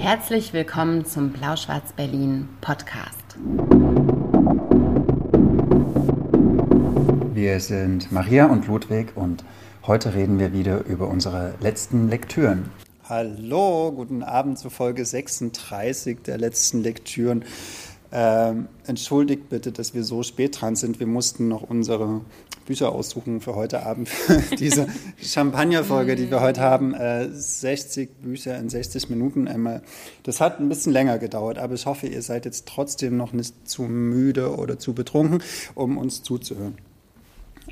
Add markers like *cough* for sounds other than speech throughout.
Herzlich willkommen zum Blau-Schwarz-Berlin Podcast. Wir sind Maria und Ludwig und heute reden wir wieder über unsere letzten Lektüren. Hallo, guten Abend zur Folge 36 der letzten Lektüren. Ähm, entschuldigt bitte, dass wir so spät dran sind. Wir mussten noch unsere Bücher aussuchen für heute Abend, für *laughs* diese Champagnerfolge, die wir heute haben. Äh, 60 Bücher in 60 Minuten einmal. Das hat ein bisschen länger gedauert, aber ich hoffe, ihr seid jetzt trotzdem noch nicht zu müde oder zu betrunken, um uns zuzuhören.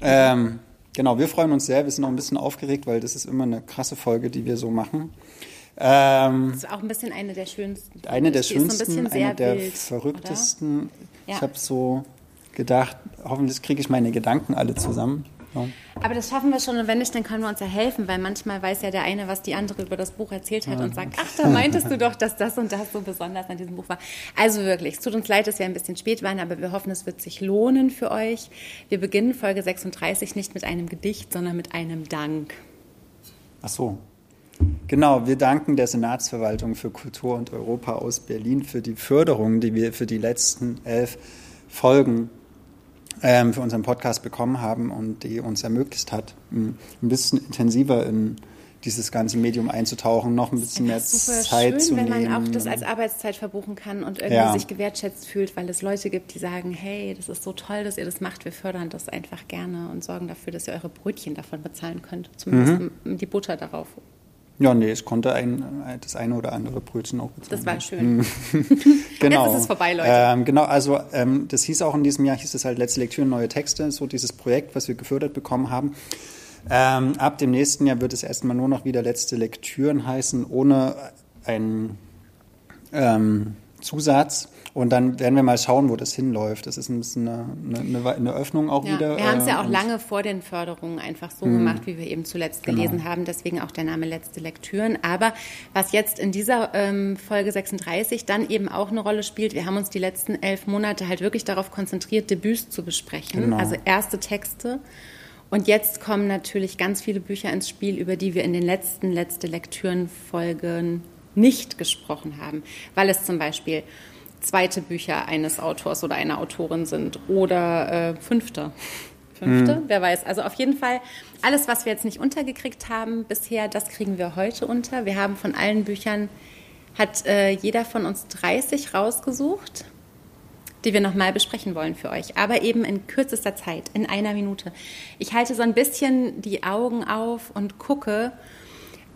Ähm, genau, wir freuen uns sehr. Wir sind auch ein bisschen aufgeregt, weil das ist immer eine krasse Folge, die wir so machen. Ähm, das ist auch ein bisschen eine der schönsten. Eine der schönsten, so ein eine der wild, verrücktesten. Ja. Ich habe so gedacht, hoffentlich kriege ich meine Gedanken alle zusammen. Ja. Aber das schaffen wir schon und wenn nicht, dann können wir uns ja helfen, weil manchmal weiß ja der eine, was die andere über das Buch erzählt hat ja. und sagt, ach, da meintest du doch, dass das und das so besonders an diesem Buch war. Also wirklich, es tut uns leid, dass wir ein bisschen spät waren, aber wir hoffen, es wird sich lohnen für euch. Wir beginnen Folge 36 nicht mit einem Gedicht, sondern mit einem Dank. Ach so. Genau, wir danken der Senatsverwaltung für Kultur und Europa aus Berlin für die Förderung, die wir für die letzten elf Folgen ähm, für unseren Podcast bekommen haben und die uns ermöglicht hat, ein bisschen intensiver in dieses ganze Medium einzutauchen, noch ein bisschen mehr Zeit schön, zu nehmen. wenn man auch das als Arbeitszeit verbuchen kann und irgendwie ja. sich gewertschätzt fühlt, weil es Leute gibt, die sagen, hey, das ist so toll, dass ihr das macht, wir fördern das einfach gerne und sorgen dafür, dass ihr eure Brötchen davon bezahlen könnt, zumindest mhm. die Butter darauf ja, nee, ich konnte ein, das eine oder andere Brötchen auch bezahlen. Das war schön. *laughs* genau. Jetzt ist es vorbei, Leute. Ähm, genau, also ähm, das hieß auch in diesem Jahr, hieß es halt letzte Lektüre, neue Texte, so dieses Projekt, was wir gefördert bekommen haben. Ähm, ab dem nächsten Jahr wird es erstmal nur noch wieder letzte Lektüren heißen, ohne einen ähm, Zusatz. Und dann werden wir mal schauen, wo das hinläuft. Das ist ein bisschen eine, eine, eine Öffnung auch ja, wieder. Wir haben es ja auch lange vor den Förderungen einfach so mhm. gemacht, wie wir eben zuletzt genau. gelesen haben. Deswegen auch der Name Letzte Lektüren. Aber was jetzt in dieser ähm, Folge 36 dann eben auch eine Rolle spielt, wir haben uns die letzten elf Monate halt wirklich darauf konzentriert, Debüts zu besprechen. Genau. Also erste Texte. Und jetzt kommen natürlich ganz viele Bücher ins Spiel, über die wir in den letzten Letzte Lektüren-Folgen nicht gesprochen haben. Weil es zum Beispiel zweite Bücher eines Autors oder einer Autorin sind oder äh, fünfte. Fünfte, mhm. wer weiß. Also auf jeden Fall, alles, was wir jetzt nicht untergekriegt haben bisher, das kriegen wir heute unter. Wir haben von allen Büchern, hat äh, jeder von uns 30 rausgesucht, die wir nochmal besprechen wollen für euch. Aber eben in kürzester Zeit, in einer Minute. Ich halte so ein bisschen die Augen auf und gucke,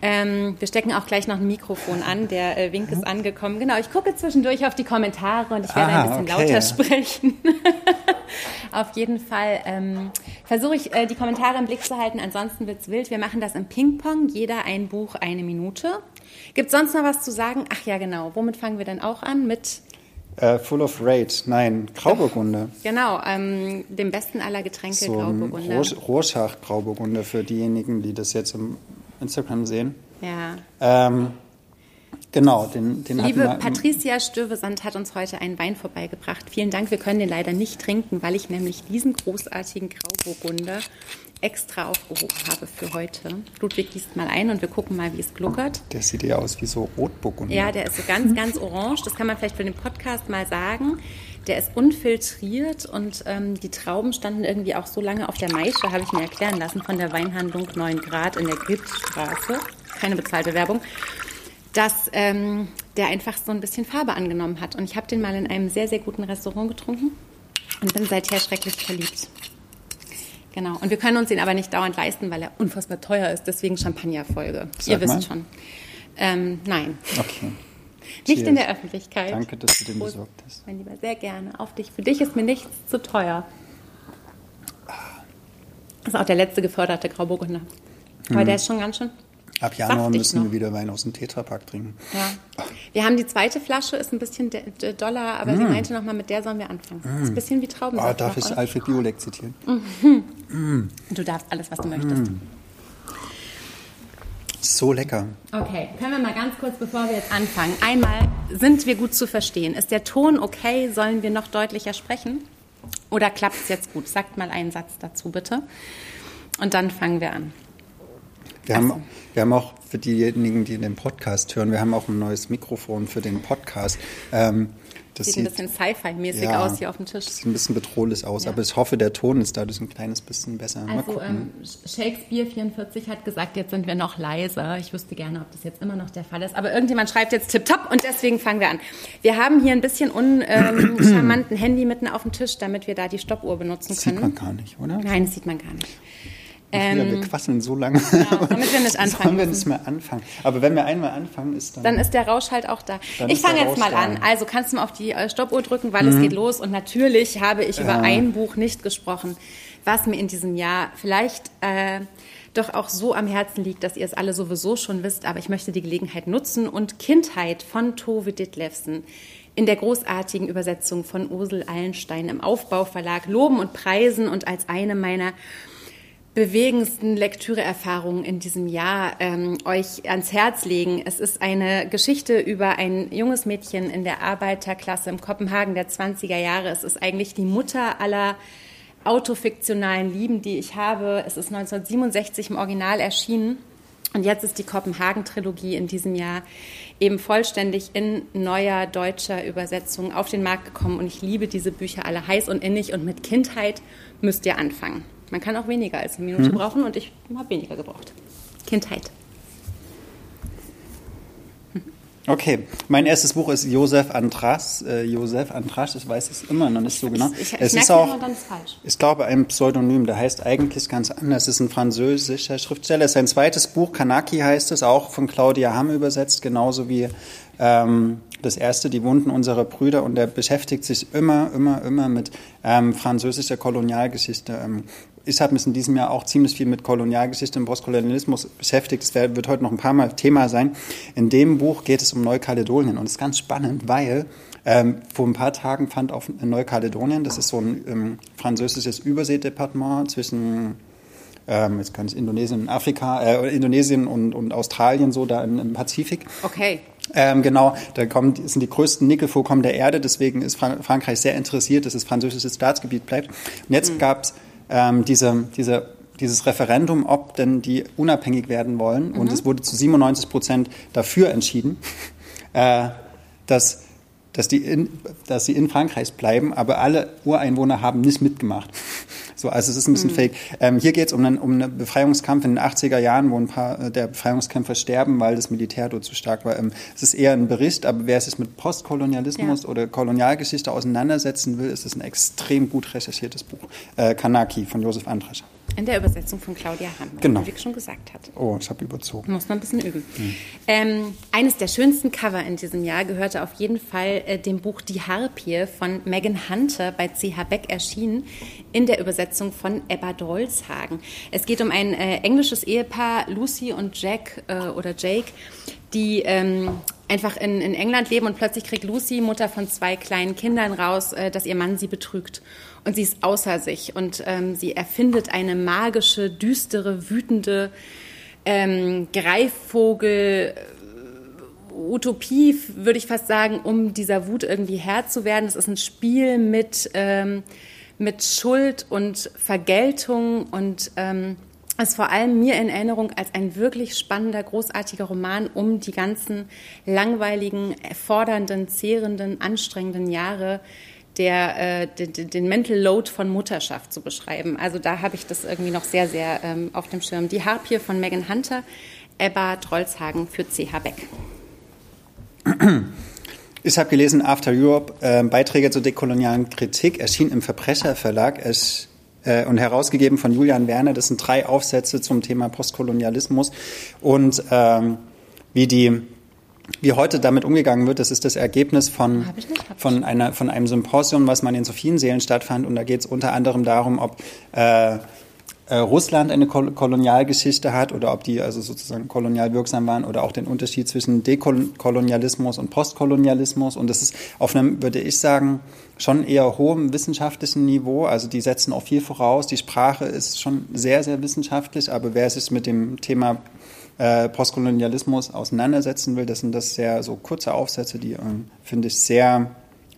ähm, wir stecken auch gleich noch ein Mikrofon an. Der äh, Wink ist angekommen. Genau, ich gucke zwischendurch auf die Kommentare und ich werde ah, ein bisschen okay. lauter sprechen. *laughs* auf jeden Fall ähm, versuche ich, äh, die Kommentare im Blick zu halten. Ansonsten wird es wild. Wir machen das im Ping-Pong. Jeder ein Buch, eine Minute. Gibt es sonst noch was zu sagen? Ach ja, genau. Womit fangen wir denn auch an? Mit Uh, full of Rage, nein, Grauburgunder. Genau, ähm, dem besten aller Getränke so Grauburgunder. Rorschach Grauburgunder für diejenigen, die das jetzt im Instagram sehen. Ja. Ähm, genau, den, den Liebe Patricia Stövesand hat uns heute einen Wein vorbeigebracht. Vielen Dank, wir können den leider nicht trinken, weil ich nämlich diesen großartigen Grauburgunder extra aufgehoben habe für heute. Ludwig gießt mal ein und wir gucken mal, wie es gluckert. Der sieht ja aus wie so Rotburgunder. Ja, der ist so ganz, ganz orange. Das kann man vielleicht für den Podcast mal sagen. Der ist unfiltriert und ähm, die Trauben standen irgendwie auch so lange auf der Maische, habe ich mir erklären lassen, von der Weinhandlung 9 Grad in der Gilbstraße. Keine bezahlte Werbung. Dass ähm, der einfach so ein bisschen Farbe angenommen hat. Und ich habe den mal in einem sehr, sehr guten Restaurant getrunken und bin seither schrecklich verliebt. Genau. Und wir können uns den aber nicht dauernd leisten, weil er unfassbar teuer ist. Deswegen Champagnerfolge. Ihr wisst mal. schon. Ähm, nein. Okay. Nicht in der Öffentlichkeit. Danke, dass du den Prost, besorgt hast. Mein Lieber, sehr gerne. Auf dich. Für dich ist mir nichts zu teuer. Das ist auch der letzte geförderte Grauburgunder. Aber hm. der ist schon ganz schön. Ab Januar müssen noch. wir wieder Wein aus dem Tetrapack trinken. Ja. Wir haben die zweite Flasche, ist ein bisschen doller, aber mm. sie meinte nochmal, mit der sollen wir anfangen. Mm. Ist ein bisschen wie Traubensaft. Oh, darf ich Alfred Biolek zitieren? Mhm. Mm. Du darfst alles, was du möchtest. Mm. So lecker. Okay, können wir mal ganz kurz, bevor wir jetzt anfangen. Einmal, sind wir gut zu verstehen? Ist der Ton okay? Sollen wir noch deutlicher sprechen? Oder klappt es jetzt gut? Sagt mal einen Satz dazu, bitte. Und dann fangen wir an. Wir haben, wir haben auch für diejenigen, die den Podcast hören, wir haben auch ein neues Mikrofon für den Podcast. Ähm, das sieht, sieht ein bisschen Sci-Fi-mäßig ja, aus hier auf dem Tisch. Sieht ein bisschen bedrohlich aus, ja. aber ich hoffe, der Ton ist dadurch ein kleines bisschen besser. Also ähm, Shakespeare 44 hat gesagt, jetzt sind wir noch leiser. Ich wüsste gerne, ob das jetzt immer noch der Fall ist. Aber irgendjemand schreibt jetzt tipptopp und deswegen fangen wir an. Wir haben hier ein bisschen uncharmanten ähm, *clears throat* Handy mitten auf dem Tisch, damit wir da die Stoppuhr benutzen das können. Sieht man gar nicht, oder? Nein, das sieht man gar nicht. Ähm, wir quasseln so lange. Genau, damit wir nicht *laughs* anfangen. Sollen wir nicht mehr anfangen. Aber wenn wir einmal anfangen, ist dann. Dann ist der Rausch halt auch da. Ich fange jetzt mal an. Also kannst du mal auf die äh, Stoppuhr drücken, weil mhm. es geht los. Und natürlich habe ich über äh. ein Buch nicht gesprochen, was mir in diesem Jahr vielleicht äh, doch auch so am Herzen liegt, dass ihr es alle sowieso schon wisst. Aber ich möchte die Gelegenheit nutzen und Kindheit von Tove Ditlevsen in der großartigen Übersetzung von Ursel Allenstein im Aufbauverlag loben und preisen und als eine meiner bewegendsten Lektüreerfahrungen in diesem Jahr ähm, euch ans Herz legen. Es ist eine Geschichte über ein junges Mädchen in der Arbeiterklasse im Kopenhagen der 20er Jahre. Es ist eigentlich die Mutter aller autofiktionalen Lieben, die ich habe. Es ist 1967 im Original erschienen. Und jetzt ist die Kopenhagen-Trilogie in diesem Jahr eben vollständig in neuer deutscher Übersetzung auf den Markt gekommen. Und ich liebe diese Bücher alle heiß und innig. Und mit Kindheit müsst ihr anfangen. Man kann auch weniger als eine Minute hm. brauchen und ich habe weniger gebraucht. Kindheit. Okay, mein erstes Buch ist Josef Andras. Äh, Josef Andras, ich weiß es immer noch nicht so genau. Ich, ich, es ich ist auch, ich glaube, ein Pseudonym, der heißt eigentlich ganz anders. Es ist ein französischer Schriftsteller. Sein zweites Buch, Kanaki heißt es, auch von Claudia Hamm übersetzt, genauso wie ähm, das erste, die Wunden unserer Brüder. Und er beschäftigt sich immer, immer, immer mit ähm, französischer Kolonialgeschichte. Ähm, ich habe mich in diesem Jahr auch ziemlich viel mit Kolonialgeschichte und Postkolonialismus beschäftigt. Das wird heute noch ein paar Mal Thema sein. In dem Buch geht es um Neukaledonien und es ist ganz spannend, weil ähm, vor ein paar Tagen fand auf Neukaledonien, das ist so ein ähm, französisches Überseedepartement zwischen ähm, jetzt kann es Indonesien und Afrika, äh, Indonesien und, und Australien so da im, im Pazifik. Okay. Ähm, genau, da kommen, sind die größten Nickelvorkommen der Erde, deswegen ist Frankreich sehr interessiert, dass es französisches Staatsgebiet bleibt. Und jetzt mhm. gab es ähm, diese, diese, dieses Referendum, ob denn die unabhängig werden wollen. Mhm. Und es wurde zu 97 Prozent dafür entschieden, *laughs* äh, dass, dass, die in, dass sie in Frankreich bleiben, aber alle Ureinwohner haben nicht mitgemacht. *laughs* So, also es ist ein bisschen mhm. fake. Ähm, hier geht es um einen, um einen Befreiungskampf in den 80er Jahren, wo ein paar äh, der Befreiungskämpfer sterben, weil das Militär dort zu stark war. Ähm, es ist eher ein Bericht, aber wer sich mit Postkolonialismus ja. oder Kolonialgeschichte auseinandersetzen will, ist es ein extrem gut recherchiertes Buch. Äh, Kanaki von Josef Andrescher. In der Übersetzung von Claudia Hamm, genau. wie schon gesagt hat. Oh, ich habe überzogen. Muss man ein bisschen üben. Mhm. Ähm, eines der schönsten Cover in diesem Jahr gehörte auf jeden Fall äh, dem Buch Die Harpie von Megan Hunter bei C.H. Beck erschienen, in der Übersetzung von Ebba Drolshagen. Es geht um ein äh, englisches Ehepaar, Lucy und Jack äh, oder Jake, die ähm, einfach in, in England leben und plötzlich kriegt Lucy, Mutter von zwei kleinen Kindern, raus, äh, dass ihr Mann sie betrügt. Und sie ist außer sich und ähm, sie erfindet eine magische, düstere, wütende ähm, Greifvogel. Äh, Utopie, würde ich fast sagen, um dieser Wut irgendwie Herr zu werden. Es ist ein Spiel mit, ähm, mit Schuld und Vergeltung und ähm, ist vor allem mir in Erinnerung als ein wirklich spannender, großartiger Roman, um die ganzen langweiligen, fordernden, zehrenden, anstrengenden Jahre der, äh, den, den Mental Load von Mutterschaft zu beschreiben. Also da habe ich das irgendwie noch sehr, sehr ähm, auf dem Schirm. Die Harpie von Megan Hunter, Ebba Trollshagen für CH Beck. Ich habe gelesen After Europe, äh, Beiträge zur dekolonialen Kritik, erschien im Verbrecherverlag es, äh, und herausgegeben von Julian Werner. Das sind drei Aufsätze zum Thema Postkolonialismus und ähm, wie die wie heute damit umgegangen wird, das ist das Ergebnis von, von, einer, von einem Symposium, was man in Sophienseelen stattfand. Und da geht es unter anderem darum, ob äh, äh, Russland eine Kolonialgeschichte hat oder ob die also sozusagen kolonial wirksam waren oder auch den Unterschied zwischen Dekolonialismus und Postkolonialismus. Und das ist auf einem, würde ich sagen, schon eher hohem wissenschaftlichen Niveau. Also die setzen auch viel voraus. Die Sprache ist schon sehr, sehr wissenschaftlich, aber wer sich mit dem Thema äh, Postkolonialismus auseinandersetzen will, das sind das sehr so kurze Aufsätze, die, ähm, finde ich, sehr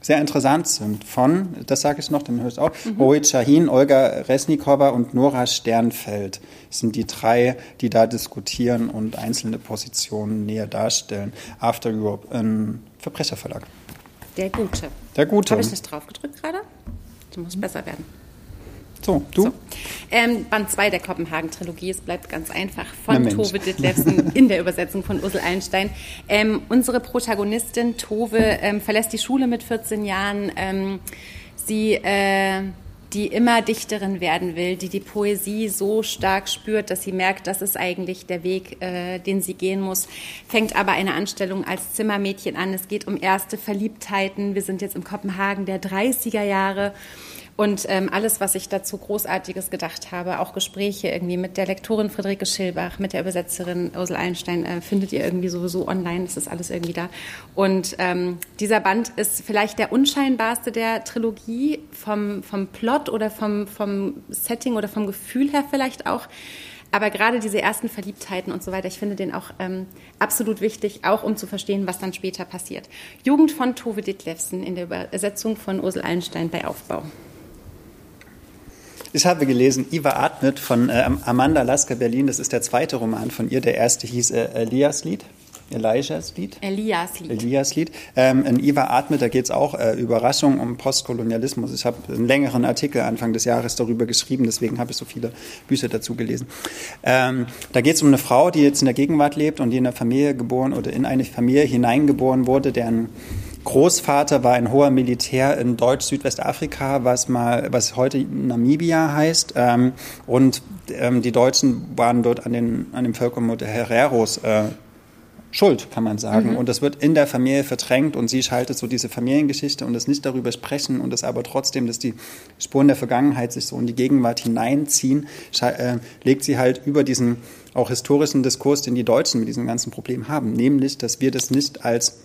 sehr interessant sind. Von, das sage ich noch, dann hörst du auch, mhm. Rohit Shahin, Olga Resnikova und Nora Sternfeld sind die drei, die da diskutieren und einzelne Positionen näher darstellen. After Europe, ein Verbrecherverlag. Der Gute. Der Gute. Habe ich nicht drauf gedrückt gerade? Du musst besser werden. So, du? So. Ähm, Band 2 der Kopenhagen-Trilogie, es bleibt ganz einfach, von Tove Ditlevsen *laughs* in der Übersetzung von Ursel Einstein. Ähm, unsere Protagonistin Tove ähm, verlässt die Schule mit 14 Jahren. Ähm, sie... Äh, die immer Dichterin werden will, die die Poesie so stark spürt, dass sie merkt, das ist eigentlich der Weg, äh, den sie gehen muss, fängt aber eine Anstellung als Zimmermädchen an. Es geht um erste Verliebtheiten. Wir sind jetzt im Kopenhagen der 30er Jahre und ähm, alles, was ich dazu Großartiges gedacht habe, auch Gespräche irgendwie mit der Lektorin Friederike Schilbach, mit der Übersetzerin Ursel Einstein, äh, findet ihr irgendwie sowieso online. Das ist alles irgendwie da. Und ähm, dieser Band ist vielleicht der unscheinbarste der Trilogie vom, vom Plot oder vom, vom Setting oder vom Gefühl her vielleicht auch. Aber gerade diese ersten Verliebtheiten und so weiter, ich finde den auch ähm, absolut wichtig, auch um zu verstehen, was dann später passiert. Jugend von Tove Ditlevsen in der Übersetzung von Ursel Einstein bei Aufbau. Ich habe gelesen, Iva atmet von äh, Amanda Lasker Berlin. Das ist der zweite Roman von ihr. Der erste hieß äh, Elias Lied. Elijahs Lied? Elias Lied. Elias Lied. Ähm, in Iva atmet, da geht es auch äh, Überraschung um Postkolonialismus. Ich habe einen längeren Artikel Anfang des Jahres darüber geschrieben, deswegen habe ich so viele Bücher dazu gelesen. Ähm, da geht es um eine Frau, die jetzt in der Gegenwart lebt und die in eine Familie geboren oder in eine Familie hineingeboren wurde, deren Großvater war ein hoher Militär in Deutsch-Südwestafrika, was mal, was heute Namibia heißt. Ähm, und ähm, die Deutschen waren dort an, den, an dem Völkermord der Hereros äh, schuld, kann man sagen. Mhm. Und das wird in der Familie verdrängt und sie schaltet so diese Familiengeschichte und das nicht darüber sprechen und das aber trotzdem, dass die Spuren der Vergangenheit sich so in die Gegenwart hineinziehen, äh, legt sie halt über diesen auch historischen Diskurs, den die Deutschen mit diesem ganzen Problem haben, nämlich, dass wir das nicht als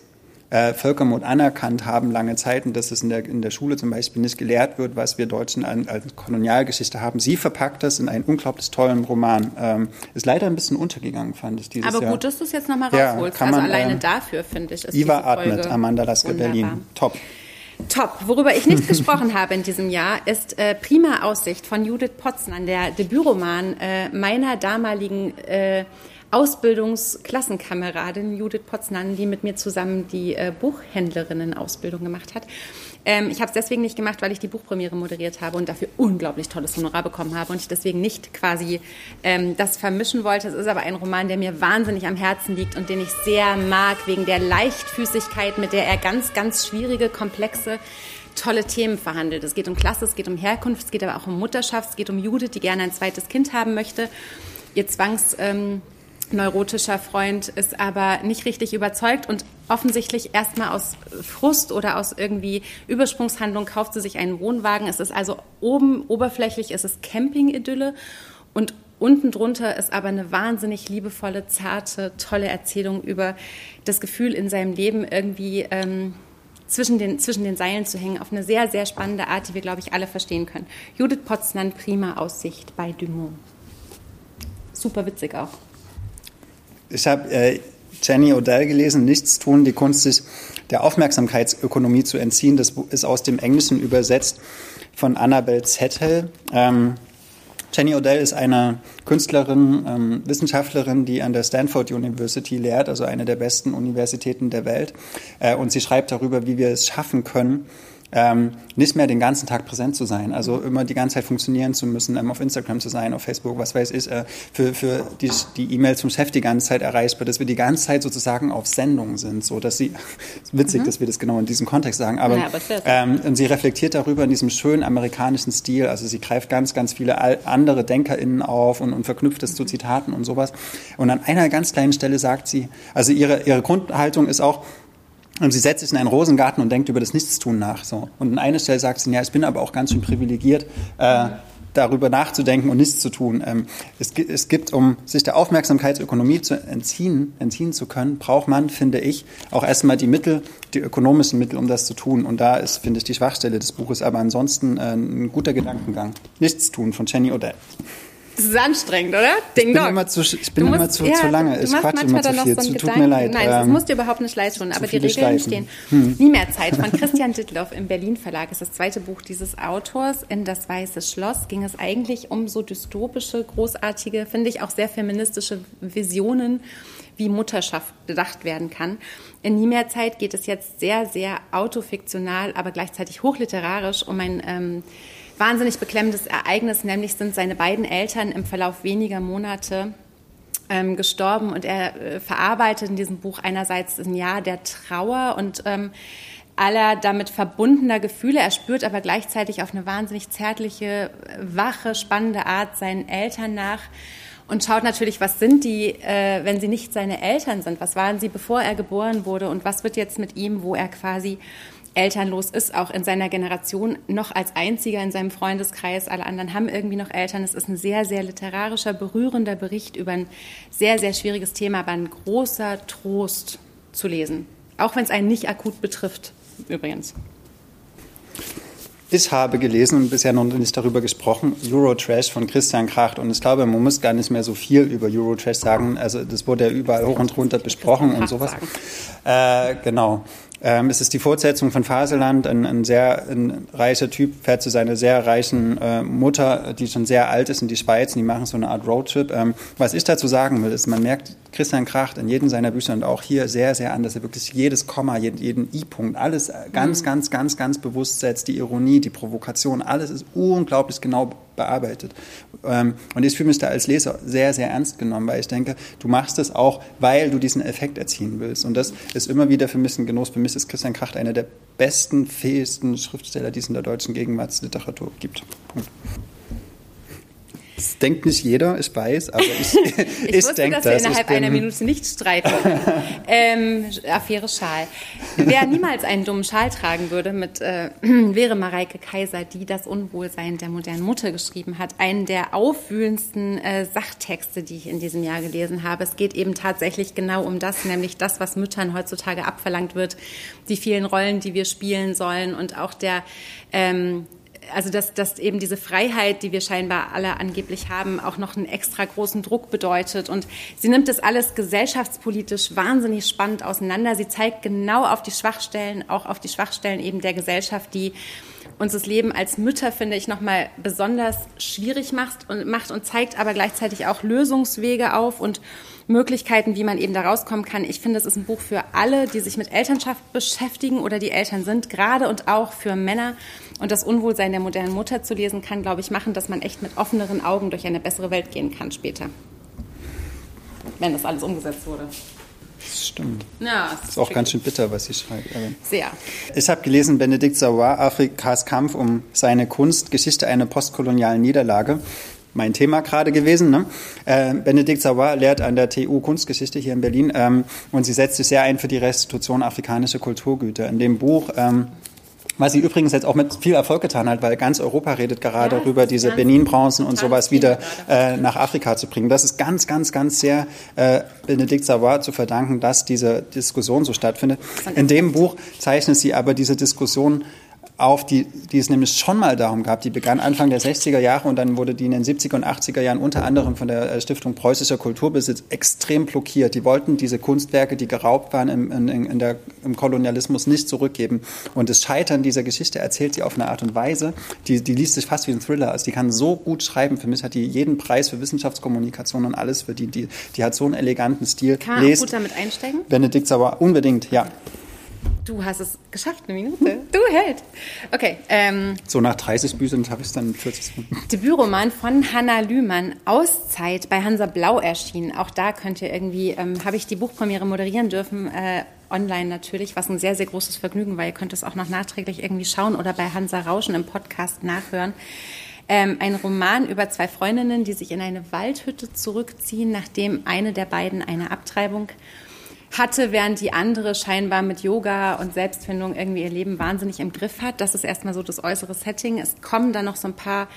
äh, Völkermord anerkannt haben lange Zeit und dass es in der, in der Schule zum Beispiel nicht gelehrt wird, was wir Deutschen an, als Kolonialgeschichte haben. Sie verpackt das in einen unglaublich tollen Roman. Ähm, ist leider ein bisschen untergegangen, fand ich dieses Aber Jahr. gut, dass du es jetzt nochmal rausholst. Ja, also man, alleine äh, dafür, finde ich, ist Iva atmet, Amanda Lasker, Berlin. Top. Top. Worüber ich nicht gesprochen *laughs* habe in diesem Jahr, ist äh, Prima Aussicht von Judith Potzmann, der Debütroman äh, meiner damaligen äh, Ausbildungsklassenkameradin Judith Potznan, die mit mir zusammen die äh, Buchhändlerinnen-Ausbildung gemacht hat. Ähm, ich habe es deswegen nicht gemacht, weil ich die Buchpremiere moderiert habe und dafür unglaublich tolles Honorar bekommen habe und ich deswegen nicht quasi ähm, das vermischen wollte. Es ist aber ein Roman, der mir wahnsinnig am Herzen liegt und den ich sehr mag, wegen der Leichtfüßigkeit, mit der er ganz, ganz schwierige, komplexe tolle Themen verhandelt. Es geht um Klasse, es geht um Herkunft, es geht aber auch um Mutterschaft, es geht um Judith, die gerne ein zweites Kind haben möchte. Ihr Zwangs... Ähm, neurotischer Freund ist aber nicht richtig überzeugt und offensichtlich erstmal aus Frust oder aus irgendwie Übersprungshandlung kauft sie sich einen Wohnwagen. Es ist also oben oberflächlich, es ist Camping-Idylle und unten drunter ist aber eine wahnsinnig liebevolle, zarte, tolle Erzählung über das Gefühl in seinem Leben irgendwie ähm, zwischen, den, zwischen den Seilen zu hängen, auf eine sehr, sehr spannende Art, die wir, glaube ich, alle verstehen können. Judith Potznan, prima Aussicht bei Dumont. Super witzig auch. Ich habe äh, Jenny Odell gelesen, Nichts tun, die Kunst, sich der Aufmerksamkeitsökonomie zu entziehen. Das ist aus dem Englischen übersetzt von Annabel Zettel. Ähm, Jenny Odell ist eine Künstlerin, ähm, Wissenschaftlerin, die an der Stanford University lehrt, also eine der besten Universitäten der Welt. Äh, und sie schreibt darüber, wie wir es schaffen können, ähm, nicht mehr den ganzen Tag präsent zu sein, also immer die ganze Zeit funktionieren zu müssen, ähm, auf Instagram zu sein, auf Facebook, was weiß ich, äh, für, für die, die E-Mails vom Chef die ganze Zeit erreichbar, dass wir die ganze Zeit sozusagen auf Sendung sind, so dass sie, *laughs* witzig, mhm. dass wir das genau in diesem Kontext sagen, aber, ja, aber ähm, und sie reflektiert darüber in diesem schönen amerikanischen Stil, also sie greift ganz, ganz viele andere DenkerInnen auf und, und verknüpft es zu Zitaten und sowas. Und an einer ganz kleinen Stelle sagt sie, also ihre, ihre Grundhaltung ist auch, und sie setzt sich in einen Rosengarten und denkt über das Nichtstun nach. So. Und an einer Stelle sagt sie, ja, ich bin aber auch ganz schön privilegiert, äh, darüber nachzudenken und nichts zu tun. Ähm, es, es, gibt, um sich der Aufmerksamkeitsökonomie zu entziehen, entziehen zu können, braucht man, finde ich, auch erstmal die Mittel, die ökonomischen Mittel, um das zu tun. Und da ist, finde ich, die Schwachstelle des Buches. Aber ansonsten äh, ein guter Gedankengang. Nichts tun von Jenny Odell. Das ist anstrengend, oder? Ding ich bin immer zu, ich bin immer zu, ja, zu lange. Ich quatsche immer zu viel. So tut mir leid. Nein, das ähm, muss dir überhaupt nicht leid tun. Aber die Regeln Schleifen. stehen. Hm. Nie mehr Zeit. Von Christian Dittloff im Berlin Verlag ist das zweite Buch dieses Autors. In das Weiße Schloss ging es eigentlich um so dystopische, großartige, finde ich auch sehr feministische Visionen wie Mutterschaft gedacht werden kann. In Nie mehr Zeit geht es jetzt sehr, sehr autofiktional, aber gleichzeitig hochliterarisch um ein ähm, wahnsinnig beklemmendes Ereignis, nämlich sind seine beiden Eltern im Verlauf weniger Monate ähm, gestorben und er äh, verarbeitet in diesem Buch einerseits ein Jahr der Trauer und ähm, aller damit verbundener Gefühle. Er spürt aber gleichzeitig auf eine wahnsinnig zärtliche, wache, spannende Art seinen Eltern nach und schaut natürlich, was sind die, äh, wenn sie nicht seine Eltern sind? Was waren sie, bevor er geboren wurde? Und was wird jetzt mit ihm, wo er quasi elternlos ist, auch in seiner Generation noch als einziger in seinem Freundeskreis. Alle anderen haben irgendwie noch Eltern. Es ist ein sehr, sehr literarischer, berührender Bericht über ein sehr, sehr schwieriges Thema, aber ein großer Trost zu lesen. Auch wenn es einen nicht akut betrifft, übrigens. Ich habe gelesen und bisher noch nicht darüber gesprochen, Eurotrash von Christian Kracht. Und ich glaube, man muss gar nicht mehr so viel über Eurotrash sagen. Also das wurde ja überall hoch und runter besprochen und sowas. Äh, genau. Ähm, es ist die Fortsetzung von Faseland. Ein, ein sehr ein reicher Typ fährt zu seiner sehr reichen äh, Mutter, die schon sehr alt ist, in die Schweiz. Und die machen so eine Art Roadtrip. Ähm, was ich dazu sagen will, ist, man merkt Christian Kracht in jedem seiner Bücher und auch hier sehr, sehr an, dass er wirklich jedes Komma, jeden, jeden I-Punkt, alles ganz, mhm. ganz, ganz, ganz bewusst setzt. Die Ironie, die Provokation, alles ist unglaublich genau bearbeitet. Ähm, und ich fühle mich da als Leser sehr, sehr ernst genommen, weil ich denke, du machst es auch, weil du diesen Effekt erzielen willst. Und das ist immer wieder für mich ein Genuss. Für mich ist Christian Kracht einer der besten, fähigsten Schriftsteller, die es in der deutschen Gegenwartsliteratur gibt. Punkt. Das denkt nicht jeder, ich weiß, aber *laughs* ich, *laughs* ich, ich wusste, denke dass wir innerhalb einer Minute nicht streiten. *laughs* ähm, Affäre Schal. Wer niemals einen dummen Schal tragen würde, mit, äh, *clears throat* wäre Mareike Kaiser, die das Unwohlsein der modernen Mutter geschrieben hat. Einen der aufwühlendsten äh, Sachtexte, die ich in diesem Jahr gelesen habe. Es geht eben tatsächlich genau um das, nämlich das, was Müttern heutzutage abverlangt wird, die vielen Rollen, die wir spielen sollen und auch der ähm, also dass, dass eben diese Freiheit, die wir scheinbar alle angeblich haben, auch noch einen extra großen Druck bedeutet. Und sie nimmt das alles gesellschaftspolitisch wahnsinnig spannend auseinander. Sie zeigt genau auf die Schwachstellen, auch auf die Schwachstellen eben der Gesellschaft, die uns das Leben als Mütter, finde ich, nochmal besonders schwierig macht und, macht und zeigt aber gleichzeitig auch Lösungswege auf und Möglichkeiten, wie man eben da rauskommen kann. Ich finde, es ist ein Buch für alle, die sich mit Elternschaft beschäftigen oder die Eltern sind, gerade und auch für Männer. Und das Unwohlsein der modernen Mutter zu lesen kann, glaube ich, machen, dass man echt mit offeneren Augen durch eine bessere Welt gehen kann später. Wenn das alles umgesetzt wurde. Das stimmt. Ja, das ist auch ganz schön bitter, was sie schreibt. Aber Sehr. Ich habe gelesen, Benedikt Savoy, Afrikas Kampf um seine Kunst, Geschichte einer postkolonialen Niederlage mein Thema gerade gewesen. Ne? Äh, Benedikt Savoy lehrt an der TU Kunstgeschichte hier in Berlin ähm, und sie setzt sich sehr ein für die Restitution afrikanischer Kulturgüter. In dem Buch ähm, was sie übrigens jetzt auch mit viel Erfolg getan hat, weil ganz Europa redet gerade ja, darüber, diese Benin-Bronzen und sowas wieder äh, nach Afrika zu bringen. Das ist ganz, ganz, ganz sehr äh, Benedikt Savoy zu verdanken, dass diese Diskussion so stattfindet. In dem Buch zeichnet sie aber diese Diskussion auf, die, die es nämlich schon mal darum gab. Die begann Anfang der 60er Jahre und dann wurde die in den 70er und 80er Jahren unter anderem von der äh, Stiftung Preußischer Kulturbesitz extrem blockiert. Die wollten diese Kunstwerke, die geraubt waren im, in, in der, im Kolonialismus, nicht zurückgeben. Und das Scheitern dieser Geschichte erzählt sie auf eine Art und Weise, die, die liest sich fast wie ein Thriller. Also die kann so gut schreiben. Für mich hat die jeden Preis für Wissenschaftskommunikation und alles für die. Die, hat so einen eleganten Stil. Kann man gut damit einsteigen? Benedikt Sauer, unbedingt, ja. Du hast es geschafft, eine Minute. Du hältst. Okay. Ähm, so nach 30 Büchern habe ich es dann in 40 Sekunden. *laughs* Debütroman von Hanna Lühmann, Auszeit bei Hansa Blau erschienen. Auch da könnt ihr irgendwie, ähm, habe ich die Buchpremiere moderieren dürfen, äh, online natürlich, was ein sehr, sehr großes Vergnügen war. Ihr könnt es auch noch nachträglich irgendwie schauen oder bei Hansa Rauschen im Podcast nachhören. Ähm, ein Roman über zwei Freundinnen, die sich in eine Waldhütte zurückziehen, nachdem eine der beiden eine Abtreibung hatte, während die andere scheinbar mit Yoga und Selbstfindung irgendwie ihr Leben wahnsinnig im Griff hat. Das ist erstmal so das äußere Setting. Es kommen dann noch so ein paar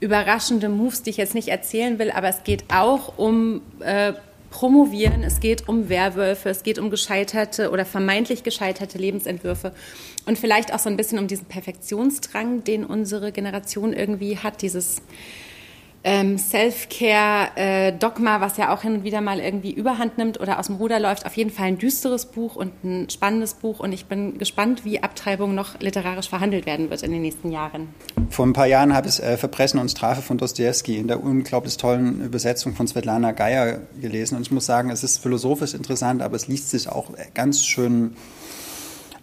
überraschende Moves, die ich jetzt nicht erzählen will, aber es geht auch um äh, Promovieren, es geht um Werwölfe, es geht um gescheiterte oder vermeintlich gescheiterte Lebensentwürfe und vielleicht auch so ein bisschen um diesen Perfektionsdrang, den unsere Generation irgendwie hat, dieses ähm, Self-Care-Dogma, äh, was ja auch hin und wieder mal irgendwie überhand nimmt oder aus dem Ruder läuft. Auf jeden Fall ein düsteres Buch und ein spannendes Buch. Und ich bin gespannt, wie Abtreibung noch literarisch verhandelt werden wird in den nächsten Jahren. Vor ein paar Jahren habe ich äh, Verbrechen und Strafe von Dostoevsky in der unglaublich tollen Übersetzung von Svetlana Geier gelesen. Und ich muss sagen, es ist philosophisch interessant, aber es liest sich auch ganz schön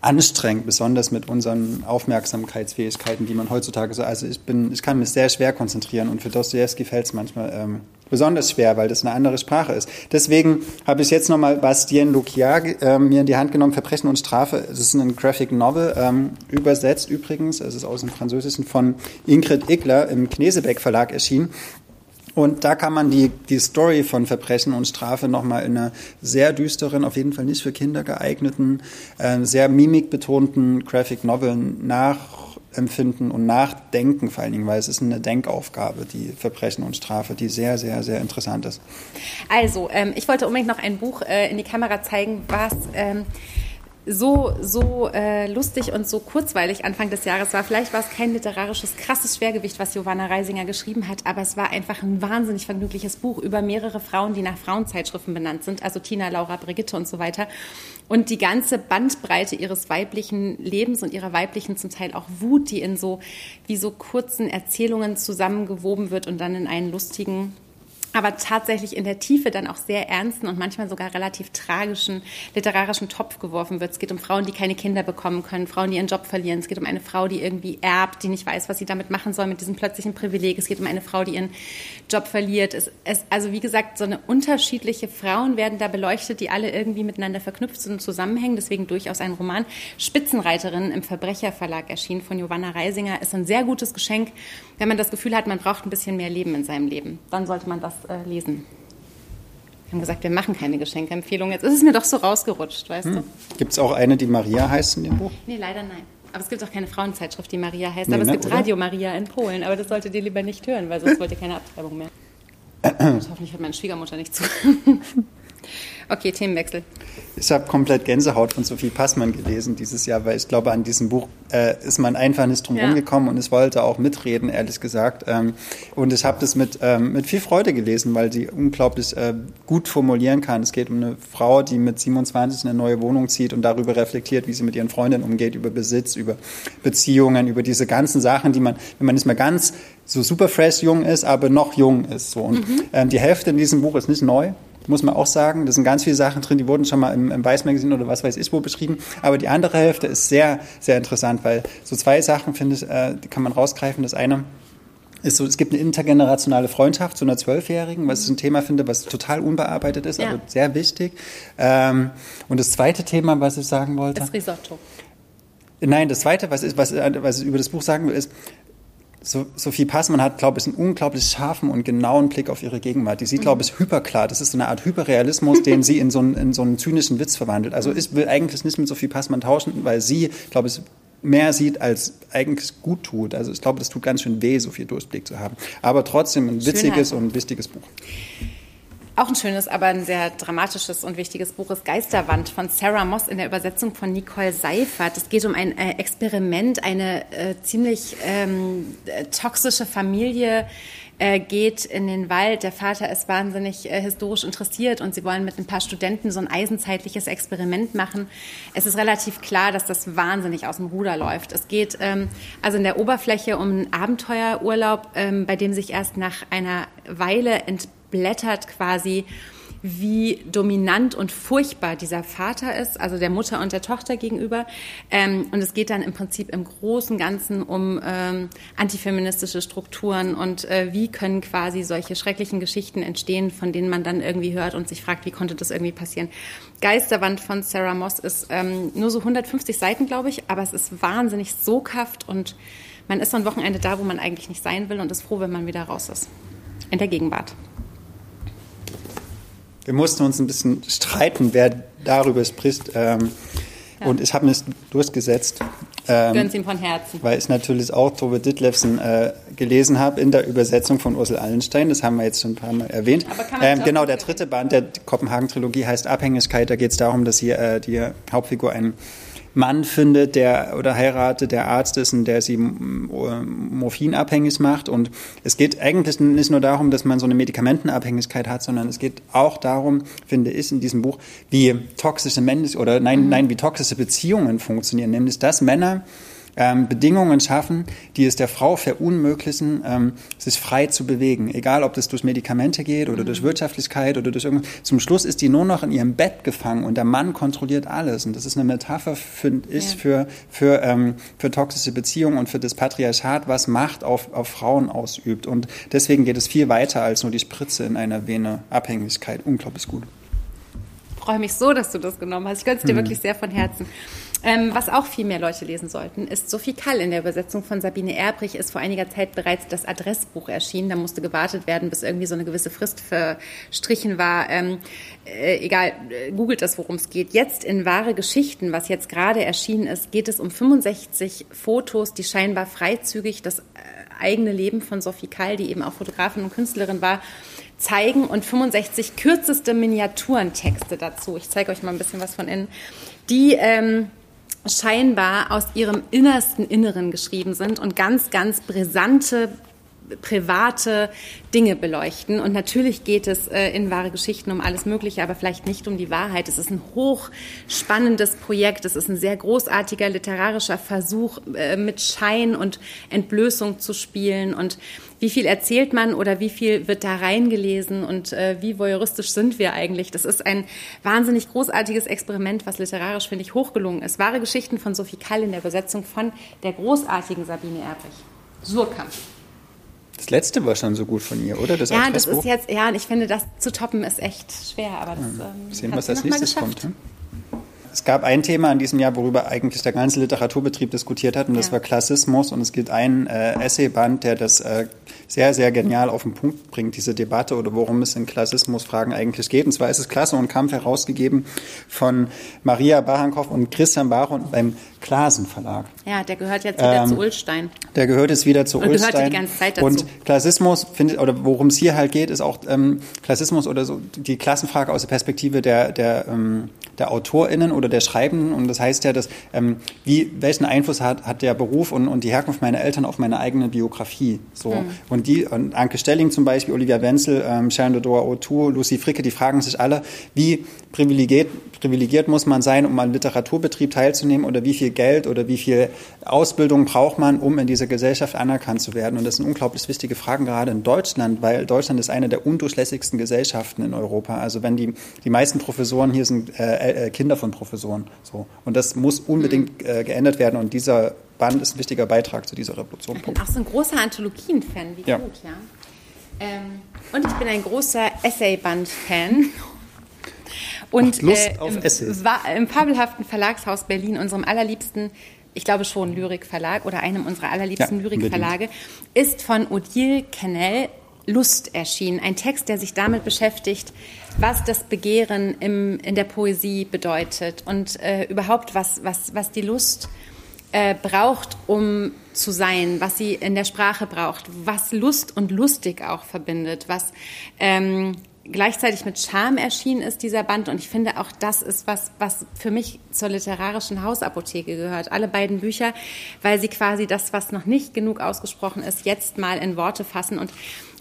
anstrengend, besonders mit unseren Aufmerksamkeitsfähigkeiten, die man heutzutage so. Also ich bin, ich kann mich sehr schwer konzentrieren und für Dostoevsky fällt es manchmal ähm, besonders schwer, weil das eine andere Sprache ist. Deswegen habe ich jetzt nochmal Bastien Lucia äh, mir in die Hand genommen, Verbrechen und Strafe. Das ist ein Graphic Novel, ähm, übersetzt übrigens, es ist aus dem Französischen von Ingrid Igler im Knesebeck Verlag erschienen. Und da kann man die, die Story von Verbrechen und Strafe nochmal in einer sehr düsteren, auf jeden Fall nicht für Kinder geeigneten, äh, sehr mimikbetonten Graphic Novel nachempfinden und nachdenken vor allen Dingen, weil es ist eine Denkaufgabe, die Verbrechen und Strafe, die sehr, sehr, sehr interessant ist. Also, ähm, ich wollte unbedingt noch ein Buch äh, in die Kamera zeigen, was... Ähm so, so äh, lustig und so kurzweilig Anfang des Jahres war. Vielleicht war es kein literarisches, krasses Schwergewicht, was Giovanna Reisinger geschrieben hat, aber es war einfach ein wahnsinnig vergnügliches Buch über mehrere Frauen, die nach Frauenzeitschriften benannt sind, also Tina, Laura, Brigitte und so weiter. Und die ganze Bandbreite ihres weiblichen Lebens und ihrer weiblichen zum Teil auch Wut, die in so wie so kurzen Erzählungen zusammengewoben wird und dann in einen lustigen aber tatsächlich in der Tiefe dann auch sehr ernsten und manchmal sogar relativ tragischen literarischen Topf geworfen wird. Es geht um Frauen, die keine Kinder bekommen können, Frauen, die ihren Job verlieren. Es geht um eine Frau, die irgendwie erbt, die nicht weiß, was sie damit machen soll mit diesem plötzlichen Privileg. Es geht um eine Frau, die ihren Job verliert. Es, es, also wie gesagt, so eine unterschiedliche Frauen werden da beleuchtet, die alle irgendwie miteinander verknüpft sind und zusammenhängen. Deswegen durchaus ein Roman. Spitzenreiterin im Verbrecherverlag erschienen von Giovanna Reisinger ist ein sehr gutes Geschenk, wenn man das Gefühl hat, man braucht ein bisschen mehr Leben in seinem Leben. Dann sollte man das äh, lesen. Wir haben gesagt, wir machen keine Geschenkeempfehlungen. Jetzt ist es mir doch so rausgerutscht, weißt hm. du? Gibt es auch eine, die Maria heißt in dem Buch? Nee, leider nein. Aber es gibt auch keine Frauenzeitschrift, die Maria heißt. Nee, aber es ne, gibt oder? Radio Maria in Polen. Aber das solltet ihr lieber nicht hören, weil sonst wollt ihr keine Abtreibung mehr. *clears throat* hoffentlich hört meine Schwiegermutter nicht zu. *laughs* Okay, Themenwechsel. Ich habe komplett Gänsehaut von Sophie Passmann gelesen dieses Jahr, weil ich glaube, an diesem Buch äh, ist man einfach nicht drum ja. gekommen und es wollte auch mitreden, ehrlich gesagt. Ähm, und ich habe das mit, ähm, mit viel Freude gelesen, weil sie unglaublich äh, gut formulieren kann. Es geht um eine Frau, die mit 27 in eine neue Wohnung zieht und darüber reflektiert, wie sie mit ihren Freundinnen umgeht, über Besitz, über Beziehungen, über diese ganzen Sachen, die man, wenn man nicht mehr ganz so super fresh jung ist, aber noch jung ist. So. Und mhm. ähm, die Hälfte in diesem Buch ist nicht neu muss man auch sagen. Da sind ganz viele Sachen drin, die wurden schon mal im, im Weiß Magazine oder was weiß ich wo beschrieben. Aber die andere Hälfte ist sehr, sehr interessant, weil so zwei Sachen, finde ich, äh, die kann man rausgreifen. Das eine ist so, es gibt eine intergenerationale Freundschaft zu einer Zwölfjährigen, was ich ein Thema finde, was total unbearbeitet ist, ja. aber sehr wichtig. Ähm, und das zweite Thema, was ich sagen wollte. Das Risotto. Nein, das zweite, was, ist, was, was ich über das Buch sagen will, ist, Sophie Passmann hat, glaube ich, einen unglaublich scharfen und genauen Blick auf ihre Gegenwart. Die sieht, glaube ich, hyperklar. Das ist so eine Art Hyperrealismus, den sie in so, einen, in so einen zynischen Witz verwandelt. Also ich will eigentlich nicht mit Sophie Passmann tauschen, weil sie, glaube ich, mehr sieht, als eigentlich gut tut. Also ich glaube, das tut ganz schön weh, so viel Durchblick zu haben. Aber trotzdem ein witziges Schönheit. und wichtiges Buch. Auch ein schönes, aber ein sehr dramatisches und wichtiges Buch ist Geisterwand von Sarah Moss in der Übersetzung von Nicole Seifert. Es geht um ein äh, Experiment, eine äh, ziemlich ähm, toxische Familie äh, geht in den Wald. Der Vater ist wahnsinnig äh, historisch interessiert und sie wollen mit ein paar Studenten so ein eisenzeitliches Experiment machen. Es ist relativ klar, dass das wahnsinnig aus dem Ruder läuft. Es geht ähm, also in der Oberfläche um einen Abenteuerurlaub, ähm, bei dem sich erst nach einer Weile entbindet blättert quasi, wie dominant und furchtbar dieser Vater ist, also der Mutter und der Tochter gegenüber. Ähm, und es geht dann im Prinzip im Großen Ganzen um ähm, antifeministische Strukturen und äh, wie können quasi solche schrecklichen Geschichten entstehen, von denen man dann irgendwie hört und sich fragt, wie konnte das irgendwie passieren. Geisterwand von Sarah Moss ist ähm, nur so 150 Seiten, glaube ich, aber es ist wahnsinnig soghaft und man ist so ein Wochenende da, wo man eigentlich nicht sein will und ist froh, wenn man wieder raus ist. In der Gegenwart wir mussten uns ein bisschen streiten, wer darüber spricht. Ähm, ja. Und ich habe mich durchgesetzt. Ähm, Gönn's ihm von Herzen. Weil ich natürlich auch Tove Ditlevsen äh, gelesen habe in der Übersetzung von Ursel Allenstein. Das haben wir jetzt schon ein paar Mal erwähnt. Ähm, genau, der dritte Band der Kopenhagen-Trilogie heißt Abhängigkeit. Da geht es darum, dass hier äh, die Hauptfigur ein Mann findet, der oder heiratet, der Arzt ist und der sie morphinabhängig macht. Und es geht eigentlich nicht nur darum, dass man so eine Medikamentenabhängigkeit hat, sondern es geht auch darum, finde ich, in diesem Buch, wie toxische Menschen oder nein, mhm. nein, wie toxische Beziehungen funktionieren. Nämlich, dass Männer ähm, Bedingungen schaffen, die es der Frau verunmöglichen, ähm, sich frei zu bewegen. Egal, ob das durch Medikamente geht oder mhm. durch Wirtschaftlichkeit oder durch irgendwas. Zum Schluss ist die nur noch in ihrem Bett gefangen und der Mann kontrolliert alles. Und das ist eine Metapher, finde ich, ja. für, für, ähm, für toxische Beziehungen und für das Patriarchat, was Macht auf, auf Frauen ausübt. Und deswegen geht es viel weiter als nur die Spritze in einer Vene Abhängigkeit. Unglaublich gut. Ich freue mich so, dass du das genommen hast. Ich gönne es dir mhm. wirklich sehr von Herzen. Ähm, was auch viel mehr Leute lesen sollten, ist Sophie Kall. In der Übersetzung von Sabine Erbrich ist vor einiger Zeit bereits das Adressbuch erschienen. Da musste gewartet werden, bis irgendwie so eine gewisse Frist verstrichen war. Ähm, äh, egal, äh, googelt das, worum es geht. Jetzt in Wahre Geschichten, was jetzt gerade erschienen ist, geht es um 65 Fotos, die scheinbar freizügig das äh, eigene Leben von Sophie Kall, die eben auch Fotografin und Künstlerin war, zeigen und 65 kürzeste Miniaturentexte dazu. Ich zeige euch mal ein bisschen was von innen. Die ähm, scheinbar aus ihrem innersten Inneren geschrieben sind und ganz, ganz brisante private Dinge beleuchten. Und natürlich geht es äh, in wahre Geschichten um alles Mögliche, aber vielleicht nicht um die Wahrheit. Es ist ein hochspannendes Projekt. Es ist ein sehr großartiger literarischer Versuch, äh, mit Schein und Entblößung zu spielen. Und wie viel erzählt man oder wie viel wird da reingelesen und äh, wie voyeuristisch sind wir eigentlich? Das ist ein wahnsinnig großartiges Experiment, was literarisch, finde ich, hochgelungen ist. Wahre Geschichten von Sophie Kall in der Übersetzung von der großartigen Sabine Erbrich. Surkamp. Das letzte war schon so gut von ihr, oder? Das ja, das ist jetzt, ja, und ich finde, das zu toppen ist echt schwer, aber das ähm, Sehen, was als nächstes kommt. Hm? Es gab ein Thema in diesem Jahr, worüber eigentlich der ganze Literaturbetrieb diskutiert hat, und das ja. war Klassismus. Und es gibt einen äh, Essayband, der das äh, sehr, sehr genial auf den Punkt bringt, diese Debatte oder worum es in Klassismusfragen eigentlich geht. Und zwar ist es Klasse und Kampf herausgegeben von Maria Barankow und Christian Baron beim Klasen Verlag. Ja, der gehört jetzt wieder ähm, zu Ulstein. Der gehört jetzt wieder zu und Ulstein. Gehörte die ganze Zeit dazu. Und Klassismus, findet, oder worum es hier halt geht, ist auch ähm, Klassismus oder so die Klassenfrage aus der Perspektive der, der ähm, der AutorInnen oder der Schreibenden. Und das heißt ja, dass, ähm, wie, welchen Einfluss hat, hat der Beruf und, und die Herkunft meiner Eltern auf meine eigene Biografie. So. Mhm. Und die, und Anke Stelling zum Beispiel, Olivia Wenzel, ähm, Sharon Dodor O'Toole, Lucy Fricke, die fragen sich alle, wie privilegiert, privilegiert muss man sein, um an Literaturbetrieb teilzunehmen oder wie viel Geld oder wie viel Ausbildung braucht man, um in dieser Gesellschaft anerkannt zu werden. Und das sind unglaublich wichtige Fragen gerade in Deutschland, weil Deutschland ist eine der undurchlässigsten Gesellschaften in Europa. Also wenn die, die meisten Professoren hier sind äh, äh, Kinder von Professoren. So. Und das muss unbedingt äh, geändert werden. Und dieser Band ist ein wichtiger Beitrag zu dieser Revolution. Ich bin auch so ein großer Anthologien-Fan, wie ja. gut, ja. Ähm, und ich bin ein großer Essay-Band-Fan. *laughs* Und Lust äh, auf Essays. Im, im fabelhaften Verlagshaus Berlin, unserem allerliebsten ich glaube schon Lyrikverlag oder einem unserer allerliebsten ja, Lyrikverlage, ist von Odile Kennel Lust erschienen. Ein Text, der sich damit beschäftigt, was das Begehren im, in der Poesie bedeutet und äh, überhaupt was, was, was die Lust äh, braucht, um zu sein, was sie in der Sprache braucht, was Lust und lustig auch verbindet, was ähm, gleichzeitig mit Charme erschienen ist, dieser Band. Und ich finde, auch das ist was, was für mich zur literarischen Hausapotheke gehört. Alle beiden Bücher, weil sie quasi das, was noch nicht genug ausgesprochen ist, jetzt mal in Worte fassen. Und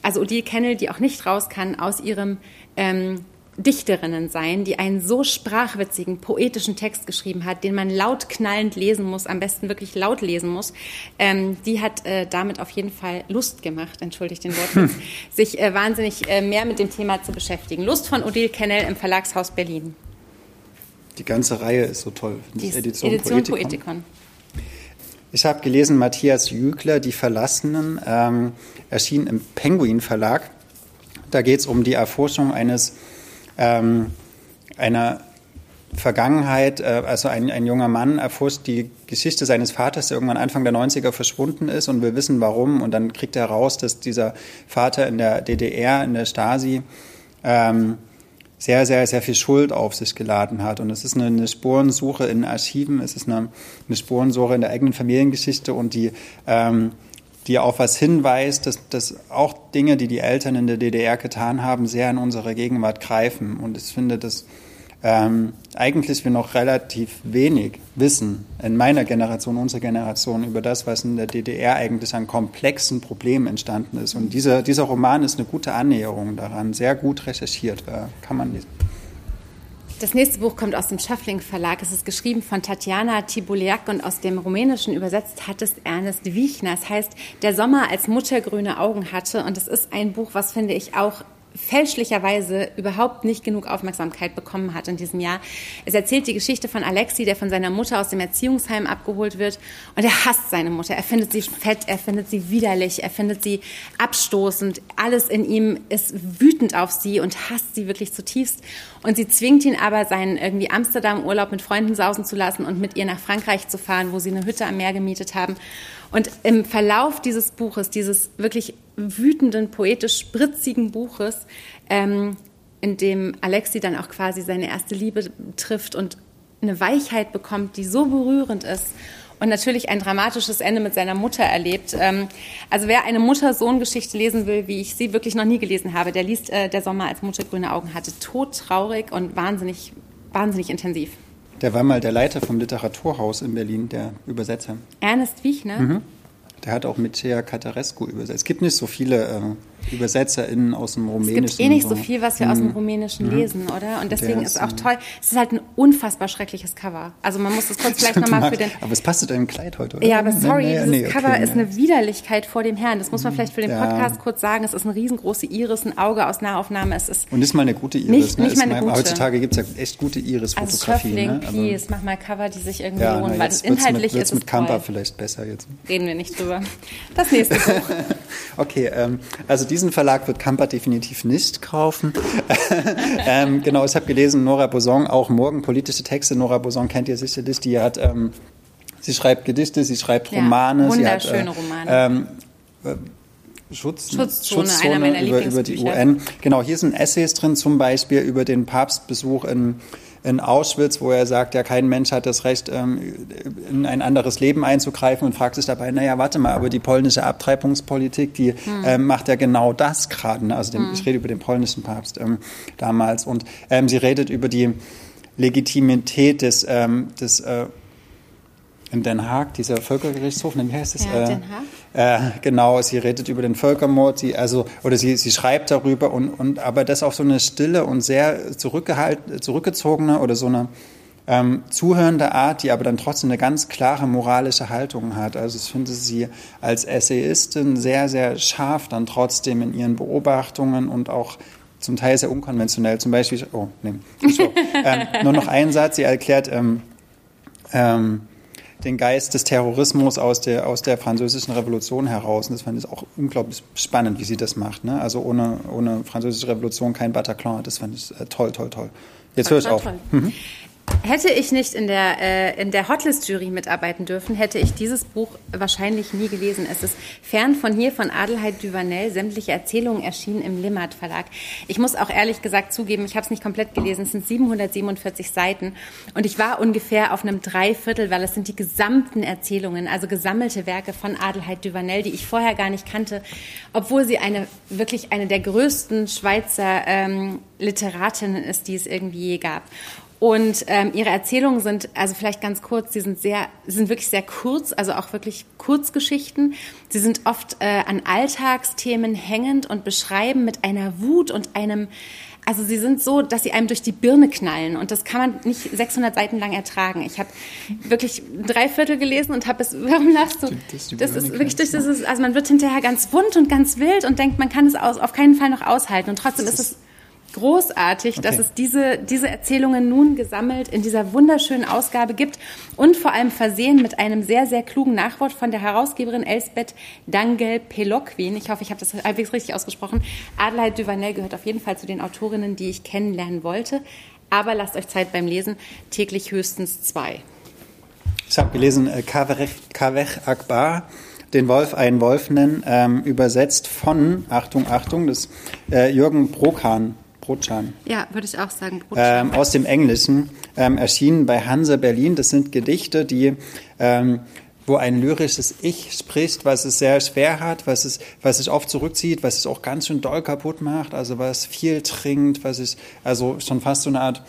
also Odile Kennel, die auch nicht raus kann aus ihrem ähm, Dichterinnen sein, die einen so sprachwitzigen, poetischen Text geschrieben hat, den man laut knallend lesen muss, am besten wirklich laut lesen muss. Ähm, die hat äh, damit auf jeden Fall Lust gemacht, entschuldigt den Wortwitz, hm. sich äh, wahnsinnig äh, mehr mit dem Thema zu beschäftigen. Lust von Odile Kennel im Verlagshaus Berlin. Die ganze Reihe ist so toll. Die Edition, Edition Poetikon. Poetikon. Ich habe gelesen, Matthias Jügler, Die Verlassenen, ähm, erschien im Penguin Verlag. Da geht es um die Erforschung eines ähm, einer Vergangenheit, äh, also ein, ein junger Mann erforscht die Geschichte seines Vaters, der irgendwann Anfang der 90er verschwunden ist und wir wissen warum. Und dann kriegt er heraus, dass dieser Vater in der DDR, in der Stasi, ähm, sehr, sehr, sehr viel Schuld auf sich geladen hat. Und es ist eine, eine Spurensuche in Archiven, es ist eine, eine Spurensuche in der eigenen Familiengeschichte und die ähm, die auf was hinweist, dass, dass auch Dinge, die die Eltern in der DDR getan haben, sehr in unsere Gegenwart greifen. Und ich finde, das ähm, eigentlich wir noch relativ wenig wissen in meiner Generation, unserer Generation über das, was in der DDR eigentlich an komplexen Problemen entstanden ist. Und dieser, dieser Roman ist eine gute Annäherung daran, sehr gut recherchiert, äh, kann man lesen. Das nächste Buch kommt aus dem Schöffling Verlag. Es ist geschrieben von Tatjana Tibuliak und aus dem Rumänischen übersetzt hat es Ernest Wiechner. Es heißt, der Sommer als Mutter grüne Augen hatte. Und es ist ein Buch, was finde ich auch fälschlicherweise überhaupt nicht genug Aufmerksamkeit bekommen hat in diesem Jahr. Es erzählt die Geschichte von Alexi, der von seiner Mutter aus dem Erziehungsheim abgeholt wird und er hasst seine Mutter. Er findet sie fett, er findet sie widerlich, er findet sie abstoßend. Alles in ihm ist wütend auf sie und hasst sie wirklich zutiefst. Und sie zwingt ihn aber, seinen irgendwie Amsterdam-Urlaub mit Freunden sausen zu lassen und mit ihr nach Frankreich zu fahren, wo sie eine Hütte am Meer gemietet haben. Und im Verlauf dieses Buches, dieses wirklich wütenden, poetisch spritzigen Buches, ähm, in dem Alexi dann auch quasi seine erste Liebe trifft und eine Weichheit bekommt, die so berührend ist und natürlich ein dramatisches Ende mit seiner Mutter erlebt. Ähm, also wer eine Mutter-Sohn-Geschichte lesen will, wie ich sie wirklich noch nie gelesen habe, der liest äh, Der Sommer, als Mutter grüne Augen hatte. Todtraurig und wahnsinnig, wahnsinnig intensiv. Der war mal der Leiter vom Literaturhaus in Berlin, der Übersetzer. Ernest Wiechner? Mhm. Der hat auch mit Thea Catarescu übersetzt. Es gibt nicht so viele äh, ÜbersetzerInnen aus dem Rumänischen. Es gibt eh nicht so viel, was wir aus dem mhm. Rumänischen mhm. lesen, oder? Und deswegen ist es auch toll. Es ist halt ein unfassbar schreckliches Cover. Also man muss das kurz *laughs* vielleicht nochmal für den... Aber es passt zu deinem Kleid heute, oder? Ja, aber sorry, nee, dieses nee, okay, Cover nee. ist eine Widerlichkeit vor dem Herrn. Das muss man vielleicht für den Podcast ja. kurz sagen. Es ist eine riesengroße Iris, ein Auge aus Nahaufnahme. Es ist Und ist mal eine gute Iris. Nicht, ne? nicht mal eine gute. Heutzutage gibt es ja echt gute Iris-Fotografie. Also Surfling, ne? mach mal Cover, die sich irgendwie ja, lohnen, weil inhaltlich mit, ist mit Kampa vielleicht besser jetzt. Reden wir nicht drüber. Das nächste *laughs* Buch. okay, ähm, also diesen Verlag wird Kampa Camper definitiv nicht kaufen. *laughs* ähm, genau, ich habe gelesen, Nora Boson, auch morgen politische Texte. Nora Boson kennt ihr sicherlich, die hat, ähm, sie schreibt Gedichte, sie schreibt ja, Romane. Wunderschöne hat, äh, Romane. Ähm, äh, Schutz, Schutzzone, Schutzzone über, über die UN. Genau, hier sind Essays drin, zum Beispiel über den Papstbesuch in in Auschwitz, wo er sagt, ja, kein Mensch hat das Recht, ähm, in ein anderes Leben einzugreifen und fragt sich dabei, naja, warte mal, aber die polnische Abtreibungspolitik, die hm. ähm, macht ja genau das gerade. Ne? Also den, hm. ich rede über den polnischen Papst ähm, damals. Und ähm, sie redet über die Legitimität des, ähm, des äh, in Den Haag, dieser Völkergerichtshof, wie heißt das? Ja, äh, Den Haag. Äh, genau, sie redet über den Völkermord, sie, also, oder sie, sie schreibt darüber und, und aber das auf so eine stille und sehr zurückgezogene oder so eine ähm, zuhörende Art, die aber dann trotzdem eine ganz klare moralische Haltung hat. Also ich finde sie als Essayistin sehr, sehr scharf dann trotzdem in ihren Beobachtungen und auch zum Teil sehr unkonventionell. Zum Beispiel, oh, nee, so, *laughs* ähm, nur noch ein Satz, sie erklärt, ähm, ähm, den Geist des Terrorismus aus der, aus der französischen Revolution heraus. Und das fand ich auch unglaublich spannend, wie sie das macht. Ne? Also ohne, ohne französische Revolution kein Bataclan. Das fand ich äh, toll, toll, toll. Jetzt höre ich auf. Mhm. Hätte ich nicht in der, äh, der Hotlist-Jury mitarbeiten dürfen, hätte ich dieses Buch wahrscheinlich nie gelesen. Es ist fern von hier von Adelheid Duvanel. Sämtliche Erzählungen erschienen im Limmat Verlag. Ich muss auch ehrlich gesagt zugeben, ich habe es nicht komplett gelesen. Es sind 747 Seiten und ich war ungefähr auf einem Dreiviertel, weil es sind die gesamten Erzählungen, also gesammelte Werke von Adelheid Duvanel, die ich vorher gar nicht kannte, obwohl sie eine wirklich eine der größten Schweizer ähm, Literatinnen ist, die es irgendwie je gab. Und ähm, ihre Erzählungen sind, also vielleicht ganz kurz, sie sind sehr, sie sind wirklich sehr kurz, also auch wirklich Kurzgeschichten. Sie sind oft äh, an Alltagsthemen hängend und beschreiben mit einer Wut und einem, also sie sind so, dass sie einem durch die Birne knallen und das kann man nicht 600 Seiten lang ertragen. Ich habe wirklich drei Viertel gelesen und habe es, *laughs* warum lachst du? Das, das ist wirklich, das ist, also man wird hinterher ganz wund und ganz wild und denkt, man kann es aus, auf keinen Fall noch aushalten und trotzdem ist es großartig, okay. dass es diese, diese Erzählungen nun gesammelt in dieser wunderschönen Ausgabe gibt und vor allem versehen mit einem sehr, sehr klugen Nachwort von der Herausgeberin Elsbeth Dangel-Peloquin. Ich hoffe, ich habe das halbwegs richtig ausgesprochen. Adelheid Duvanel gehört auf jeden Fall zu den Autorinnen, die ich kennenlernen wollte. Aber lasst euch Zeit beim Lesen, täglich höchstens zwei. Ich habe gelesen, äh, Kavech Akbar den Wolf einen Wolf nennen, ähm, übersetzt von, Achtung, Achtung, das äh, Jürgen Brokan. Brotschan. Ja, würde ich auch sagen. Ähm, aus dem Englischen, ähm, erschienen bei Hanse Berlin. Das sind Gedichte, die, ähm, wo ein lyrisches Ich spricht, was es sehr schwer hat, was es, was sich oft zurückzieht, was es auch ganz schön doll kaputt macht, also was viel trinkt, was ich, also schon fast so eine Art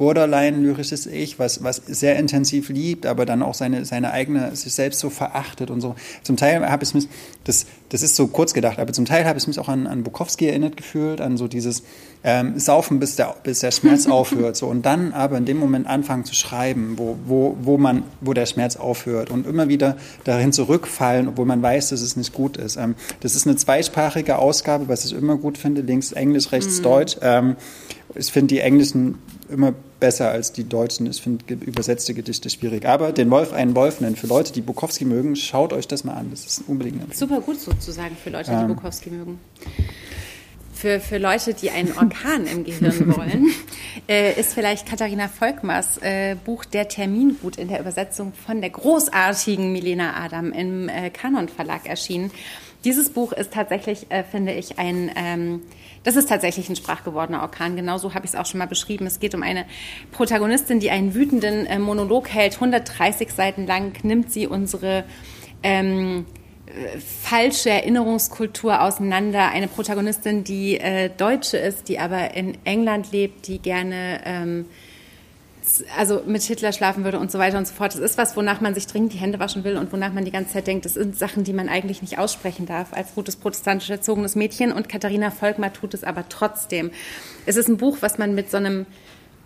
borderline-lyrisches Ich, was, was sehr intensiv liebt, aber dann auch seine, seine eigene, sich selbst so verachtet und so. Zum Teil habe ich mich, das, das ist so kurz gedacht, aber zum Teil habe ich mich auch an, an Bukowski erinnert gefühlt, an so dieses ähm, Saufen, bis der, bis der Schmerz *laughs* aufhört. So. Und dann aber in dem Moment anfangen zu schreiben, wo, wo, wo, man, wo der Schmerz aufhört und immer wieder darin zurückfallen, obwohl man weiß, dass es nicht gut ist. Ähm, das ist eine zweisprachige Ausgabe, was ich immer gut finde, links Englisch, rechts mhm. Deutsch. Ähm, ich finde die Englischen immer besser als die Deutschen. Ich finde übersetzte Gedichte schwierig. Aber den Wolf einen Wolf nennen. Für Leute, die Bukowski mögen, schaut euch das mal an. Das ist unbedingt. Super gut sozusagen für Leute, die ähm, Bukowski mögen. Für, für Leute, die einen Orkan im Gehirn *laughs* wollen, äh, ist vielleicht Katharina Volkmars äh, Buch Der Termin gut in der Übersetzung von der großartigen Milena Adam im äh, Kanon Verlag erschienen. Dieses Buch ist tatsächlich, äh, finde ich, ein, ähm, das ist tatsächlich ein sprachgewordener Orkan. Genauso habe ich es auch schon mal beschrieben. Es geht um eine Protagonistin, die einen wütenden äh, Monolog hält. 130 Seiten lang nimmt sie unsere ähm, äh, falsche Erinnerungskultur auseinander. Eine Protagonistin, die äh, Deutsche ist, die aber in England lebt, die gerne ähm, also mit Hitler schlafen würde und so weiter und so fort. Das ist was, wonach man sich dringend die Hände waschen will und wonach man die ganze Zeit denkt, das sind Sachen, die man eigentlich nicht aussprechen darf als gutes protestantisch erzogenes Mädchen. Und Katharina Volkmar tut es aber trotzdem. Es ist ein Buch, was man mit so einem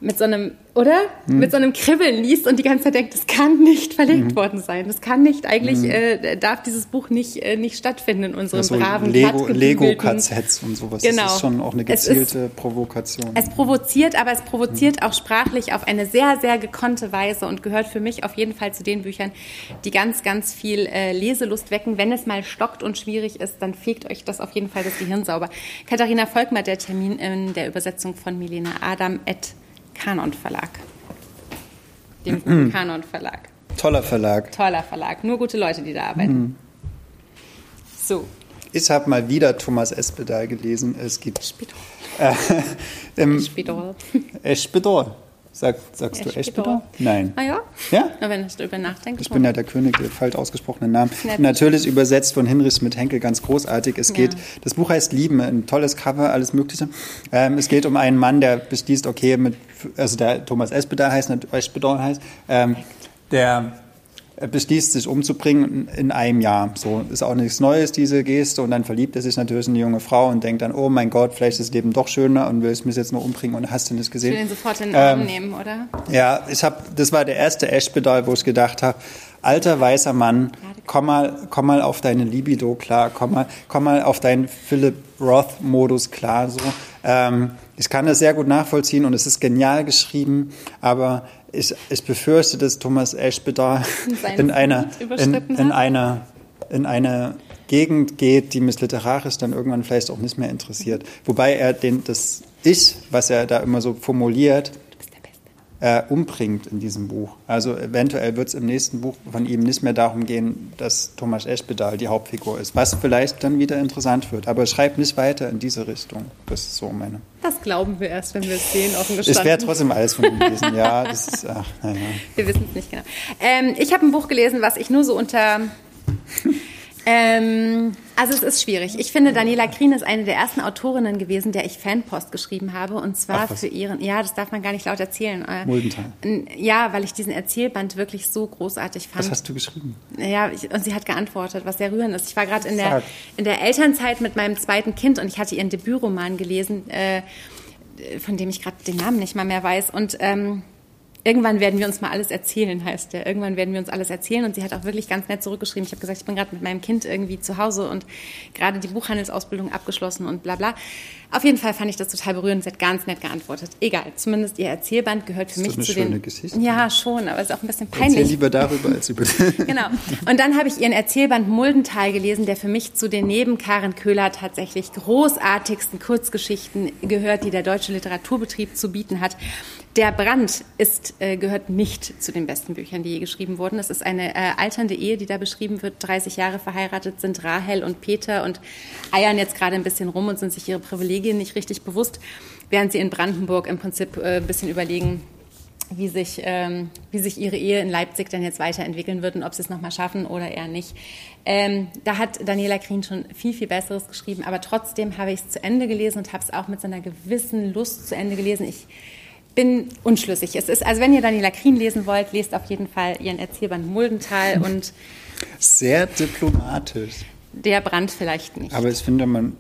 mit so einem, oder? Hm. Mit so einem Kribbeln liest und die ganze Zeit denkt, das kann nicht verlegt hm. worden sein. Das kann nicht, eigentlich hm. äh, darf dieses Buch nicht, äh, nicht stattfinden in unserem ja, so braven, Lego, Lego-KZs und sowas. Genau. Das ist schon auch eine gezielte ist, Provokation. Es provoziert, aber es provoziert auch sprachlich auf eine sehr, sehr gekonnte Weise und gehört für mich auf jeden Fall zu den Büchern, die ganz, ganz viel äh, Leselust wecken. Wenn es mal stockt und schwierig ist, dann fegt euch das auf jeden Fall das Gehirn sauber. Katharina Volkmar, der Termin in der Übersetzung von Milena Adam et Kanon Verlag. Dem Kanon Verlag. Toller Verlag. Toller Verlag. Nur gute Leute, die da arbeiten. Mhm. So. Ich habe mal wieder Thomas Espedal gelesen. Es gibt. Spidol. Äh, *laughs* ähm, Espedal. Espedal. Sag, sagst du Eschbedor? Nein. Ah ja? Ja? Na, wenn ich darüber nachdenke. Ich bin ja der König der falsch ausgesprochenen Namen. Natürlich übersetzt von Hinrichs mit Henkel, ganz großartig. Es geht, ja. das Buch heißt Lieben, ein tolles Cover, alles Mögliche. Ähm, es geht um einen Mann, der beschließt, okay, mit, also der Thomas Espedal heißt, nicht Eschbedor heißt, ähm, der beschließt, sich umzubringen in einem Jahr. So ist auch nichts Neues, diese Geste. Und dann verliebt er sich natürlich in eine junge Frau und denkt dann, oh mein Gott, vielleicht ist das Leben doch schöner und will es mich jetzt nur umbringen und hast du nicht gesehen. Ich will ihn sofort in den Arm ähm, nehmen, oder? Ja, ich habe, das war der erste Ashbedal, wo ich gedacht habe, alter weißer Mann, komm mal, komm mal auf deine Libido klar, komm mal, komm mal auf deinen Philip Roth-Modus klar. So. Ähm, ich kann das sehr gut nachvollziehen und es ist genial geschrieben, aber ich, ich befürchte, dass Thomas Eschbeder in einer, in, in, einer, in einer Gegend geht, die mich literarisch dann irgendwann vielleicht auch nicht mehr interessiert. Wobei er den, das Ich, was er da immer so formuliert, äh, umbringt in diesem Buch. Also eventuell wird es im nächsten Buch von ihm nicht mehr darum gehen, dass Thomas Eschbedal die Hauptfigur ist, was vielleicht dann wieder interessant wird. Aber schreibt nicht weiter in diese Richtung. Das ist so meine. Das glauben wir erst, wenn wir es sehen, offen gestanden. Ich werde trotzdem alles von ihm lesen. Ja, *laughs* das ist, ach, naja. Wir wissen es nicht genau. Ähm, ich habe ein Buch gelesen, was ich nur so unter ähm, also es ist schwierig. Ich finde, Daniela Krien ist eine der ersten Autorinnen gewesen, der ich Fanpost geschrieben habe. Und zwar Ach, für ihren, ja, das darf man gar nicht laut erzählen. Äh, Muldental. Ja, weil ich diesen Erzählband wirklich so großartig fand. Was hast du geschrieben? Ja, ich, und sie hat geantwortet, was sehr rührend ist. Ich war gerade in der, in der Elternzeit mit meinem zweiten Kind und ich hatte ihren Debütroman gelesen, äh, von dem ich gerade den Namen nicht mal mehr weiß. Und ähm, Irgendwann werden wir uns mal alles erzählen, heißt der. Irgendwann werden wir uns alles erzählen. Und sie hat auch wirklich ganz nett zurückgeschrieben. Ich habe gesagt, ich bin gerade mit meinem Kind irgendwie zu Hause und gerade die Buchhandelsausbildung abgeschlossen und bla bla. Auf jeden Fall fand ich das total berührend. Sie hat ganz nett geantwortet. Egal, zumindest ihr Erzählband gehört für mich zu den. Geschichte. Ja, schon, aber es ist auch ein bisschen peinlich. Erzähl lieber darüber als über. *laughs* genau. Und dann habe ich ihren Erzählband Muldental gelesen, der für mich zu den neben Karen Köhler tatsächlich großartigsten Kurzgeschichten gehört, die der deutsche Literaturbetrieb zu bieten hat. Der Brand ist, äh, gehört nicht zu den besten Büchern, die je geschrieben wurden. Es ist eine äh, alternde Ehe, die da beschrieben wird. 30 Jahre verheiratet sind Rahel und Peter und eiern jetzt gerade ein bisschen rum und sind sich ihre Privilegien nicht richtig bewusst, während sie in Brandenburg im Prinzip äh, ein bisschen überlegen, wie sich, ähm, wie sich ihre Ehe in Leipzig dann jetzt weiterentwickeln wird und ob sie es nochmal schaffen oder eher nicht. Ähm, da hat Daniela Krien schon viel, viel Besseres geschrieben, aber trotzdem habe ich es zu Ende gelesen und habe es auch mit so einer gewissen Lust zu Ende gelesen. Ich bin unschlüssig. Es ist, also wenn ihr Daniela Krien lesen wollt, lest auf jeden Fall ihren Erzählband Muldental *laughs* und sehr diplomatisch. Der Brand vielleicht nicht. Aber ich finde, man,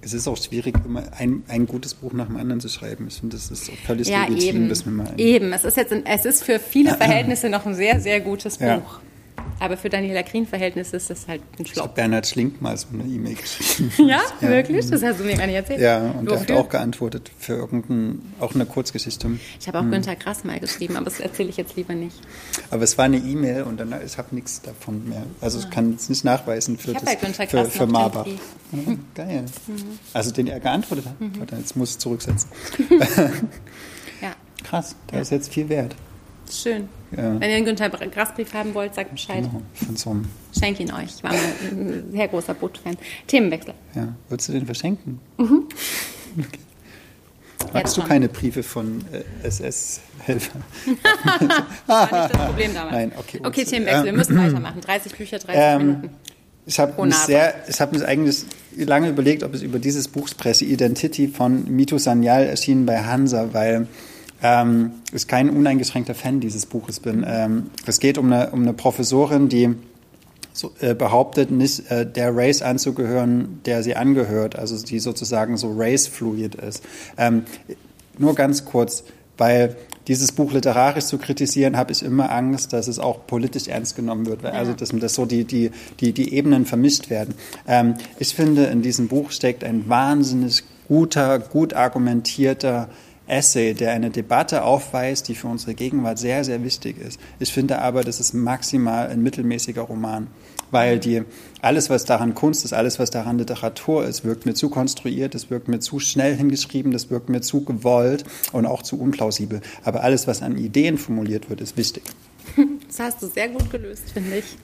es ist auch schwierig, immer ein, ein gutes Buch nach dem anderen zu schreiben. Ich finde, das ist auch völlig ja, legitim, eben. dass man mal. Eben, es ist jetzt, ein, es ist für viele *clears throat* Verhältnisse noch ein sehr, sehr gutes Buch. Aber für Daniela Krien-Verhältnisse ist das halt ein Flop. Ich habe Bernhard Schlink mal so eine E-Mail geschrieben. *laughs* ja, ja, wirklich? Das hast du mir gar nicht erzählt. Ja, und er hat auch geantwortet für irgendein, auch eine Kurzgeschichte. Ich habe auch hm. Günther Grass mal geschrieben, aber das erzähle ich jetzt lieber nicht. Aber es war eine E-Mail und dann, ich habe nichts davon mehr. Also ich kann es nicht nachweisen für, ich das, Günther für, für Marbach. Ja, geil. Mhm. Also den er geantwortet hat. Mhm. Jetzt muss ich zurücksetzen. *laughs* ja. *laughs* Krass, der ja. ist jetzt viel wert. Schön. Ja. Wenn ihr einen Günther Grassbrief haben wollt, sagt Bescheid. Genau, von so einem Schenk ihn euch. Ich war mal ein sehr großer Boot-Fan. Themenwechsel. Ja. Würdest du den verschenken? Mhm. Okay. Magst du keine Briefe von äh, SS-Helfern? *laughs* war nicht das Problem damals. Nein, okay. Okay, Themenwechsel. Wir müssen weitermachen. 30 Bücher, 30 ähm, Minuten. Ich habe mich, sehr, ich mich eigentlich lange überlegt, ob es über dieses Buch spreche, Identity von Mito Sanyal, erschienen bei Hansa, weil ähm, ich kein uneingeschränkter Fan dieses Buches bin. Ähm, es geht um eine, um eine Professorin, die so, äh, behauptet, nicht äh, der Race anzugehören, der sie angehört, also die sozusagen so race-fluid ist. Ähm, nur ganz kurz, weil dieses Buch literarisch zu kritisieren, habe ich immer Angst, dass es auch politisch ernst genommen wird, weil, also dass, dass so die, die, die, die Ebenen vermischt werden. Ähm, ich finde, in diesem Buch steckt ein wahnsinnig guter, gut argumentierter Essay, der eine Debatte aufweist, die für unsere Gegenwart sehr, sehr wichtig ist. Ich finde aber, das ist maximal ein mittelmäßiger Roman, weil die, alles, was daran Kunst ist, alles, was daran Literatur ist, wirkt mir zu konstruiert, es wirkt mir zu schnell hingeschrieben, das wirkt mir zu gewollt und auch zu unplausibel. Aber alles, was an Ideen formuliert wird, ist wichtig. *laughs* Das hast du sehr gut gelöst, finde ich.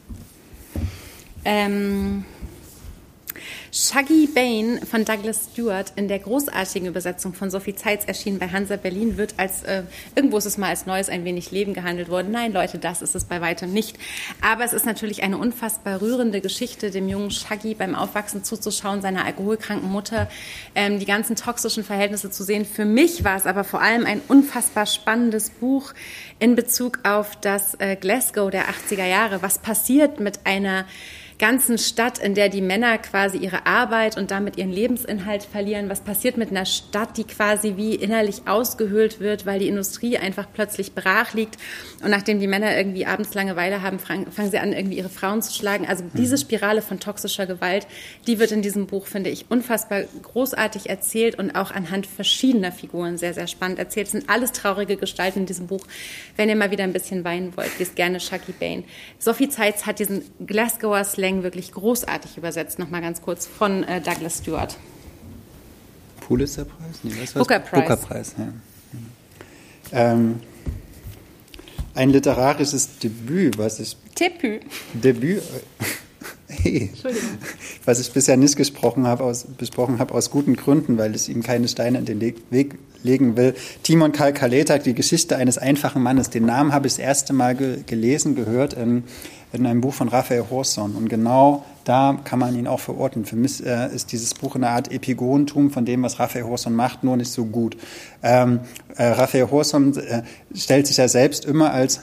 Ähm Shaggy Bane von Douglas Stewart in der großartigen Übersetzung von Sophie Zeitz erschienen bei Hansa Berlin wird als, äh, irgendwo ist es mal als neues ein wenig Leben gehandelt worden. Nein, Leute, das ist es bei weitem nicht. Aber es ist natürlich eine unfassbar rührende Geschichte, dem jungen Shaggy beim Aufwachsen zuzuschauen, seiner alkoholkranken Mutter, ähm, die ganzen toxischen Verhältnisse zu sehen. Für mich war es aber vor allem ein unfassbar spannendes Buch in Bezug auf das äh, Glasgow der 80er Jahre. Was passiert mit einer ganzen Stadt, in der die Männer quasi ihre Arbeit und damit ihren Lebensinhalt verlieren? Was passiert mit einer Stadt, die quasi wie innerlich ausgehöhlt wird, weil die Industrie einfach plötzlich brach liegt und nachdem die Männer irgendwie abends Langeweile haben, fangen sie an, irgendwie ihre Frauen zu schlagen. Also diese mhm. Spirale von toxischer Gewalt, die wird in diesem Buch, finde ich, unfassbar großartig erzählt und auch anhand verschiedener Figuren sehr, sehr spannend erzählt. Es sind alles traurige Gestalten in diesem Buch. Wenn ihr mal wieder ein bisschen weinen wollt, lest gerne Shaggy Bane. Sophie Zeitz hat diesen Glasgower Slang Slang wirklich großartig übersetzt, nochmal ganz kurz, von äh, Douglas Stewart. Pulitzerpreis? Nee, was Booker Prize. Booker Preis, ja. Ähm, ein literarisches Debüt, was ich. Debüt. Debüt. *laughs* Hey. Was ich bisher nicht gesprochen habe, aus, besprochen habe, aus guten Gründen, weil ich ihm keine Steine in den Weg legen will. Timon Kalkaleta, die Geschichte eines einfachen Mannes. Den Namen habe ich das erste Mal ge gelesen, gehört. Ähm, in einem Buch von Raphael Horson. Und genau da kann man ihn auch verorten. Für mich äh, ist dieses Buch eine Art Epigonentum von dem, was Raphael Horson macht, nur nicht so gut. Ähm, äh, Raphael Horson äh, stellt sich ja selbst immer als,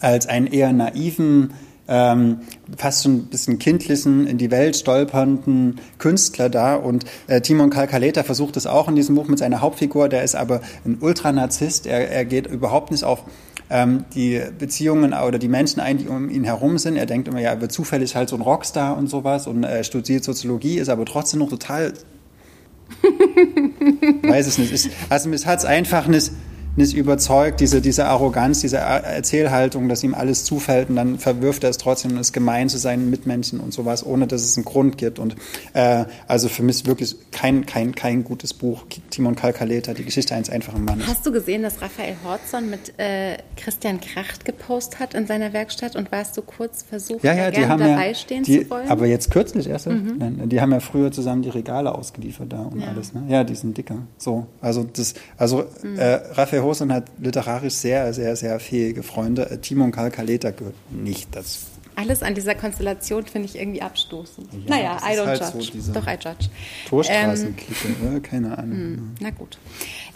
als einen eher naiven, ähm, fast schon ein bisschen kindlichen, in die Welt stolpernden Künstler da. Und äh, Timon Kalkaleta versucht es auch in diesem Buch mit seiner Hauptfigur. Der ist aber ein Ultranarzisst. Er, er geht überhaupt nicht auf ähm, die Beziehungen oder die Menschen ein, die um ihn herum sind. Er denkt immer, ja, er wird zufällig halt so ein Rockstar und sowas und er studiert Soziologie, ist aber trotzdem noch total. *laughs* weiß es nicht. Ist, also, mich hat es einfach nicht nicht überzeugt, diese, diese Arroganz, diese Erzählhaltung, dass ihm alles zufällt und dann verwirft er es trotzdem und ist gemein zu seinen Mitmenschen und sowas, ohne dass es einen Grund gibt. Und äh, also für mich wirklich kein, kein, kein gutes Buch. Timon Kalkaleta, die Geschichte eines einfachen Mannes. Hast du gesehen, dass Raphael Horzon mit äh, Christian Kracht gepostet hat in seiner Werkstatt und warst du kurz versucht, ja, ja, da haben dabei ja, stehen die, zu wollen? Aber jetzt kürzlich erst, mhm. die haben ja früher zusammen die Regale ausgeliefert da und ja. alles. Ne? Ja, die sind dicker. So, also das, also mhm. äh, Raphael Hosen hat literarisch sehr, sehr, sehr fähige Freunde. Timon Kalkaleta gehört nicht dazu. Alles an dieser Konstellation finde ich irgendwie abstoßend. Ja, naja, I don't halt judge. So Doch, I judge. Torstraßenklicke, ähm, keine Ahnung. Mh, hm, na gut.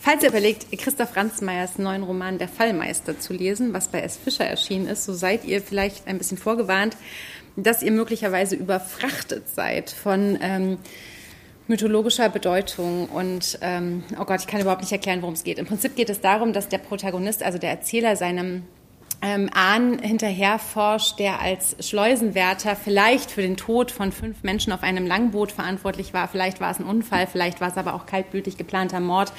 Falls ihr überlegt, Christoph Ranzmeyers neuen Roman Der Fallmeister zu lesen, was bei S. Fischer erschienen ist, so seid ihr vielleicht ein bisschen vorgewarnt, dass ihr möglicherweise überfrachtet seid von ähm, mythologischer Bedeutung und ähm, oh Gott, ich kann überhaupt nicht erklären, worum es geht. Im Prinzip geht es darum, dass der Protagonist, also der Erzähler, seinem ähm, Ahn hinterherforscht, der als Schleusenwärter vielleicht für den Tod von fünf Menschen auf einem Langboot verantwortlich war. Vielleicht war es ein Unfall, vielleicht war es aber auch kaltblütig geplanter Mord.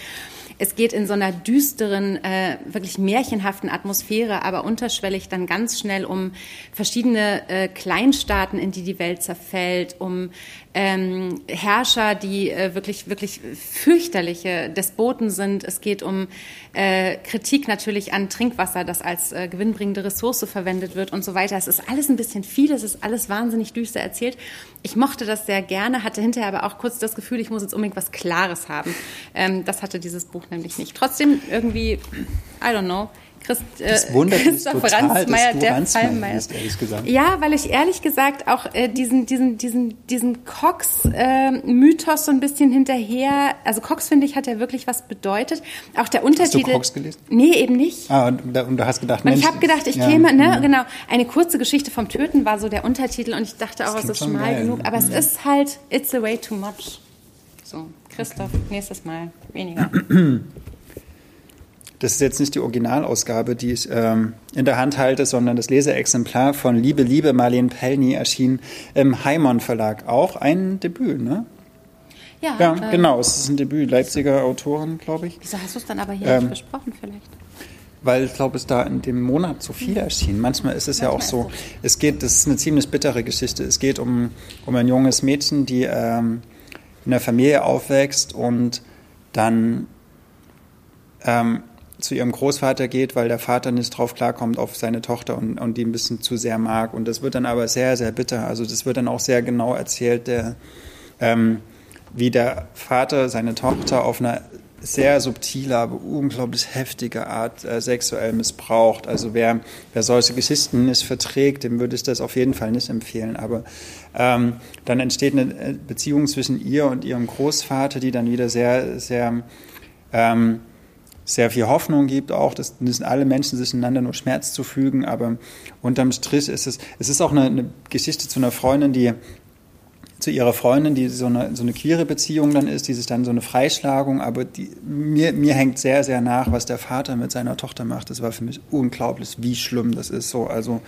Es geht in so einer düsteren, äh, wirklich märchenhaften Atmosphäre, aber unterschwellig dann ganz schnell um verschiedene äh, Kleinstaaten, in die die Welt zerfällt, um ähm, Herrscher, die äh, wirklich, wirklich fürchterliche Despoten sind. Es geht um äh, Kritik natürlich an Trinkwasser, das als äh, gewinnbringende Ressource verwendet wird und so weiter. Es ist alles ein bisschen viel, es ist alles wahnsinnig düster erzählt. Ich mochte das sehr gerne, hatte hinterher aber auch kurz das Gefühl, ich muss jetzt unbedingt was Klares haben. Ähm, das hatte dieses Buch nämlich nicht. Trotzdem irgendwie, I don't know, Christ, äh, das wundert Christoph total, Ransmeier, der Fallmeier. Ja, weil ich ehrlich gesagt auch äh, diesen, diesen, diesen, diesen Cox-Mythos äh, so ein bisschen hinterher, also Cox finde ich hat ja wirklich was bedeutet. Auch der Untertitel. Hast du Cox gelesen? Nee, eben nicht. Ah, und, und du hast gedacht, Mensch. Ich habe gedacht, ich ja, käme, ne, ja. genau. Eine kurze Geschichte vom Töten war so der Untertitel und ich dachte auch, es ist schmal geil. genug. Aber ja. es ist halt, it's a way too much. So, Christoph, nächstes Mal weniger. Das ist jetzt nicht die Originalausgabe, die ich ähm, in der Hand halte, sondern das Leseexemplar von Liebe, Liebe Marlene Pellny erschien im Heimon Verlag. Auch ein Debüt, ne? Ja, ja äh, genau, es ist ein Debüt, Leipziger Autorin, glaube ich. Wieso hast du es dann aber hier ähm, nicht besprochen vielleicht? Weil ich glaube, es da in dem Monat so viel erschien. Manchmal ist es Manchmal ja auch so, so, es geht, das ist eine ziemlich bittere Geschichte. Es geht um, um ein junges Mädchen, die ähm, in einer Familie aufwächst und dann ähm, zu ihrem Großvater geht, weil der Vater nicht drauf klarkommt auf seine Tochter und, und die ein bisschen zu sehr mag. Und das wird dann aber sehr, sehr bitter. Also das wird dann auch sehr genau erzählt, der, ähm, wie der Vater seine Tochter auf eine sehr subtile, aber unglaublich heftige Art äh, sexuell missbraucht. Also wer, wer solche Geschichten nicht verträgt, dem würde ich das auf jeden Fall nicht empfehlen. Aber ähm, dann entsteht eine äh, Beziehung zwischen ihr und ihrem Großvater, die dann wieder sehr, sehr ähm, sehr viel Hoffnung gibt, auch, dass müssen alle Menschen sich einander nur Schmerz zufügen, aber unterm Strich ist es, es ist auch eine, eine Geschichte zu einer Freundin, die zu ihrer Freundin, die so eine, so eine queere Beziehung dann ist, die sich dann so eine Freischlagung, aber die, mir, mir hängt sehr, sehr nach, was der Vater mit seiner Tochter macht. Das war für mich unglaublich, wie schlimm das ist. So, also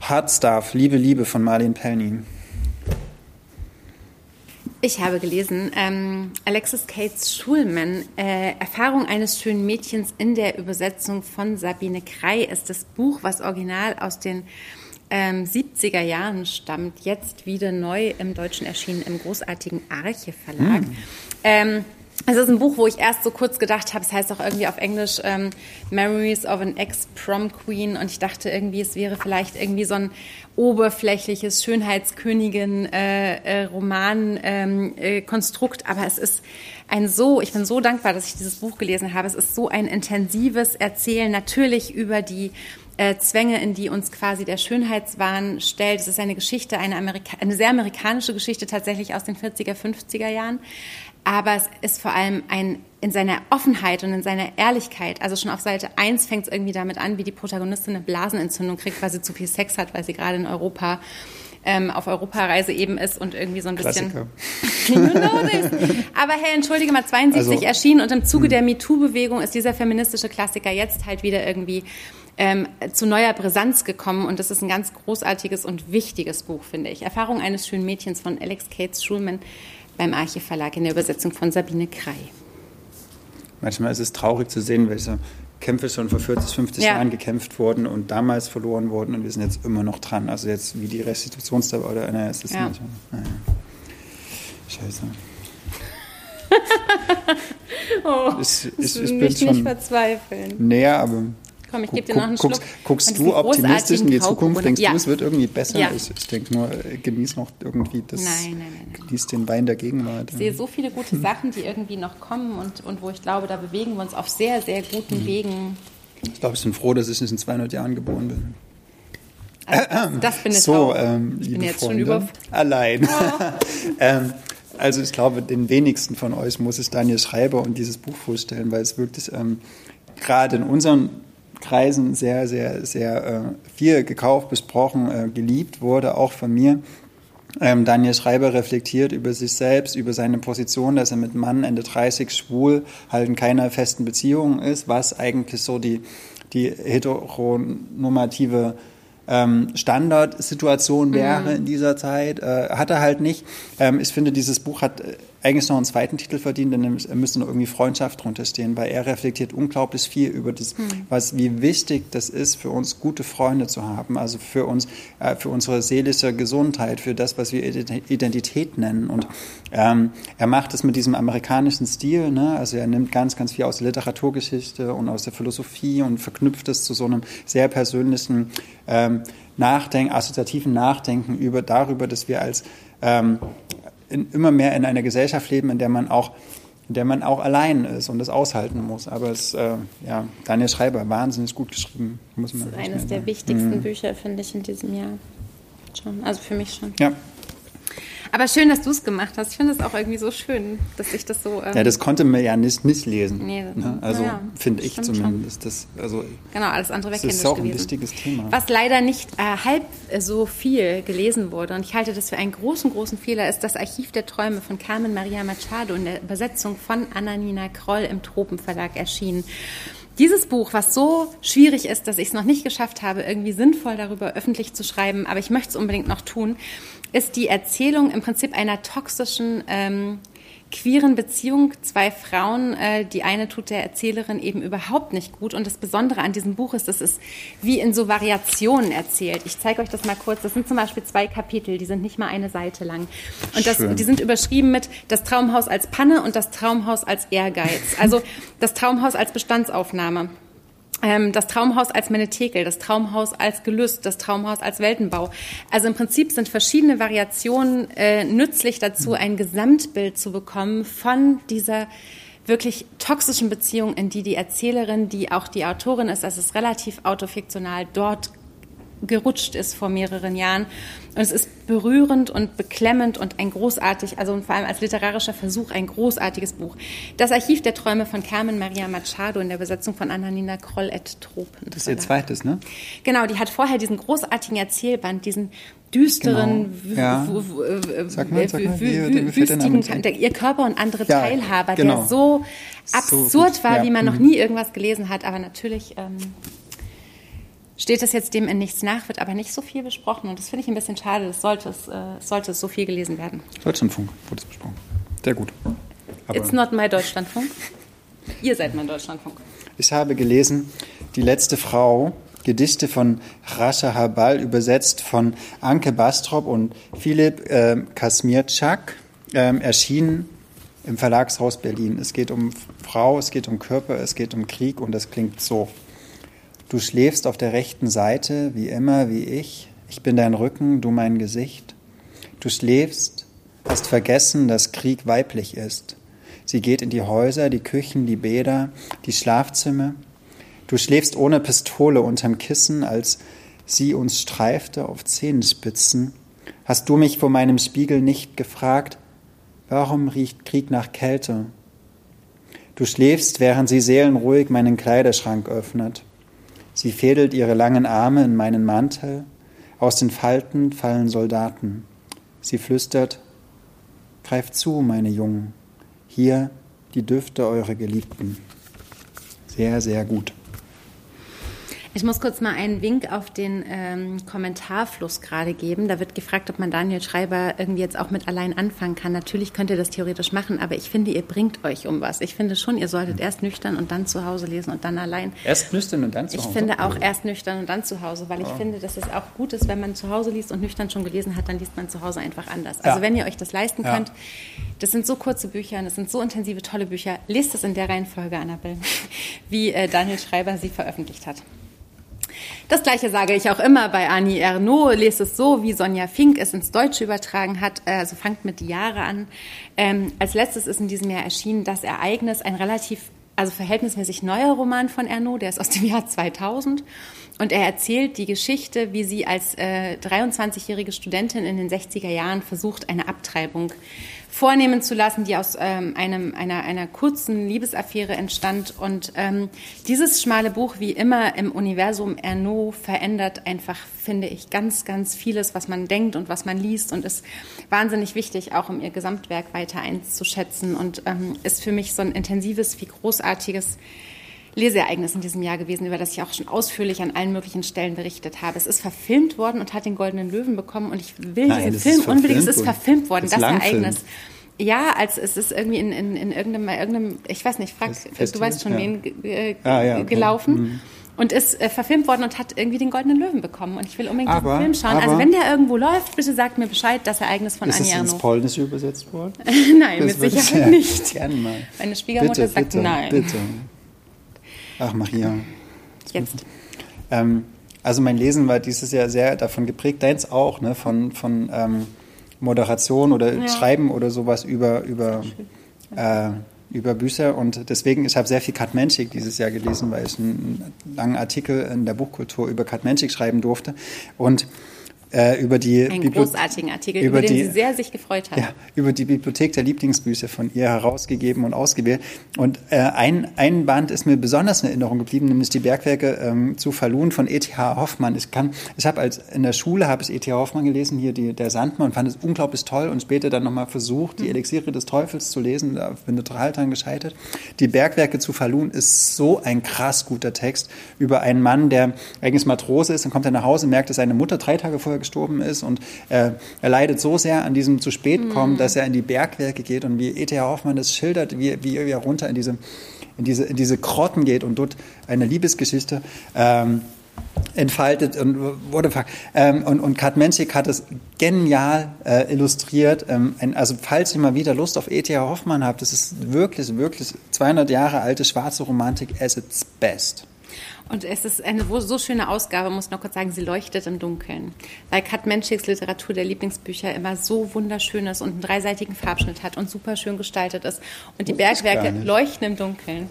Hard Stuff, Liebe, Liebe von Marlene Pelny. Ich habe gelesen, ähm, Alexis Cates Schulman, äh, Erfahrung eines schönen Mädchens in der Übersetzung von Sabine Krei ist das Buch, was original aus den ähm, 70er Jahren stammt, jetzt wieder neu im Deutschen erschienen im großartigen Arche Verlag. Mm. Ähm, es ist ein Buch, wo ich erst so kurz gedacht habe, es heißt auch irgendwie auf Englisch ähm, Memories of an Ex-Prom Queen und ich dachte irgendwie, es wäre vielleicht irgendwie so ein oberflächliches Schönheitskönigin-Roman-Konstrukt, äh, äh, ähm, äh, aber es ist ein so, ich bin so dankbar, dass ich dieses Buch gelesen habe. Es ist so ein intensives Erzählen, natürlich über die äh, Zwänge, in die uns quasi der Schönheitswahn stellt. Es ist eine Geschichte, eine, Amerika eine sehr amerikanische Geschichte tatsächlich aus den 40er, 50er Jahren aber es ist vor allem ein in seiner Offenheit und in seiner Ehrlichkeit. Also schon auf Seite 1 fängt es irgendwie damit an, wie die Protagonistin eine Blasenentzündung kriegt, weil sie zu viel Sex hat, weil sie gerade in Europa ähm, auf Europareise eben ist und irgendwie so ein bisschen. you know this. Aber hey, entschuldige mal, 72 also, erschienen und im Zuge hm. der MeToo-Bewegung ist dieser feministische Klassiker jetzt halt wieder irgendwie ähm, zu neuer Brisanz gekommen und das ist ein ganz großartiges und wichtiges Buch, finde ich. Erfahrung eines schönen Mädchens von Alex Cates Schulman beim Arche Verlag in der Übersetzung von Sabine Krei. Manchmal ist es traurig zu sehen, welche Kämpfe schon vor 40, 50 ja. Jahren gekämpft wurden und damals verloren wurden und wir sind jetzt immer noch dran. Also jetzt wie die Restitutionsdauer oder naja, es ist ja. nicht. Naja. Scheiße. *laughs* oh, ich, ich, ich bin schon, nicht verzweifeln. Näher, aber Komm, ich gebe dir noch einen Schluck. Guckst, du optimistisch in die Zukunft? Denkst ja. du, es wird irgendwie besser? Ja. Ich, ich denke nur, äh, genieß noch irgendwie das. Nein, nein, nein. Genieß den Wein der Gegenwart. Ich sehe so viele gute Sachen, die irgendwie noch kommen und, und wo ich glaube, da bewegen wir uns auf sehr, sehr guten mhm. Wegen. Ich glaube, ich bin froh, dass ich nicht in 200 Jahren geboren bin. Also das bin ich so. Ähm, ich bin jetzt Freunde, schon über. allein. Oh. *laughs* ähm, also ich glaube, den wenigsten von euch muss ich Daniel Schreiber und dieses Buch vorstellen, weil es wirklich ähm, gerade in unseren Kreisen sehr, sehr, sehr äh, viel gekauft, besprochen, äh, geliebt wurde, auch von mir. Ähm, Daniel Schreiber reflektiert über sich selbst, über seine Position, dass er mit Mann Ende 30 schwul halt in keiner festen Beziehung ist, was eigentlich so die, die heteronormative ähm, Standardsituation wäre mhm. in dieser Zeit. Äh, hat er halt nicht. Ähm, ich finde, dieses Buch hat äh, eigentlich noch einen zweiten Titel verdient, denn er müsste noch irgendwie Freundschaft drunter stehen, weil er reflektiert unglaublich viel über das, mhm. was, wie wichtig das ist, für uns gute Freunde zu haben, also für uns, äh, für unsere seelische Gesundheit, für das, was wir Identität nennen. Und ähm, er macht es mit diesem amerikanischen Stil, ne? also er nimmt ganz, ganz viel aus der Literaturgeschichte und aus der Philosophie und verknüpft es zu so einem sehr persönlichen ähm, Nachdenken, assoziativen Nachdenken über darüber, dass wir als ähm, in, immer mehr in einer Gesellschaft leben, in der man auch in der man auch allein ist und das aushalten muss. Aber es, äh, ja, Daniel Schreiber, wahnsinnig gut geschrieben, muss man Das ist eines der wichtigsten mhm. Bücher, finde ich, in diesem Jahr. Schon. Also für mich schon. Ja, aber schön, dass du es gemacht hast. Ich finde es auch irgendwie so schön, dass ich das so. Ähm ja, das konnte man ja nicht, nicht lesen. Nee, ne? Also ja, finde ich zumindest. Das, also, genau, alles andere wäre Das ist auch ein wichtiges Thema. Was leider nicht äh, halb so viel gelesen wurde, und ich halte das für einen großen, großen Fehler, ist das Archiv der Träume von Carmen Maria Machado in der Übersetzung von Ananina Kroll im Tropenverlag erschienen. Dieses Buch, was so schwierig ist, dass ich es noch nicht geschafft habe, irgendwie sinnvoll darüber öffentlich zu schreiben, aber ich möchte es unbedingt noch tun, ist die Erzählung im Prinzip einer toxischen ähm, queeren Beziehung. Zwei Frauen, äh, die eine tut der Erzählerin eben überhaupt nicht gut. Und das Besondere an diesem Buch ist, dass es wie in so Variationen erzählt. Ich zeige euch das mal kurz. Das sind zum Beispiel zwei Kapitel, die sind nicht mal eine Seite lang. Und das, die sind überschrieben mit das Traumhaus als Panne und das Traumhaus als Ehrgeiz. Also das Traumhaus als Bestandsaufnahme das Traumhaus als Menetekel, das Traumhaus als Gelüst, das Traumhaus als Weltenbau. Also im Prinzip sind verschiedene Variationen äh, nützlich dazu, ein Gesamtbild zu bekommen von dieser wirklich toxischen Beziehung, in die die Erzählerin, die auch die Autorin ist, das ist relativ autofiktional, dort gerutscht ist vor mehreren Jahren. Und es ist berührend und beklemmend und ein großartig, also vor allem als literarischer Versuch, ein großartiges Buch. Das Archiv der Träume von Carmen Maria Machado in der Besetzung von Annalena Kroll et Tropen. Das ist ihr zweites, ne? Genau, die hat vorher diesen großartigen Erzählband, diesen düsteren, genau. ja. sag mal, sag mal, wie, wüstigen, ihr Körper und andere ja, Teilhaber, genau. der so absurd so, war, ja. wie man noch mhm. nie irgendwas gelesen hat, aber natürlich ähm, steht es jetzt dem in nichts nach, wird aber nicht so viel besprochen. Und das finde ich ein bisschen schade. Das sollte es, äh, sollte es so viel gelesen werden. Deutschlandfunk wurde es besprochen. Sehr gut. Aber It's not my Deutschlandfunk. Ihr seid mein Deutschlandfunk. Ich habe gelesen, Die letzte Frau, Gedichte von Rascha Habal, übersetzt von Anke Bastrop und Philipp äh, Kasmirczak, äh, erschienen im Verlagshaus Berlin. Es geht um Frau, es geht um Körper, es geht um Krieg und es klingt so. Du schläfst auf der rechten Seite, wie immer, wie ich. Ich bin dein Rücken, du mein Gesicht. Du schläfst, hast vergessen, dass Krieg weiblich ist. Sie geht in die Häuser, die Küchen, die Bäder, die Schlafzimmer. Du schläfst ohne Pistole unterm Kissen, als sie uns streifte auf Zehenspitzen. Hast du mich vor meinem Spiegel nicht gefragt, warum riecht Krieg nach Kälte? Du schläfst, während sie seelenruhig meinen Kleiderschrank öffnet. Sie fädelt ihre langen Arme in meinen Mantel, aus den Falten fallen Soldaten. Sie flüstert, Greift zu, meine Jungen, hier die Düfte eurer Geliebten. Sehr, sehr gut. Ich muss kurz mal einen Wink auf den ähm, Kommentarfluss gerade geben. Da wird gefragt, ob man Daniel Schreiber irgendwie jetzt auch mit allein anfangen kann. Natürlich könnt ihr das theoretisch machen, aber ich finde, ihr bringt euch um was. Ich finde schon, ihr solltet erst nüchtern und dann zu Hause lesen und dann allein. Erst nüchtern und dann zu Hause? Ich finde auch erst nüchtern und dann zu Hause, weil ich oh. finde, dass es auch gut ist, wenn man zu Hause liest und nüchtern schon gelesen hat, dann liest man zu Hause einfach anders. Also ja. wenn ihr euch das leisten ja. könnt, das sind so kurze Bücher und das sind so intensive, tolle Bücher. Lest es in der Reihenfolge, Annabelle, *laughs* wie äh, Daniel Schreiber sie veröffentlicht hat. Das gleiche sage ich auch immer bei Annie Ernaux. Lest es so, wie Sonja Fink es ins Deutsche übertragen hat. Also fangt mit die Jahre an. Ähm, als letztes ist in diesem Jahr erschienen das Ereignis, ein relativ also verhältnismäßig neuer Roman von Ernaud, der ist aus dem Jahr 2000. Und er erzählt die Geschichte, wie sie als äh, 23-jährige Studentin in den 60er Jahren versucht, eine Abtreibung vornehmen zu lassen, die aus ähm, einem, einer, einer kurzen Liebesaffäre entstand. Und ähm, dieses schmale Buch, wie immer im Universum Ernaud, verändert einfach, finde ich, ganz, ganz vieles, was man denkt und was man liest und ist wahnsinnig wichtig, auch um ihr Gesamtwerk weiter einzuschätzen und ähm, ist für mich so ein intensives wie großartiges Leseereignis in diesem Jahr gewesen, über das ich auch schon ausführlich an allen möglichen Stellen berichtet habe. Es ist verfilmt worden und hat den Goldenen Löwen bekommen und ich will Nein, diesen Film unbedingt, es ist verfilmt worden, das, Ereignis. Ja, als es ist irgendwie in, in, in irgendeinem, irgendeinem, ich weiß nicht, frag, du weißt schon, ja. wen äh, ah, ja, okay. gelaufen. Mhm. Und ist äh, verfilmt worden und hat irgendwie den Goldenen Löwen bekommen. Und ich will unbedingt aber, diesen Film schauen. Also wenn der irgendwo läuft, bitte sagt mir Bescheid, das Ereignis von Anja Ist ins Polnische übersetzt worden? *laughs* nein, das mit Sicherheit nicht. Gerne mal. Meine Schwiegermutter bitte, sagt bitte, nein. Bitte. Ach, Maria. Jetzt. Ähm, also mein Lesen war dieses Jahr sehr davon geprägt, deins auch, ne, von, von ähm, Moderation oder ja. Schreiben oder sowas über, über, äh, über Bücher. Und deswegen, ich habe sehr viel Katmenschik dieses Jahr gelesen, weil ich einen langen Artikel in der Buchkultur über Katmenschik schreiben durfte. Und äh, über die einen Bibli großartigen Artikel, über, über den die, sie sehr sich gefreut hat. Ja, über die Bibliothek der Lieblingsbücher von ihr herausgegeben und ausgewählt. Und äh, ein, ein Band ist mir besonders in Erinnerung geblieben, nämlich die Bergwerke ähm, zu Falun von E.T.H. Hoffmann. Ich kann, ich habe als in der Schule habe ich E.T.H. Hoffmann gelesen, hier die, der Sandmann, und fand es unglaublich toll und später dann nochmal versucht, die mhm. Elixiere des Teufels zu lesen, da bin total dran gescheitert. Die Bergwerke zu Falun ist so ein krass guter Text über einen Mann, der eigentlich Matrose ist, dann kommt er nach Hause, merkt, dass seine Mutter drei Tage vorher gestorben ist und äh, er leidet so sehr an diesem zu spät kommen, mhm. dass er in die Bergwerke geht und wie E.T.H. Hoffmann das schildert, wie, wie er runter in diese, in diese, in diese Krotten geht und dort eine Liebesgeschichte ähm, entfaltet und wurde ähm, und und Kat Menschik hat es genial äh, illustriert. Ähm, ein, also falls ihr mal wieder Lust auf E.T.H. Hoffmann habt, das ist wirklich wirklich 200 Jahre alte schwarze Romantik as its best. Und es ist eine so schöne Ausgabe, muss noch kurz sagen, sie leuchtet im Dunkeln. Weil Kat Menschiks Literatur der Lieblingsbücher immer so wunderschön ist und einen dreiseitigen Farbschnitt hat und super schön gestaltet ist. Und die Bergwerke leuchten im Dunkeln.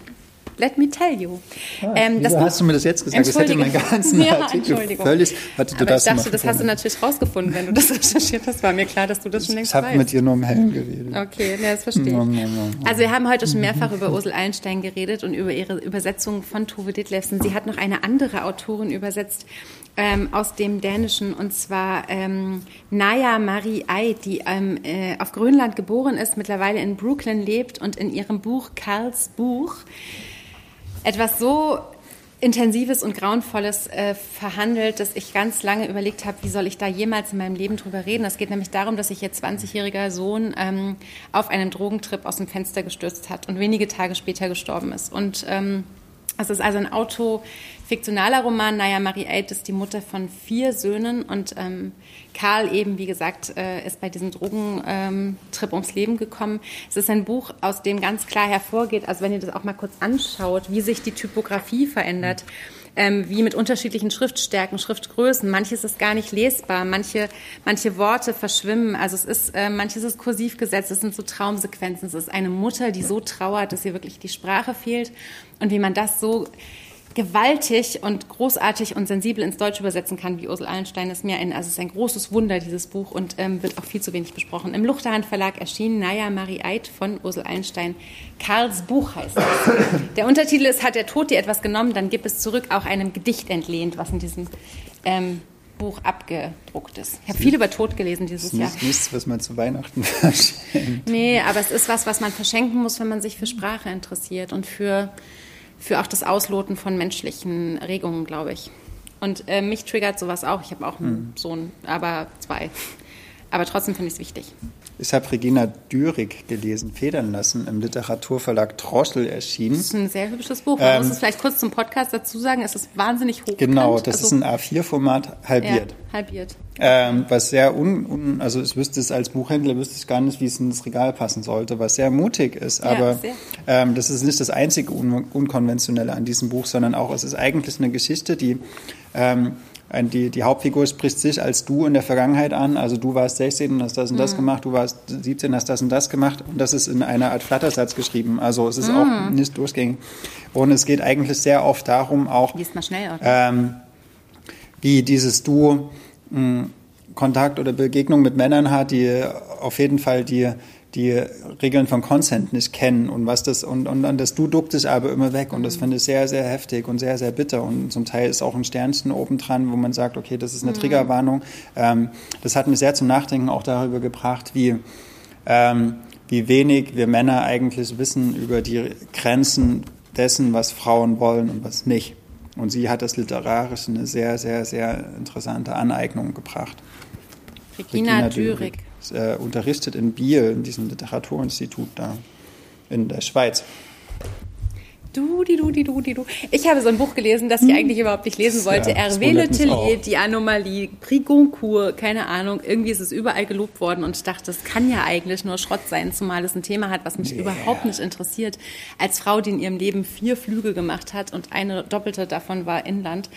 Let me tell you. Ah, ähm, das hast du mir das jetzt gesagt? Das hätte meinen ganzen *laughs* ja, Artikel völlig. Hatte du Aber das ich dachte, das hast du natürlich rausgefunden, wenn du das *laughs* recherchiert hast. War mir klar, dass du das schon längst ich weißt. Ich habe mit ihr nur im Hellen geredet. Okay, ja, das verstehe ich. No, no, no, also wir haben heute schon mehrfach über Ursel Eilenstein geredet und über ihre Übersetzung von Tove Ditlevsen. Sie hat noch eine andere Autorin übersetzt ähm, aus dem Dänischen und zwar ähm, Naya Marie Ai, die ähm, äh, auf Grönland geboren ist, mittlerweile in Brooklyn lebt und in ihrem Buch Karls Buch etwas so Intensives und Grauenvolles äh, verhandelt, dass ich ganz lange überlegt habe, wie soll ich da jemals in meinem Leben drüber reden. Es geht nämlich darum, dass sich ihr 20-jähriger Sohn ähm, auf einem Drogentrip aus dem Fenster gestürzt hat und wenige Tage später gestorben ist. Und ähm, es ist also ein autofiktionaler Roman. Naya Marie Aid ist die Mutter von vier Söhnen und ähm, Karl eben, wie gesagt, äh, ist bei diesem Drogentrip ähm, ums Leben gekommen. Es ist ein Buch, aus dem ganz klar hervorgeht, also wenn ihr das auch mal kurz anschaut, wie sich die Typografie verändert. Ähm, wie mit unterschiedlichen Schriftstärken, Schriftgrößen. Manches ist gar nicht lesbar, manche, manche Worte verschwimmen. Also es ist, äh, manches ist kursiv gesetzt, es sind so Traumsequenzen. Es ist eine Mutter, die so trauert, dass ihr wirklich die Sprache fehlt. Und wie man das so gewaltig und großartig und sensibel ins Deutsche übersetzen kann, wie Ursel Allenstein, ist mir ein, also es ist ein großes Wunder, dieses Buch, und ähm, wird auch viel zu wenig besprochen. Im Luchterhand Verlag erschien Naya Marie Eid von Ursel Allenstein. Karls Buch heißt es. *laughs* Der Untertitel ist Hat der Tod dir etwas genommen? Dann gibt es zurück auch einem Gedicht entlehnt, was in diesem ähm, Buch abgedruckt ist. Ich habe viel über Tod gelesen dieses Jahr. Nichts, was man zu Weihnachten *laughs* verschenkt. Nee, aber es ist was, was man verschenken muss, wenn man sich für Sprache interessiert und für für auch das Ausloten von menschlichen Regungen, glaube ich. Und äh, mich triggert sowas auch. Ich habe auch einen mhm. Sohn, aber zwei. Aber trotzdem finde ich es wichtig. Ich habe Regina Dürig gelesen, Federn lassen, im Literaturverlag Droschel erschienen. Das ist ein sehr hübsches Buch. Man ähm, muss es vielleicht kurz zum Podcast dazu sagen. Es ist wahnsinnig hoch. Genau, das also, ist ein A4-Format, halbiert. Ja, halbiert. Ähm, was sehr un, un, also ich wüsste es als Buchhändler, wüsste ich gar nicht, wie es in das Regal passen sollte, was sehr mutig ist. Aber ja, ähm, das ist nicht das einzige un, Unkonventionelle an diesem Buch, sondern auch, es ist eigentlich eine Geschichte, die ähm, die, die Hauptfigur spricht sich als du in der Vergangenheit an. Also du warst 16 und hast das und das mhm. gemacht, du warst 17, hast das und das gemacht. Und das ist in einer Art Flattersatz geschrieben. Also es ist mhm. auch nicht durchgängig. Und es geht eigentlich sehr oft darum, auch schnell, ähm, wie dieses Du mh, hm, Kontakt oder Begegnung mit Männern hat, die auf jeden Fall die die Regeln von Consent nicht kennen und was das und, und, und das Du duckt es aber immer weg und das finde ich sehr, sehr heftig und sehr, sehr bitter und zum Teil ist auch ein Sternchen oben dran, wo man sagt, okay, das ist eine mhm. Triggerwarnung. Ähm, das hat mich sehr zum Nachdenken auch darüber gebracht, wie, ähm, wie wenig wir Männer eigentlich wissen über die Grenzen dessen, was Frauen wollen und was nicht. Und sie hat das literarisch eine sehr, sehr, sehr interessante Aneignung gebracht. Regina, Regina Dürig äh, unterrichtet in Biel, in diesem Literaturinstitut da in der Schweiz. Du, die, du, die, du, die, du. Ich habe so ein Buch gelesen, das ich hm. eigentlich überhaupt nicht lesen wollte. Ja, Hervé Letellier, Die Anomalie, Prix Goncourt, keine Ahnung. Irgendwie ist es überall gelobt worden und ich dachte, das kann ja eigentlich nur Schrott sein, zumal es ein Thema hat, was mich yeah. überhaupt nicht interessiert. Als Frau, die in ihrem Leben vier Flüge gemacht hat und eine doppelte davon war Inland.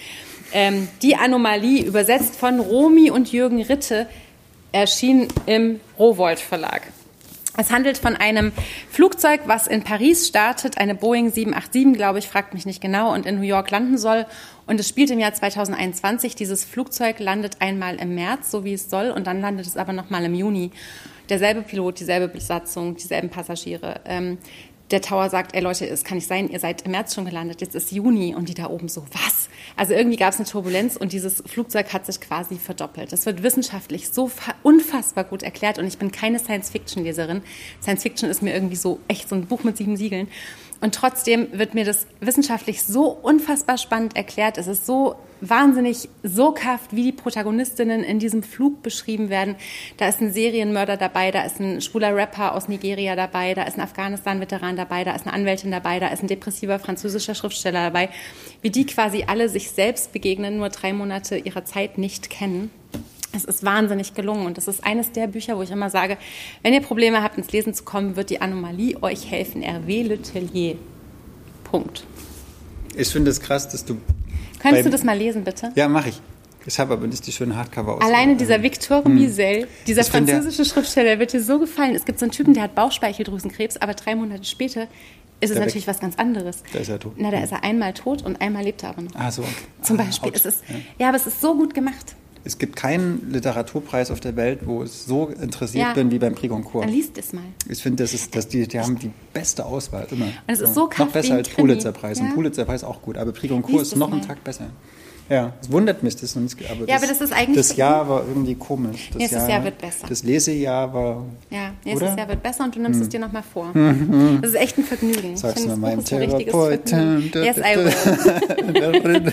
Ähm, die Anomalie, übersetzt von Romy und Jürgen Ritte, erschien im Rowold Verlag. Es handelt von einem Flugzeug, was in Paris startet, eine Boeing 787, glaube ich, fragt mich nicht genau, und in New York landen soll. Und es spielt im Jahr 2021. Dieses Flugzeug landet einmal im März, so wie es soll, und dann landet es aber nochmal im Juni. Derselbe Pilot, dieselbe Besatzung, dieselben Passagiere. Ähm, der Tower sagt, ey Leute, es kann nicht sein, ihr seid im März schon gelandet, jetzt ist Juni und die da oben so, was? Also irgendwie gab es eine Turbulenz und dieses Flugzeug hat sich quasi verdoppelt. Das wird wissenschaftlich so unfassbar gut erklärt und ich bin keine Science-Fiction-Leserin. Science-Fiction ist mir irgendwie so echt so ein Buch mit sieben Siegeln. Und trotzdem wird mir das wissenschaftlich so unfassbar spannend erklärt. Es ist so wahnsinnig soghaft, wie die Protagonistinnen in diesem Flug beschrieben werden. Da ist ein Serienmörder dabei, da ist ein schwuler Rapper aus Nigeria dabei, da ist ein Afghanistan-Veteran dabei, da ist eine Anwältin dabei, da ist ein depressiver französischer Schriftsteller dabei. Wie die quasi alle sich selbst begegnen, nur drei Monate ihrer Zeit nicht kennen. Es ist wahnsinnig gelungen und das ist eines der Bücher, wo ich immer sage, wenn ihr Probleme habt, ins Lesen zu kommen, wird die Anomalie euch helfen. Hervé Letellier. Punkt. Ich finde es krass, dass du. Könntest du das mal lesen, bitte? Ja, mache ich. Ich habe aber nicht die schönen Hardcover aus. Alleine dieser Victor hm. Misel, dieser ich französische Schriftsteller, der wird dir so gefallen. Es gibt so einen Typen, der hat Bauchspeicheldrüsenkrebs, aber drei Monate später ist es natürlich weg. was ganz anderes. Da ist er tot. Na, da ist er einmal tot und einmal lebt er aber noch. Ah, so. Zum ah, Beispiel. Es ist, ja. ja, aber es ist so gut gemacht es gibt keinen Literaturpreis auf der Welt, wo ich so interessiert ja. bin wie beim Prix Goncourt. Dann liest es mal. Ich finde, das ist, dass die, die haben die beste Auswahl immer. Und es ist so, so Noch besser als Pulitzerpreis. Ja. Und Pulitzerpreis ist auch gut, aber Prix Goncourt ist noch mal. einen Tag besser. Ja, es wundert mich das nicht. Aber ja, das, aber das ist eigentlich. Das Jahr war irgendwie komisch. Das nächstes Jahr, Jahr, wird besser. Das Lesejahr war. Ja, nächstes oder? Jahr wird besser und du nimmst hm. es dir nochmal vor. Hm. Das ist echt ein Vergnügen. Sagst du meinem Therapeuten. Yes, I will. *laughs*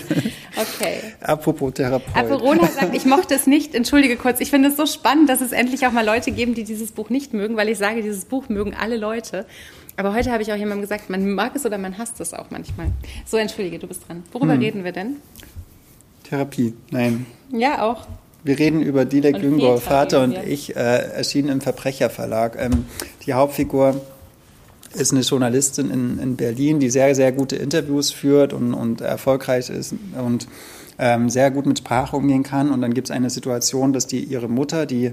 okay. Apropos Therapeut. Aperona sagt, ich mochte es nicht. Entschuldige kurz. Ich finde es so spannend, dass es endlich auch mal Leute geben, die dieses Buch nicht mögen, weil ich sage, dieses Buch mögen alle Leute. Aber heute habe ich auch jemandem gesagt, man mag es oder man hasst es auch manchmal. So, entschuldige, du bist dran. Worüber hm. reden wir denn? Therapie, nein. Ja, auch. Wir reden über Dilek Güngor, Vater und ich, äh, erschienen im Verbrecherverlag. Ähm, die Hauptfigur ist eine Journalistin in, in Berlin, die sehr, sehr gute Interviews führt und, und erfolgreich ist und ähm, sehr gut mit Sprache umgehen kann. Und dann gibt es eine Situation, dass die ihre Mutter, die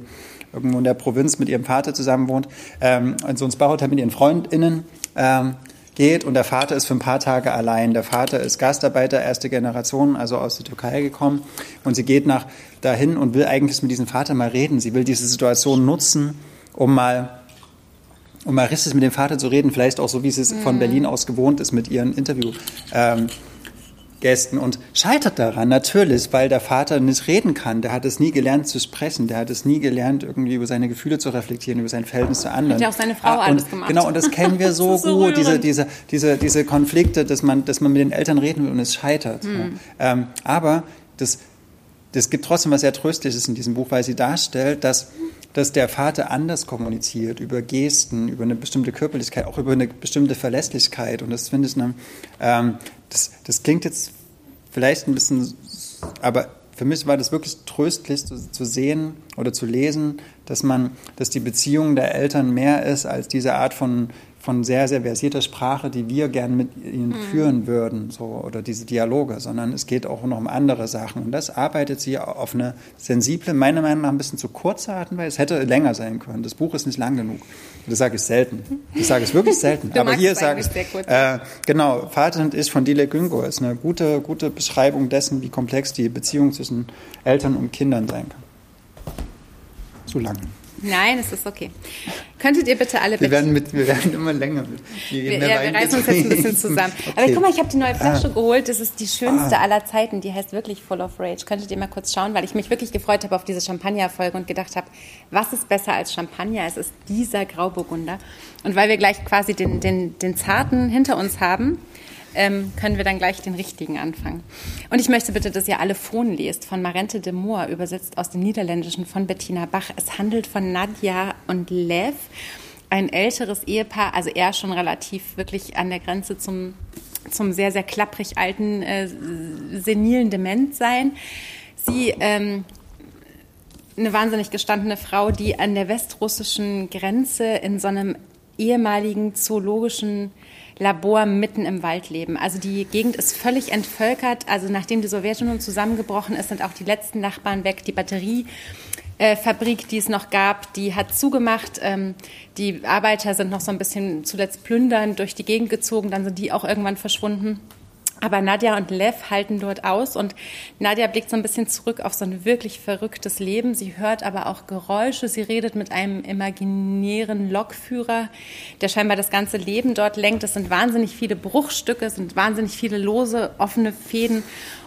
irgendwo in der Provinz mit ihrem Vater zusammen wohnt, ähm, so ein Spa-Hotel mit ihren FreundInnen ähm, geht und der Vater ist für ein paar Tage allein. Der Vater ist Gastarbeiter erste Generation, also aus der Türkei gekommen und sie geht nach dahin und will eigentlich mit diesem Vater mal reden. Sie will diese Situation nutzen, um mal um mal richtig mit dem Vater zu reden, vielleicht auch so, wie sie es von mhm. Berlin aus gewohnt ist mit ihren Interview. Ähm, Gästen und scheitert daran natürlich, weil der Vater nicht reden kann. Der hat es nie gelernt zu sprechen. Der hat es nie gelernt, irgendwie über seine Gefühle zu reflektieren, über sein Verhältnis zu anderen. Hat ja auch seine Frau ah, und, alles gemacht. Genau, und das kennen wir *laughs* so, so gut, diese, diese, diese, diese Konflikte, dass man, dass man mit den Eltern reden will und es scheitert. Hm. Ja. Ähm, aber das, das gibt trotzdem was sehr Tröstliches in diesem Buch, weil sie darstellt, dass dass der Vater anders kommuniziert, über Gesten, über eine bestimmte Körperlichkeit, auch über eine bestimmte Verlässlichkeit. Und das finde ich, eine, ähm, das, das klingt jetzt vielleicht ein bisschen, aber für mich war das wirklich tröstlich zu, zu, sehen oder zu lesen, dass man, dass die Beziehung der Eltern mehr ist als diese Art von von sehr, sehr versierter Sprache, die wir gern mit ihnen mhm. führen würden, so, oder diese Dialoge, sondern es geht auch noch um andere Sachen. Und das arbeitet sie auf eine sensible, meiner Meinung nach ein bisschen zu kurze Art und Weise. Es hätte länger sein können. Das Buch ist nicht lang genug. Das sage ich selten. Das sage ich wirklich selten. *laughs* Aber hier sage ich, äh, genau, Vater und ich von Dile Güngo ist eine gute, gute Beschreibung dessen, wie komplex die Beziehung zwischen Eltern und Kindern sein kann. Zu lang. Nein, es ist okay. Könntet ihr bitte alle... Wir werden, mit, wir werden immer länger. Mit, wir, wir, ja, wir reißen uns jetzt ein bisschen zusammen. *laughs* Okay. Aber guck mal, ich habe die neue Flasche ah. geholt. Das ist die schönste ah. aller Zeiten. Die heißt wirklich Full of Rage. Könntet ihr mal kurz schauen, weil ich mich wirklich gefreut habe auf diese Champagner-Folge und gedacht habe, was ist besser als Champagner? Es ist dieser Grauburgunder. Und weil wir gleich quasi den, den, den zarten hinter uns haben, ähm, können wir dann gleich den richtigen anfangen. Und ich möchte bitte, dass ihr alle Phon lest, von Marente de Moor, übersetzt aus dem Niederländischen von Bettina Bach. Es handelt von Nadja und Lev, ein älteres Ehepaar, also er schon relativ wirklich an der Grenze zum, zum sehr, sehr klapprig alten, äh, senilen Dement sein. Sie ähm, eine wahnsinnig gestandene Frau, die an der westrussischen Grenze in so einem ehemaligen zoologischen Labor mitten im Wald leben. Also die Gegend ist völlig entvölkert. Also nachdem die Sowjetunion zusammengebrochen ist, sind auch die letzten Nachbarn weg. Die Batteriefabrik, die es noch gab, die hat zugemacht. Ähm, die Arbeiter sind noch so ein bisschen zuletzt plündernd durch die Gegend gezogen. Dann sind die auch irgendwann verschwunden. Aber Nadja und Lev halten dort aus und Nadja blickt so ein bisschen zurück auf so ein wirklich verrücktes Leben. Sie hört aber auch Geräusche. Sie redet mit einem imaginären Lokführer, der scheinbar das ganze Leben dort lenkt. Es sind wahnsinnig viele Bruchstücke, es sind wahnsinnig viele lose, offene Fäden.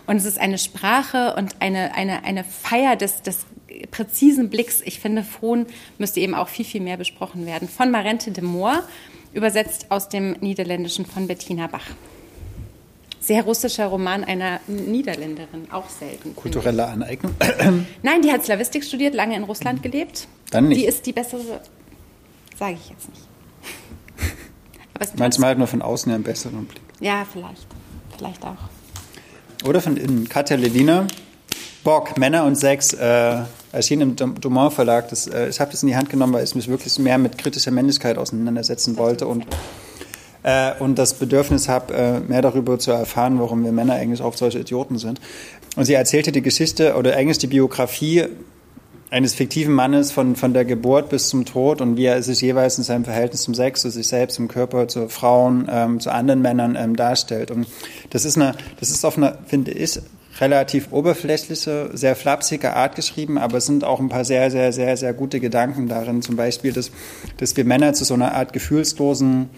Und es ist eine Sprache und eine, eine, eine Feier des, des präzisen Blicks. Ich finde, Frohn müsste eben auch viel, viel mehr besprochen werden. Von Marente de Moor, übersetzt aus dem Niederländischen von Bettina Bach sehr russischer Roman einer Niederländerin, auch selten. Kulturelle Aneignung? *clears throat* Nein, die hat Slavistik studiert, lange in Russland gelebt. Dann nicht. Die ist die bessere, sage ich jetzt nicht. *laughs* Manchmal hat man von außen ja einen besseren Blick. Ja, vielleicht. Vielleicht auch. Oder von innen. Katja Lewina, Bock, Männer und Sex, äh, erschien im Dumont Verlag. Das, äh, ich habe das in die Hand genommen, weil ich mich wirklich mehr mit kritischer Männlichkeit auseinandersetzen wollte und äh, und das Bedürfnis habe, äh, mehr darüber zu erfahren, warum wir Männer eigentlich oft solche Idioten sind. Und sie erzählte die Geschichte oder eigentlich die Biografie eines fiktiven Mannes von, von der Geburt bis zum Tod und wie er sich jeweils in seinem Verhältnis zum Sex, zu sich selbst, zum Körper, zu Frauen, ähm, zu anderen Männern ähm, darstellt. Und das ist eine, das ist auf eine, finde ich, relativ oberflächliche, sehr flapsige Art geschrieben, aber es sind auch ein paar sehr, sehr, sehr, sehr gute Gedanken darin. Zum Beispiel, dass, dass wir Männer zu so einer Art gefühlslosen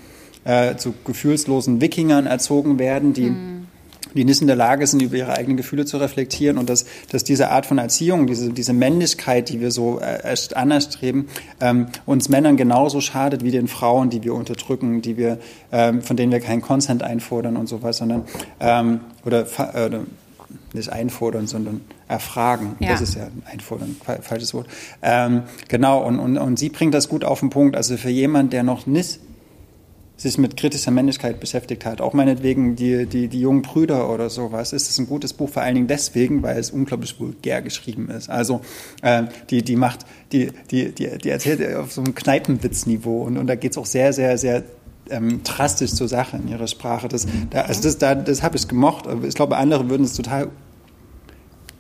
äh, zu gefühlslosen Wikingern erzogen werden, die mhm. die nicht in der Lage sind, über ihre eigenen Gefühle zu reflektieren und dass, dass diese Art von Erziehung, diese, diese Männlichkeit, die wir so äh, anstreben, ähm, uns Männern genauso schadet wie den Frauen, die wir unterdrücken, die wir, ähm, von denen wir keinen Consent einfordern und sowas, sondern ähm, oder äh, nicht einfordern, sondern erfragen. Ja. Das ist ja einfordern, falsches Wort. Ähm, genau, und, und, und sie bringt das gut auf den Punkt. Also für jemanden, der noch nicht sich mit kritischer Männlichkeit beschäftigt hat. Auch meinetwegen die, die, die jungen Brüder oder sowas, ist es ein gutes Buch, vor allen Dingen deswegen, weil es unglaublich vulgär geschrieben ist. Also äh, die, die macht, die, die, die, die erzählt auf so einem Kneipenwitzniveau und, und da geht es auch sehr, sehr, sehr ähm, drastisch zur Sache in ihrer Sprache. Das, da, also das, da, das habe ich gemocht. Ich glaube, andere würden es total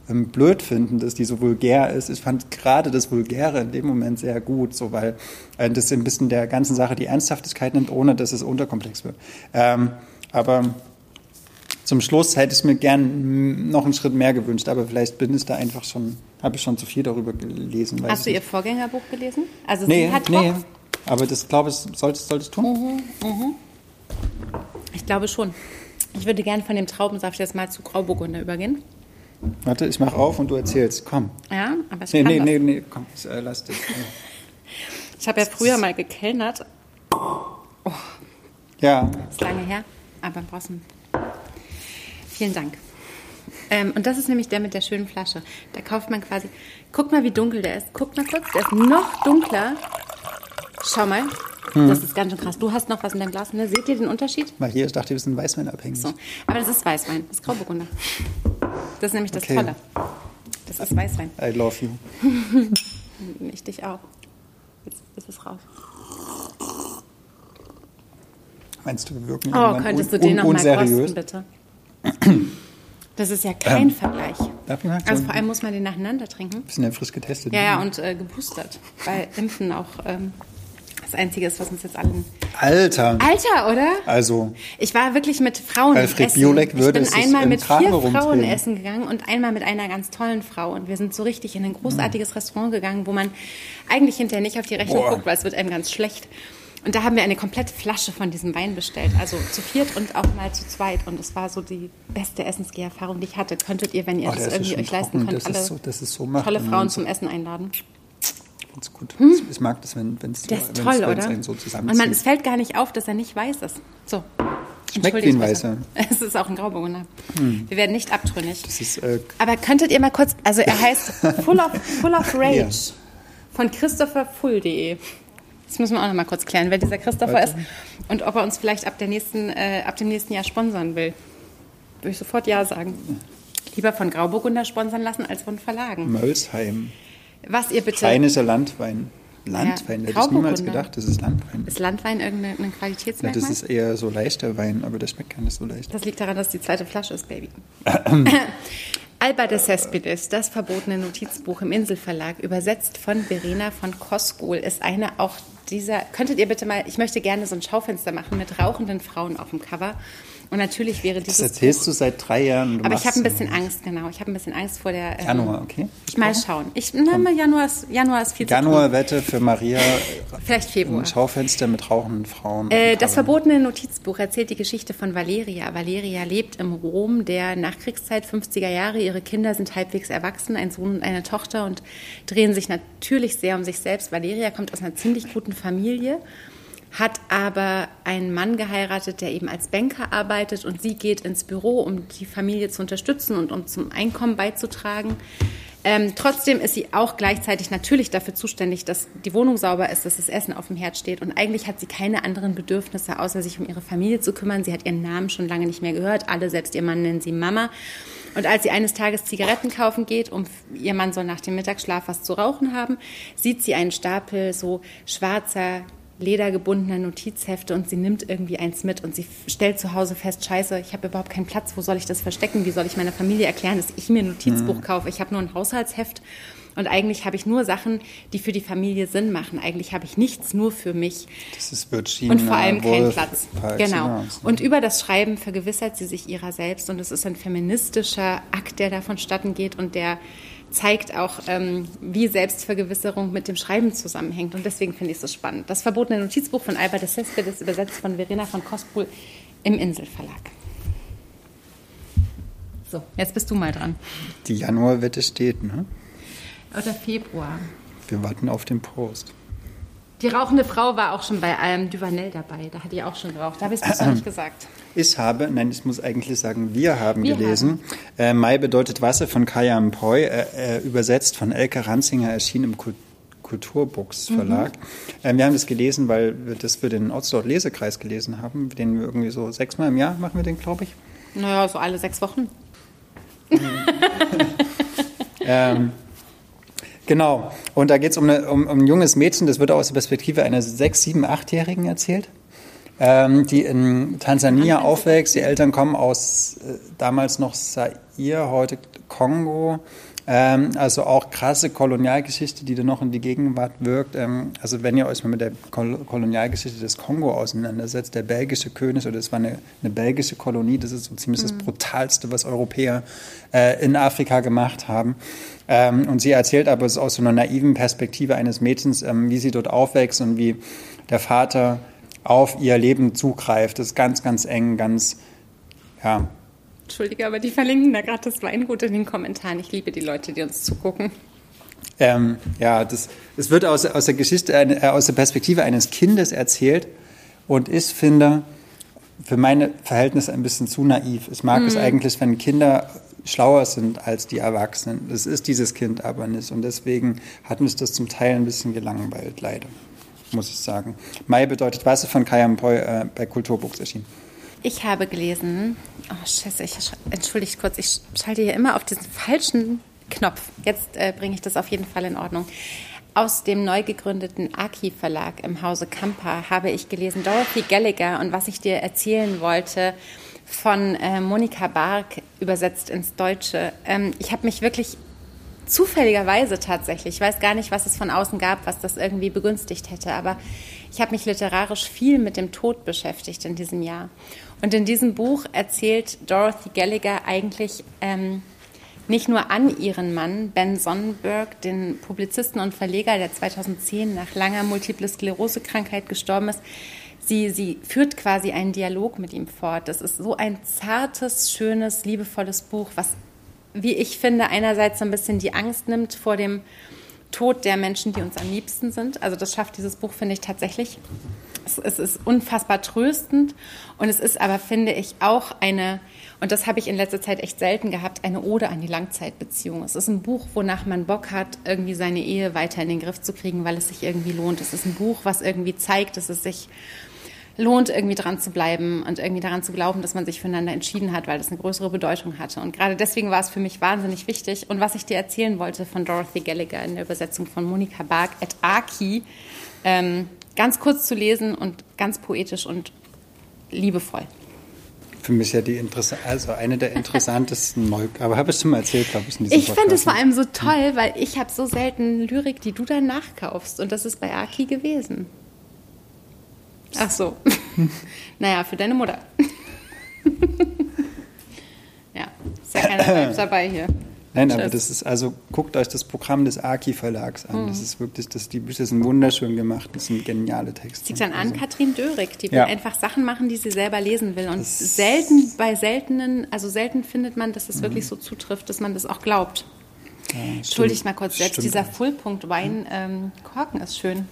ähm, blöd finden, dass die so vulgär ist. Ich fand gerade das Vulgäre in dem Moment sehr gut, so weil äh, das ein bisschen der ganzen Sache die Ernsthaftigkeit nimmt, ohne dass es unterkomplex wird. Ähm, aber zum Schluss hätte ich mir gern noch einen Schritt mehr gewünscht, aber vielleicht bin ich da einfach schon, habe ich schon zu viel darüber gelesen. Hast du ihr Vorgängerbuch gelesen? Also nee, sie hat nee, Bock? aber das glaube ich, solltest, solltest du tun? Mhm, mhm. Ich glaube schon. Ich würde gerne von dem Traubensaft jetzt mal zu Grauburgunder übergehen. Warte, ich mache auf und du erzählst. Komm. Ja, aber ich nee, kann nee, das. nee, nee, komm, ich, äh, lass dich. *laughs* ich habe ja früher mal gekellnert. Oh. Ja. Das ist lange her, aber brauchst Vielen Dank. Ähm, und das ist nämlich der mit der schönen Flasche. Da kauft man quasi. Guck mal, wie dunkel der ist. Guck mal kurz, der ist noch dunkler. Schau mal. Hm. Das ist ganz schön krass. Du hast noch was in deinem Glas. Ne? Seht ihr den Unterschied? Mal hier, ich dachte, wir sind Weißwein abhängig. So. Aber das ist Weißwein. Das ist Grauburgunder. Das ist nämlich das okay. Tolle. Das ist Weißwein. I love you. *laughs* ich dich auch. Jetzt ist es raus. Meinst du, wir wirken Oh, könntest du den un- noch mal unseriös? kosten, bitte? *clears throat* Das ist ja kein Vergleich. Darf ich mal? Also So vor allem muss man den nacheinander trinken. bisschen frisch getestet. Ja, ja, und äh, geboostert. Weil Impfen auch ähm, das Einzige ist, was uns jetzt allen... Alter! Alter, oder? Also, Ich war wirklich mit Frauen Alfred essen. Biolek würde ich es bin sich einmal mit Tragen vier Frauen essen gegangen und einmal mit einer ganz tollen Frau. Und wir sind so richtig in ein großartiges Restaurant gegangen, wo man eigentlich hinterher nicht auf die Rechnung Boah. guckt, weil es wird einem ganz schlecht. Und da haben wir eine komplette Flasche von diesem Wein bestellt. Also zu viert und auch mal zu zweit. Und es war so die beste Essensgeherfahrung, die ich hatte. Könntet ihr, wenn ihr oh, das ist irgendwie euch leisten trocken. könnt, Das alle so, das so tolle Frauen so- zum Essen einladen. Find's gut. Ich mag das, wenn es Der ist toll, oder? so und man, es fällt gar nicht auf, dass er nicht weiß ist. So. Schmeckt wie ein. Weißer. Hm. *laughs* Es ist auch ein Grauburgunder. Wir werden nicht abtrünnig. Ist, äh, Aber könntet ihr mal kurz, also er heißt *laughs* Full of, Full of Rage Ja. von christopherfull.de. Das müssen wir auch noch mal kurz klären, wer dieser Christopher Warte. ist und ob er uns vielleicht ab, der nächsten, äh, ab dem nächsten Jahr sponsern will. Würde ich sofort Ja sagen. Lieber von Grauburgunder sponsern lassen als von Verlagen. Mölsheim. Was ihr bitte. Rheinischer Landwein. Landwein, hätte ich niemals gedacht, das ist Landwein. Ist Landwein irgendein Ja, Qualitätsmerkmal? das ist eher so leichter Wein, aber der schmeckt gar nicht so leicht. Das liegt daran, dass die zweite Flasche ist, Baby. *clears throat* Alba de Cespedes, das verbotene Notizbuch im Inselverlag, übersetzt von Verena von Koskol, ist eine auch dieser. Könntet ihr bitte mal, ich möchte gerne so ein Schaufenster machen mit rauchenden Frauen auf dem Cover. Und natürlich wäre Das dieses. erzählst du seit drei Jahren. Aber ich habe ein bisschen Angst, genau. Ich habe ein bisschen Angst vor der. ähm, Januar, okay. Mal schauen. Ich, na, mal Januar, ist, Januar ist viel zu tun. Januarwette für Maria. Vielleicht Februar. Ein Schaufenster mit rauchenden Frauen. Äh, das verbotene Notizbuch erzählt die Geschichte von Valeria. Valeria lebt im Rom der Nachkriegszeit 50er Jahre. Ihre Kinder sind halbwegs erwachsen, ein Sohn und eine Tochter und drehen sich natürlich sehr um sich selbst. Valeria kommt aus einer ziemlich guten Familie, hat aber einen Mann geheiratet, der eben als Banker arbeitet und sie geht ins Büro, um die Familie zu unterstützen und um zum Einkommen beizutragen. Ähm, trotzdem ist sie auch gleichzeitig natürlich dafür zuständig, dass die Wohnung sauber ist, dass das Essen auf dem Herd steht. Und eigentlich hat sie keine anderen Bedürfnisse, außer sich um ihre Familie zu kümmern. Sie hat ihren Namen schon lange nicht mehr gehört. Alle, selbst ihr Mann, nennen sie Mama. Und als sie eines Tages Zigaretten kaufen geht, um ihr Mann soll nach dem Mittagsschlaf was zu rauchen haben, sieht sie einen Stapel so schwarzer ledergebundener Notizhefte und sie nimmt irgendwie eins mit und sie stellt zu Hause fest, scheiße, ich habe überhaupt keinen Platz, wo soll ich das verstecken? Wie soll ich meiner Familie erklären, dass ich mir ein Notizbuch kaufe? Ich habe nur ein Haushaltsheft und eigentlich habe ich nur Sachen, die für die Familie Sinn machen. Eigentlich habe ich nichts nur für mich Das ist Virginia und vor allem keinen Platz. Genau. ne? Und über das Schreiben vergewissert sie sich ihrer selbst und es ist ein feministischer Akt, der da vonstatten geht und der zeigt auch, ähm, wie Selbstvergewisserung mit dem Schreiben zusammenhängt. Und deswegen finde ich es so spannend. Das verbotene Notizbuch von Albert de Cespedes, übersetzt von Verena von Kospul im Inselverlag. So, jetzt bist du mal dran. Die Januarwette steht, ne? Oder Februar. Wir warten auf den Post. Die rauchende Frau war auch schon bei ähm, Duvanel dabei. Da hat die auch schon geraucht. Da habe ich es bisher nicht *clears throat* gesagt. Ich habe, nein, ich muss eigentlich sagen, wir haben Wir gelesen. Äh, Mai bedeutet Wasser von Kaya Mpoy, äh, äh, übersetzt von Elke Ranzinger, erschien im Kult Kulturbooks Verlag. Äh, wir haben das gelesen, weil wir das für den Outdoor-Lesekreis gelesen haben, den wir irgendwie so sechsmal im Jahr machen wir den, glaube ich. Naja, so alle sechs Wochen. *laughs* *laughs* Ähm, genau. Und da geht es um, um, um ein junges Mädchen, das wird aus der Perspektive einer sechs-, sieben-, achtjährigen erzählt, ähm, die in Tansania aufwächst. Die Eltern kommen aus äh, damals noch Zaire, heute Kongo. Ähm, also auch krasse Kolonialgeschichte, die da noch in die Gegenwart wirkt. Ähm, also wenn ihr euch mal mit der Kol Kolonialgeschichte des Kongo auseinandersetzt, der belgische König, oder es war eine, eine belgische Kolonie, das ist so ziemlich das Brutalste, was Europäer äh, in Afrika gemacht haben. Ähm, und sie erzählt aber aus so einer naiven Perspektive eines Mädchens, ähm, wie sie dort aufwächst und wie der Vater auf ihr Leben zugreift. Das ist ganz, ganz eng, ganz, ja, Entschuldige, aber die verlinken da gerade das Weingut in den Kommentaren. Ich liebe die Leute, die uns zugucken. Ähm, ja, das, es wird aus, aus der Geschichte, äh, aus der Perspektive eines Kindes erzählt und ich finde für meine Verhältnisse ein bisschen zu naiv. Ich mag es eigentlich, wenn Kinder schlauer sind als die Erwachsenen. Das ist dieses Kind aber nicht und deswegen hat mich das zum Teil ein bisschen gelangweilt, leider, muss ich sagen. Mai bedeutet Wasser von Kaya Mpoy äh, bei Kulturbooks erschienen. Ich habe gelesen, oh Scheiße, ich, sch- entschuldigt kurz, ich schalte hier immer auf diesen falschen Knopf. Jetzt äh, bringe ich das auf jeden Fall in Ordnung. aus dem neu gegründeten Aki Verlag im Hause Kampa habe ich gelesen Dorothy Gallagher und was ich dir erzählen wollte von äh, Monika Bark übersetzt ins Deutsche. Ähm, ich habe mich wirklich zufälligerweise tatsächlich, ich weiß gar nicht, was es von außen gab, was das irgendwie begünstigt hätte, aber ich habe mich literarisch viel mit dem Tod beschäftigt in diesem Jahr. Und in diesem Buch erzählt Dorothy Gallagher eigentlich ähm, nicht nur an ihren Mann, Ben Sonnenberg, den Publizisten und Verleger, der 2010 nach langer Multiple Sklerose-Krankheit gestorben ist. Sie, sie führt quasi einen Dialog mit ihm fort. Das ist so ein zartes, schönes, liebevolles Buch, was, wie ich finde, einerseits so ein bisschen die Angst nimmt vor dem Tod der Menschen, die uns am liebsten sind. Also das schafft dieses Buch, finde ich, tatsächlich. Es, es ist unfassbar tröstend und es ist aber, finde ich, auch eine und das habe ich in letzter Zeit echt selten gehabt, eine Ode an die Langzeitbeziehung. Es ist ein Buch, wonach man Bock hat, irgendwie seine Ehe weiter in den Griff zu kriegen, weil es sich irgendwie lohnt. Es ist ein Buch, was irgendwie zeigt, dass es sich lohnt, irgendwie dran zu bleiben und irgendwie daran zu glauben, dass man sich füreinander entschieden hat, weil das eine größere Bedeutung hatte. Und gerade deswegen war es für mich wahnsinnig wichtig. Und was ich dir erzählen wollte von Dorothy Gallagher in der Übersetzung von Monika Bark et Aki, ähm, ganz kurz zu lesen und ganz poetisch und liebevoll für mich ja die Interesse also eine der interessantesten *laughs* Neu aber habe ich schon mal erzählt, glaube ich. In ich finde es vor allem so toll, weil ich habe so selten Lyrik, die du dann nachkaufst und das ist bei Aki gewesen. Ach so. *laughs* naja, für deine Mutter. *laughs* ja, ist ja keiner *clears throat* dabei hier. Nein, aber das ist also, guckt euch das Programm des Aki Verlags an. Mhm. Das ist wirklich, das, die Bücher sind wunderschön gemacht. Das sind geniale Texte. Das liegt dann an also, Katrin Dörig, die will ja. einfach Sachen machen, die sie selber lesen will. Und das selten, bei seltenen, also selten findet man, dass das mhm. wirklich so zutrifft, dass man das auch glaubt. Ja, Entschuldigt mal kurz, selbst stimmt. dieser Fullpunkt-Wein, ähm, Korken ist schön.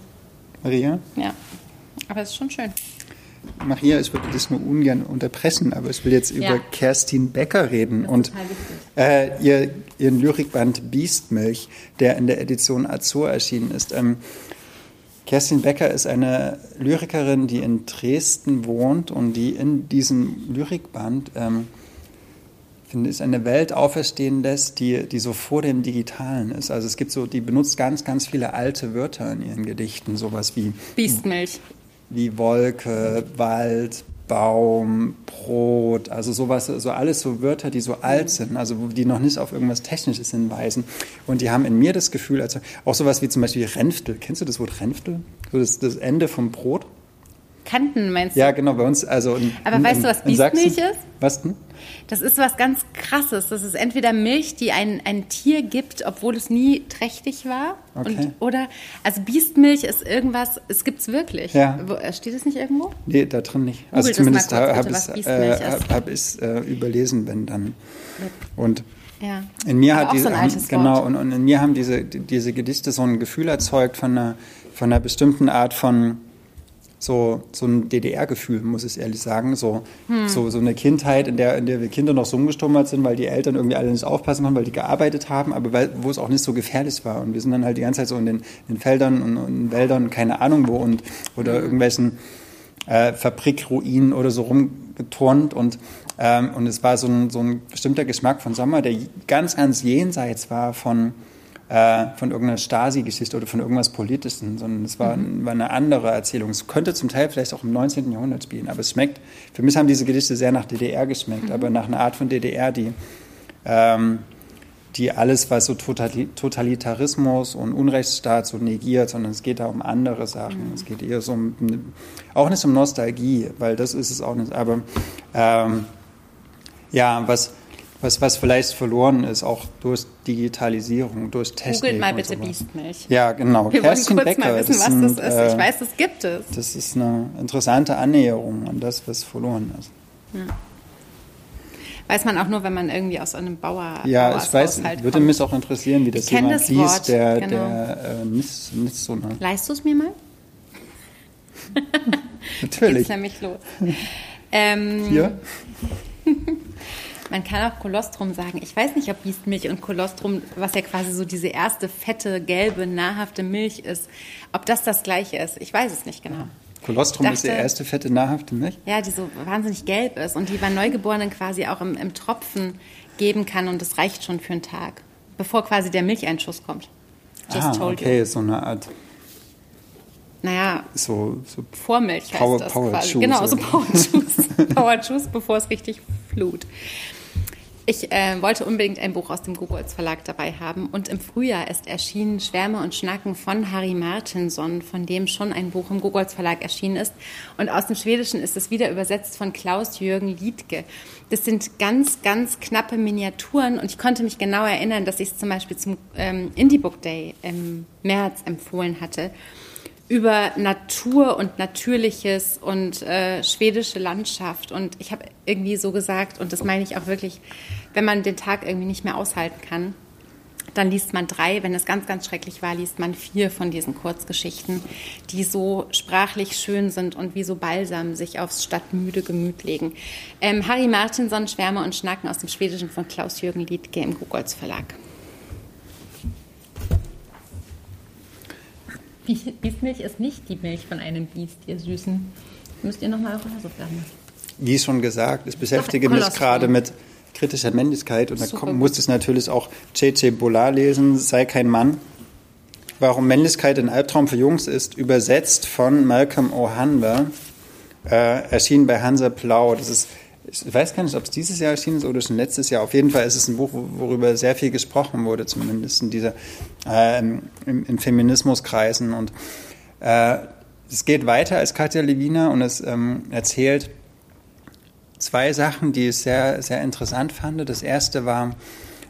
Maria? Ja, aber es ist schon schön. Maria, ich würde das nur ungern unterbrechen, aber ich will jetzt ja. über Kerstin Becker reden und äh, ihr, ihren Lyrikband Biestmilch, der in der Edition Azur erschienen ist. Ähm, Kerstin Becker ist eine Lyrikerin, die in Dresden wohnt und die in diesem Lyrikband ähm, finde ich, eine Welt auferstehen lässt, die, die so vor dem Digitalen ist. Also es gibt so, die benutzt ganz, ganz viele alte Wörter in ihren Gedichten, sowas wie Biestmilch wie Wolke, Wald, Baum, Brot, also sowas, so alles so Wörter, die so alt sind, also die noch nicht auf irgendwas Technisches hinweisen. Und die haben in mir das Gefühl, also auch sowas wie zum Beispiel Renftel. Kennst du das Wort Renftel? So das, das Ende vom Brot? Kanten meinst du? Ja, genau, bei uns, also. In, Aber in, weißt du, was Biestmilch ist? Was denn? Das ist was ganz Krasses. Das ist entweder Milch, die ein, ein Tier gibt, obwohl es nie trächtig war. Okay. Und, oder, also Biestmilch ist irgendwas, es gibt es wirklich. Ja. Wo, äh, steht es nicht irgendwo? Nee, da drin nicht. Google also zumindest habe ich es überlesen, wenn dann. Und ja. in mir Aber hat diese, so haben, genau, und, und in mir haben diese, diese Gedichte so ein Gefühl erzeugt von einer, von einer bestimmten Art von so, so ein DDR-Gefühl, muss ich ehrlich sagen. So, hm. so, so eine Kindheit, in der, in der wir Kinder noch so umgestummert sind, weil die Eltern irgendwie alle nicht aufpassen konnten, weil die gearbeitet haben, aber weil, wo es auch nicht so gefährlich war. Und wir sind dann halt die ganze Zeit so in den, in den Feldern und, und in Wäldern, keine Ahnung wo, und, oder hm. irgendwelchen äh, Fabrikruinen oder so rumgeturnt. Und, ähm, und es war so ein, so ein bestimmter Geschmack von Sommer, der ganz, ganz jenseits war von äh, von irgendeiner Stasi-Geschichte oder von irgendwas Politischem, sondern es war, mhm. war, eine andere Erzählung. Es könnte zum Teil vielleicht auch im 19. Jahrhundert spielen, aber es schmeckt, für mich haben diese Gedichte sehr nach DDR geschmeckt, mhm. aber nach einer Art von DDR, die, ähm, die alles, was so Totalitarismus und Unrechtsstaat so negiert, sondern es geht da um andere Sachen. Mhm. Es geht eher so um, auch nicht um Nostalgie, weil das ist es auch nicht, aber ähm, ja, was was, was vielleicht verloren ist, auch durch Digitalisierung, durch Technik. Googelt mal bitte Biestmilch. Ja, genau. Wir Kerstin wollen kurz Becker, mal wissen, was das ist. Äh, ich weiß, es gibt es. Das ist eine interessante Annäherung an das, was verloren ist. Ja. Weiß man auch nur, wenn man irgendwie aus einem Bauer Ja, ich weiß, würde kommt. mich auch interessieren, wie das jemand das liest, Wort, der, genau. der äh, nicht, nicht so eine... Leist du es mir mal? *laughs* *laughs* Natürlich. Da nämlich los. ähm, Hier? *laughs* Man kann auch Kolostrum sagen. Ich weiß nicht, ob Biestmilch und Kolostrum, was ja quasi so diese erste fette, gelbe, nahrhafte Milch ist, ob das das gleiche ist. Ich weiß es nicht genau. Kolostrum dachte, ist die erste fette, nahrhafte Milch? Ja, die so wahnsinnig gelb ist und die bei Neugeborenen quasi auch im, im Tropfen geben kann und das reicht schon für einen Tag, bevor quasi der Milcheinschuss kommt. Just ah, told okay, you. so eine Art. Naja, so, so Vormilch Power, heißt das Power quasi. Juice, genau, so Power Juice. *laughs* Power Juice, bevor es richtig flut. Ich äh, wollte unbedingt ein Buch aus dem Gogolz Verlag dabei haben und im Frühjahr ist erschienen Schwärme und Schnacken von Harry Martinson, von dem schon ein Buch im Gogolz Verlag erschienen ist. Und aus dem Schwedischen ist es wieder übersetzt von Klaus-Jürgen Liedke. Das sind ganz, ganz knappe Miniaturen und ich konnte mich genau erinnern, dass ich es zum Beispiel zum ähm, Indie Book Day im März empfohlen hatte über Natur und Natürliches und äh, schwedische Landschaft. Und ich habe irgendwie so gesagt, und das meine ich auch wirklich, wenn man den Tag irgendwie nicht mehr aushalten kann, dann liest man drei. Wenn es ganz, ganz schrecklich war, liest man vier von diesen Kurzgeschichten, die so sprachlich schön sind und wie so Balsam sich aufs stadtmüde Gemüt legen. Ähm, Harry Martinson, Schwärme und Schnacken aus dem Schwedischen von Klaus-Jürgen Liedke im Gugolz Verlag. Biestmilch ist nicht die Milch von einem Biest, ihr Süßen. Müsst ihr nochmal eure Hausaufgaben machen. Wie schon gesagt, ich beschäftige mich gerade mit kritischer Männlichkeit und da muss es natürlich auch J.J. Bollard lesen, Sei kein Mann. Warum Männlichkeit ein Albtraum für Jungs ist, übersetzt von Malcolm O'Hanver, äh, erschienen bei Hansa Plau. Das ist ich weiß gar nicht, ob es dieses Jahr erschienen ist oder schon letztes Jahr. Auf jeden Fall ist es ein Buch, worüber sehr viel gesprochen wurde, zumindest in dieser äh, in, in Feminismuskreisen. Und äh, es geht weiter als Katja Lewina und es ähm, erzählt zwei Sachen, die ich sehr, sehr interessant fand. Das erste war,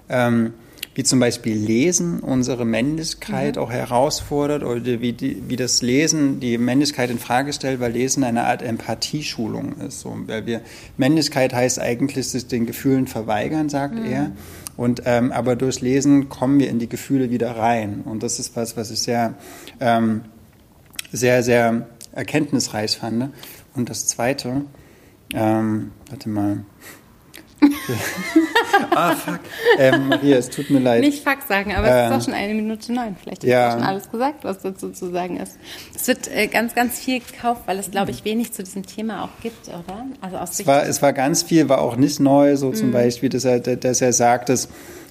ähm, wie zum Beispiel Lesen unsere Männlichkeit mhm. auch herausfordert oder wie, die, wie das Lesen die Männlichkeit in Frage stellt, weil Lesen eine Art Empathieschulung ist. So, weil wir Männlichkeit heißt eigentlich sich den Gefühlen verweigern, sagt mhm. er. Und ähm, aber durch Lesen kommen wir in die Gefühle wieder rein. Und das ist was, was ich sehr, ähm, sehr, sehr erkenntnisreich fand. Und das Zweite, ähm, warte mal. Ah, fuck. Ähm, Maria, es tut mir leid. Nicht fuck sagen, aber ähm, es ist auch ähm, schon eine Minute neun. Vielleicht ja. du schon alles gesagt, was dazu zu sagen ist. Es wird äh, ganz, ganz viel gekauft, weil es, glaube ich, wenig zu diesem Thema auch gibt, oder? Also aus es, war, es war ganz viel, war auch nicht neu, so zum mhm. Beispiel, dass er, dass er sagt, dass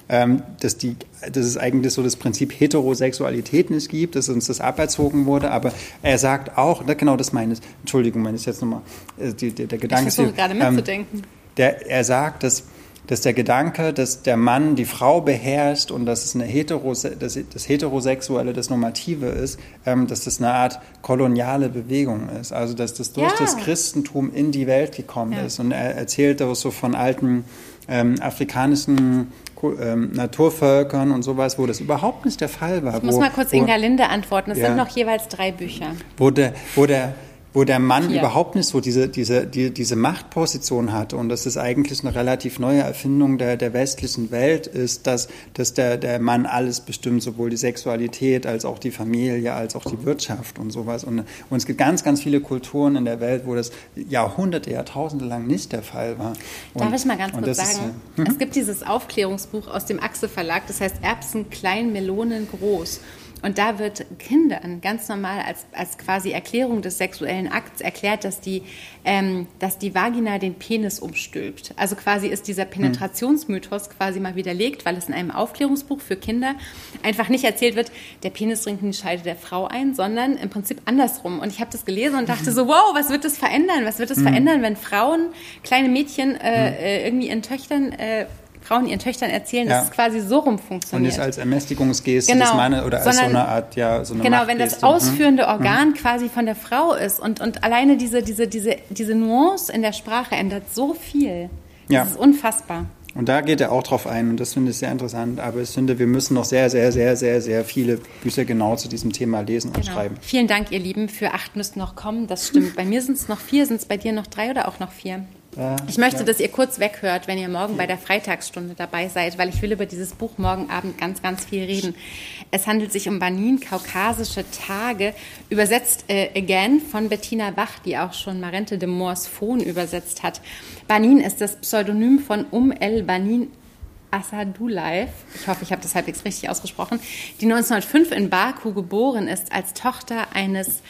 ähm, dass, die, dass es eigentlich so das Prinzip Heterosexualität nicht gibt, dass uns das aberzogen wurde. Aber er sagt auch, genau das meine ich, Entschuldigung, meine ich jetzt nochmal, äh, der, der Gedanke ich versuche gerade mitzudenken. Ähm, der, er sagt, dass, dass der Gedanke, dass der Mann die Frau beherrscht und dass es eine Heterose dass das Heterosexuelle das Normative ist, ähm, dass das eine Art koloniale Bewegung ist. Also dass das durch ja. das Christentum in die Welt gekommen ja. ist. Und er erzählt auch so von alten ähm, afrikanischen ähm, Naturvölkern und sowas, wo das überhaupt nicht der Fall war. Ich muss wo, mal kurz wo, Inga Linde antworten. Es ja, sind noch jeweils drei Bücher. Wo der, wo der wo der Mann Hier. überhaupt nicht so diese, diese, die, diese Machtposition hat und das ist eigentlich eine relativ neue Erfindung der, der westlichen Welt ist, dass, dass der, der Mann alles bestimmt, sowohl die Sexualität als auch die Familie, als auch die Wirtschaft und sowas. Und, und es gibt ganz, ganz viele Kulturen in der Welt, wo das Jahrhunderte, Jahrtausende lang nicht der Fall war. Und, Darf ich mal ganz kurz sagen? Ist, hm? Es gibt dieses Aufklärungsbuch aus dem Achse Verlag, das heißt Erbsen klein, Melonen groß. Und da wird Kindern ganz normal als, als quasi Erklärung des sexuellen Akts erklärt, dass die, ähm, dass die Vagina den Penis umstülpt. Also quasi ist dieser Penetrationsmythos quasi mal widerlegt, weil es in einem Aufklärungsbuch für Kinder einfach nicht erzählt wird, der Penis dringt in die Scheide der Frau ein, sondern im Prinzip andersrum. Und ich habe das gelesen und dachte so, wow, was wird das verändern? Was wird das mhm. verändern, wenn Frauen, kleine Mädchen äh, mhm. äh irgendwie ihren Töchtern äh, Frauen ihren Töchtern erzählen, ja. dass es quasi so rum funktioniert. Und nicht als Ermächtigungsgeste genau. des Mannes oder als Sondern, so eine Art, ja, so eine Genau, wenn das ausführende mhm. Organ mhm. quasi von der Frau ist und, und alleine diese, diese, diese, diese Nuance in der Sprache ändert so viel. Das ja. ist unfassbar. Und da geht er auch drauf ein und das finde ich sehr interessant. Aber ich finde, wir müssen noch sehr, sehr, sehr, sehr, sehr viele Bücher genau zu diesem Thema lesen und genau. schreiben. Vielen Dank, ihr Lieben. Für acht müssten noch kommen. Das stimmt. Bei mir sind es noch vier. Sind es bei dir noch drei oder auch noch vier? Ich möchte, ja. dass ihr kurz weghört, wenn ihr morgen bei der Freitagsstunde dabei seid, weil ich will über dieses Buch morgen Abend ganz, ganz viel reden. Es handelt sich um Banin, Kaukasische Tage, übersetzt äh, again von Bettina Bach, die auch schon Marente de Moors Phon übersetzt hat. Banin ist das Pseudonym von Um El Banin Asadulaev, ich hoffe, ich habe das halbwegs richtig ausgesprochen, die 1905 in Baku geboren ist als Tochter eines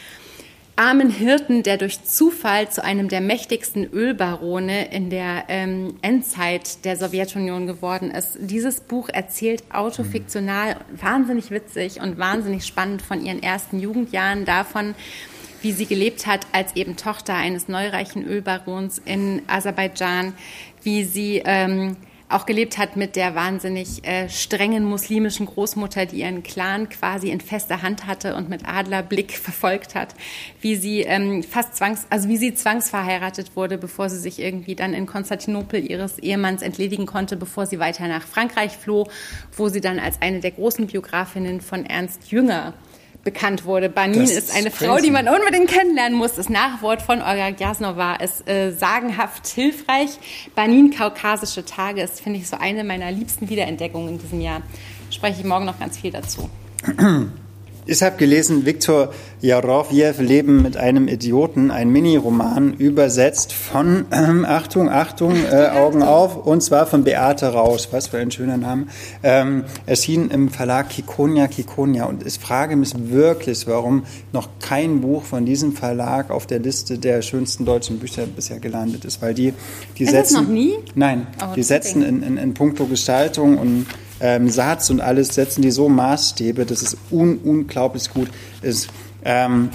armen Hirten, der durch Zufall zu einem der mächtigsten Ölbarone in der ähm, Endzeit der Sowjetunion geworden ist. Dieses Buch erzählt autofiktional wahnsinnig witzig und wahnsinnig spannend von ihren ersten Jugendjahren, davon, wie sie gelebt hat als eben Tochter eines neureichen Ölbarons in Aserbaidschan, wie sie ähm, auch gelebt hat mit der wahnsinnig äh, strengen muslimischen Großmutter, die ihren Clan quasi in fester Hand hatte und mit Adlerblick *laughs* verfolgt hat, wie sie ähm, fast zwangs, also wie sie zwangsverheiratet wurde, bevor sie sich irgendwie dann in Konstantinopel ihres Ehemanns entledigen konnte, bevor sie weiter nach Frankreich floh, wo sie dann als eine der großen Biografinnen von Ernst Jünger bekannt wurde. Banin ist, ist eine crazy. Frau, die man unbedingt kennenlernen muss. Das Nachwort von Olga Jasnova ist äh, sagenhaft hilfreich. Banin, kaukasische Tage, ist, finde ich, so eine meiner liebsten Wiederentdeckungen in diesem Jahr. Spreche ich morgen noch ganz viel dazu. *clears throat* Ich habe gelesen, Viktor Jarowjew, Leben mit einem Idioten, ein Mini-Roman, übersetzt von, ähm, Achtung, Achtung, äh, Augen auf, und zwar von Beate Rausch, was für ein schöner Name, ähm, erschien im Verlag Kikonia Kikonia. Und ich frage mich wirklich, warum noch kein Buch von diesem Verlag auf der Liste der schönsten deutschen Bücher bisher gelandet ist, weil die, die ist setzen... Noch nie? Nein, oh, die setzen in, in, in puncto Gestaltung und ähm, Satz und alles setzen die so Maßstäbe, dass es un unglaublich gut ist. Ähm,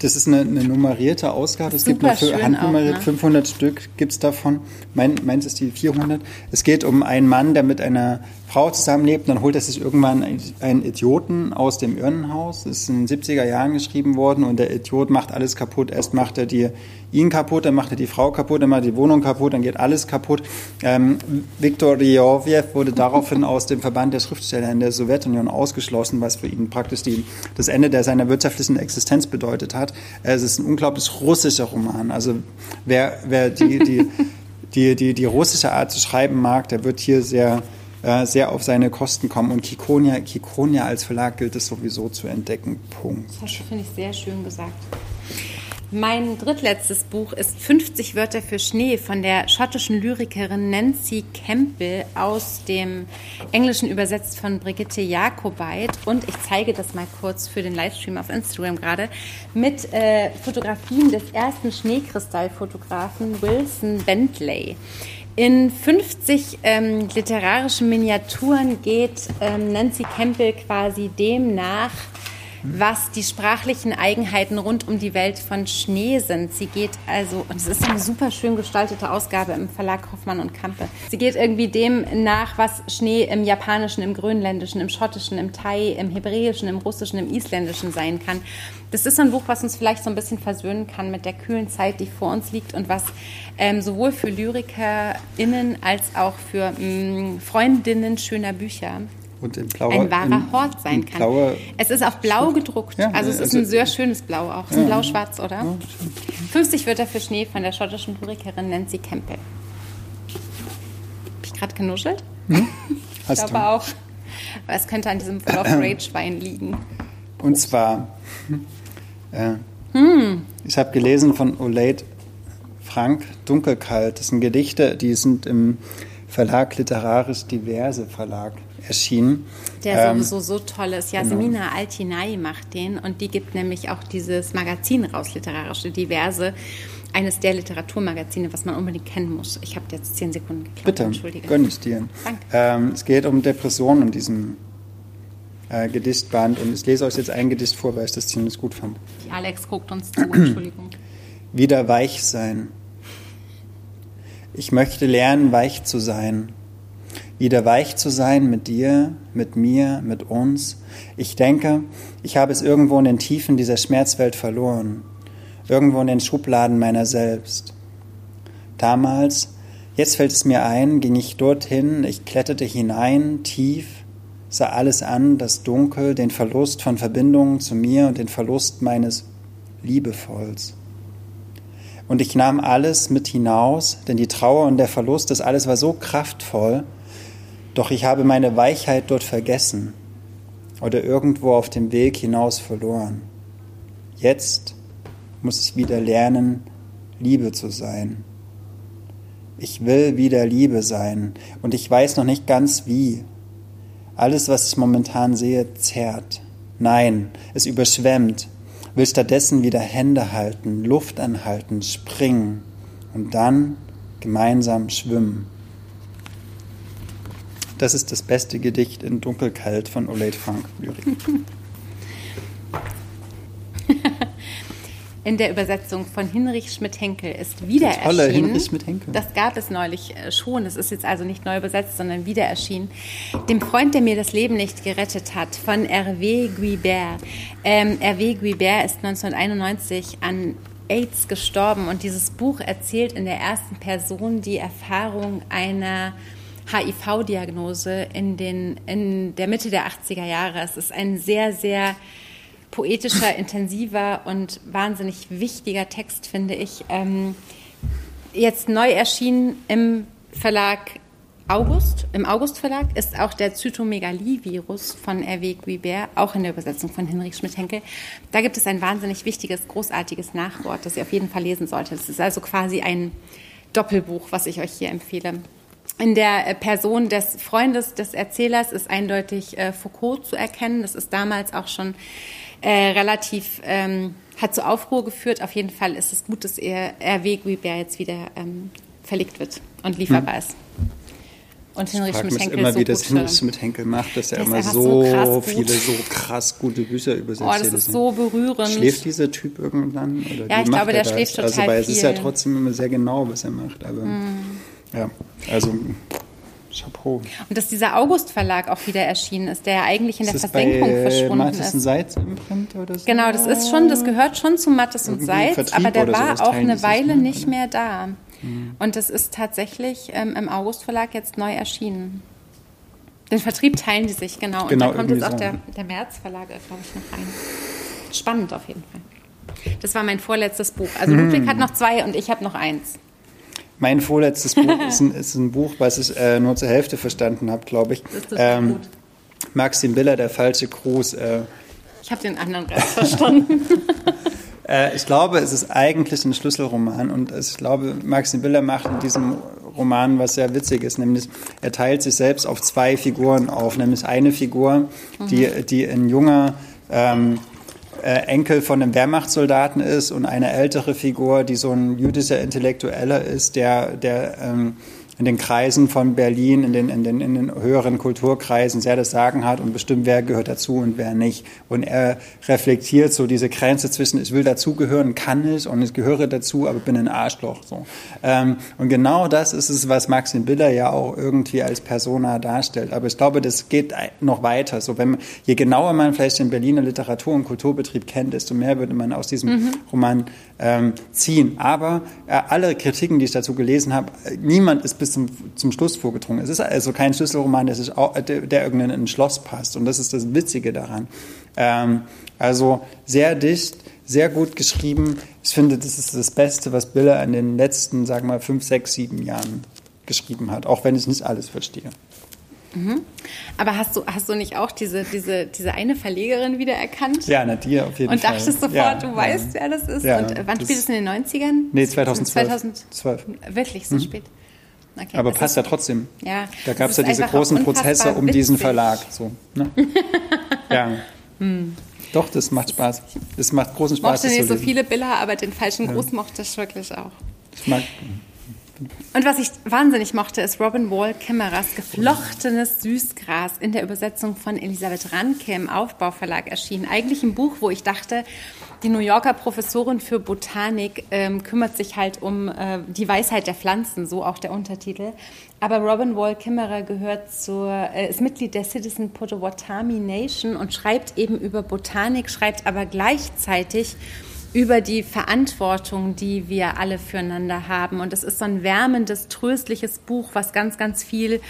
das ist eine, eine nummerierte Ausgabe. Es gibt nur für handnummeriert, ne? 500 Stück gibt es davon. Mein, meins ist die 400. Es geht um einen Mann, der mit einer Frau zusammenlebt. Dann holt er sich irgendwann einen Idioten aus dem Irrenhaus. Das ist in den 70er Jahren geschrieben worden und der Idiot macht alles kaputt. Erst macht er die, ihn kaputt, dann macht er die Frau kaputt, dann macht er die Wohnung kaputt, dann geht alles kaputt. Ähm, Viktor Ryovjew wurde daraufhin aus dem Verband der Schriftsteller in der Sowjetunion ausgeschlossen, was für ihn praktisch die, das Ende der, seiner wirtschaftlichen Existenz bedeutet hat. Es ist ein unglaublich russischer Roman. Also wer, wer die, die, *laughs* die, die, die russische Art zu schreiben mag, der wird hier sehr äh, sehr auf seine Kosten kommen. Und Kikonia, Kikonia als Verlag gilt es sowieso zu entdecken. Punkt. Das finde ich sehr schön gesagt. Mein drittletztes Buch ist 50 Wörter für Schnee von der schottischen Lyrikerin Nancy Campbell aus dem Englischen übersetzt von Brigitte Jakobait. Und ich zeige das mal kurz für den Livestream auf Instagram gerade mit äh, Fotografien des ersten Schneekristallfotografen Wilson Bentley. In 50 ähm, literarischen Miniaturen geht ähm, Nancy Campbell quasi dem nach, was die sprachlichen Eigenheiten rund um die Welt von Schnee sind. Sie geht also, und es ist eine super schön gestaltete Ausgabe im Verlag Hoffmann und Kampe. Sie geht irgendwie dem nach, was Schnee im Japanischen, im Grönländischen, im Schottischen, im Thai, im Hebräischen, im Russischen, im Isländischen sein kann. Das ist ein Buch, was uns vielleicht so ein bisschen versöhnen kann mit der kühlen Zeit, die vor uns liegt und was ähm, sowohl für LyrikerInnen als auch für mh, mm, Freundinnen schöner Bücher und in blauer, ein wahrer Hort sein kann. Es ist auf blau gedruckt. Ja, also es ist also, ein sehr schönes Blau auch. Es ist ja, ein blau-schwarz, oder? Ja, 50 Wörter für Schnee von der schottischen Lyrikerin Nancy Campbell. Habe ich gerade genuschelt? Hm? *laughs* Ich glaube du. auch. Aber es könnte an diesem Full of Rage Wein liegen. Und zwar, äh, hm. ich habe gelesen von Olate Frank Dunkelkalt. Das sind Gedichte, die sind im Verlag Literarisch Diverse Verlag erschienen. Der ähm, sowieso so toll ist. Jasmina genau. Altinai macht den und die gibt nämlich auch dieses Magazin raus, literarische Diverse. Eines der Literaturmagazine, was man unbedingt kennen muss. Ich habe jetzt zehn Sekunden geklaut. Bitte, Entschuldige. gönn ich dir. Danke. Ähm, es geht um Depressionen in diesem äh, Gedichtband und ich lese euch jetzt ein Gedicht vor, weil ich das ziemlich gut fand. Die Alex guckt uns zu, Entschuldigung. Wieder weich sein. Ich möchte lernen, weich zu sein wieder weich zu sein mit dir, mit mir, mit uns. Ich denke, ich habe es irgendwo in den Tiefen dieser Schmerzwelt verloren, irgendwo in den Schubladen meiner selbst. Damals, jetzt fällt es mir ein, ging ich dorthin, ich kletterte hinein, tief, sah alles an, das Dunkel, den Verlust von Verbindungen zu mir und den Verlust meines Liebevolls. Und ich nahm alles mit hinaus, denn die Trauer und der Verlust, das alles war so kraftvoll, doch ich habe meine Weichheit dort vergessen oder irgendwo auf dem Weg hinaus verloren. Jetzt muss ich wieder lernen, Liebe zu sein. Ich will wieder Liebe sein und ich weiß noch nicht ganz wie. Alles, was ich momentan sehe, zerrt. Nein, es überschwemmt. will stattdessen wieder Hände halten, Luft anhalten, springen und dann gemeinsam schwimmen. Das ist das beste Gedicht in Dunkelkalt von Olate Frank Lyrik. *laughs* in der Übersetzung von Hinrich Schmidt-Henkel ist wieder Der tolle erschienen. Hinrich Schmidt-Henkel. Das gab es neulich äh, schon. Das ist jetzt also nicht neu übersetzt, sondern wieder erschienen. Dem Freund, der mir das Leben nicht gerettet hat, von Hervé Guibert. Ähm, Hervé Guibert ist 1991 an AIDS gestorben und dieses Buch erzählt in der ersten Person die Erfahrung einer HIV-Diagnose in, in der Mitte der 80er Jahre. Es ist ein sehr, sehr poetischer, *laughs* intensiver und wahnsinnig wichtiger Text, finde ich. Ähm, jetzt neu erschienen im Verlag August, im August Verlag ist auch der Zytomegalie-Virus von Hervé Guibert, auch in der Übersetzung von Hinrich Schmidt-Henkel. Da gibt es ein wahnsinnig wichtiges, großartiges Nachwort, das ihr auf jeden Fall lesen solltet. Es ist also quasi ein Doppelbuch, was ich euch hier empfehle. In der äh, Person des Freundes des Erzählers ist eindeutig äh, Foucault zu erkennen. Das ist damals auch schon äh, relativ, ähm, hat zu Aufruhr geführt. Auf jeden Fall ist es gut, dass er Hervé Guibert jetzt wieder ähm, verlegt wird und lieferbar Hm. ist. Und Ich Hinrich mich Schmidt-Henkel immer, so wie das Hinrich äh, Schmidt-Henkel macht, dass er immer so, so viele, so krass gute Bücher übersetzt. Oh, das ist so berührend. Schläft dieser Typ irgendwann? Oder Ja, ich glaube, er der schläft Also, total weil es ist ja viel. trotzdem immer sehr genau, was er macht. Aber ja, also Chapeau. Und dass dieser August Verlag auch wieder erschienen ist, der ja eigentlich in der Versenkung bei verschwunden Matheson ist. Seitz im Print oder so? Genau, das ist schon, das gehört schon zu Mattes und Seitz, Vertrieb aber der war auch eine Weile ne? nicht mehr da. Und das ist tatsächlich ähm, im August Verlag jetzt neu erschienen. Den Vertrieb teilen die sich, genau. Und Genau, da kommt jetzt auch der, der März Verlag, glaube ich, noch rein. Spannend auf jeden Fall. Das war mein vorletztes Buch. Also Hm. Ludwig hat noch zwei und ich habe noch eins. Mein vorletztes Buch *laughs* ist ein, ist ein Buch, was ich äh, nur zur Hälfte verstanden habe, glaube ich. Das ist total gut. Maxim Biller, der falsche Gruß. Äh, Ich habe den anderen Rest verstanden. *laughs* Äh, ich glaube, es ist eigentlich ein Schlüsselroman und ich glaube, Maxim Biller macht in diesem Roman was sehr witzig ist, nämlich er teilt sich selbst auf zwei Figuren auf, nämlich eine Figur, die, die ein junger ähm, äh, Enkel von einem Wehrmachtssoldaten ist und eine ältere Figur, die so ein jüdischer Intellektueller ist, der, der ähm, in den Kreisen von Berlin, in den, in, den, in den höheren Kulturkreisen sehr das Sagen hat und bestimmt, wer gehört dazu und wer nicht. Und er reflektiert so diese Grenze zwischen, ich will dazugehören, kann ich und ich gehöre dazu, aber bin ein Arschloch. So. Ähm, und genau das ist es, was Maxim Biller ja auch irgendwie als Persona darstellt. Aber ich glaube, das geht noch weiter. So, wenn je genauer man vielleicht den Berliner Literatur- und Kulturbetrieb kennt, desto mehr würde man aus diesem Roman ähm, ziehen. Aber äh, alle Kritiken, die ich dazu gelesen habe, niemand ist bis zum, zum Schluss vorgedrungen. Es ist also kein Schlüsselroman, der, sich auch, der, der irgendein in ein Schloss passt. Und das ist das Witzige daran. Ähm, also sehr dicht, sehr gut geschrieben. Ich finde, das ist das Beste, was Biller in den letzten, sagen wir mal, fünf, sechs, sieben Jahren geschrieben hat, auch wenn ich nicht alles verstehe. Aber hast du, hast du nicht auch diese, diese, diese eine Verlegerin wiedererkannt? Ja, na dir auf jeden Und Fall. dachtest sofort, Ja, du ja. weißt, wer das ist? Ja, und wann das- spielt es in den 90ern? Nee, 2012. 2012. Wirklich so spät? Okay. Aber das passt ja trotzdem. Ja, Da es gab es ja diese großen Prozesse um diesen witzig. Verlag. So, ne? *laughs* ja. Hm. Doch, das macht Spaß. Das macht großen Spaß. Mochte das nicht zu so lesen. viele Biller, aber den falschen Gruß mochte ich wirklich auch. Ich mag, Und was ich wahnsinnig mochte, ist Robin Wall Kimmerers Geflochtenes Süßgras in der Übersetzung von Elisabeth Ranke im Aufbauverlag erschienen. Eigentlich ein Buch, wo ich dachte, die New Yorker Professorin für Botanik ähm, kümmert sich halt um äh, die Weisheit der Pflanzen, so auch der Untertitel. Aber Robin Wall Kimmerer gehört zur, äh, ist Mitglied der Citizen Potawatomi Nation und schreibt eben über Botanik, schreibt aber gleichzeitig über die Verantwortung, die wir alle füreinander haben. Und es ist so ein wärmendes, tröstliches Buch, was ganz, ganz viel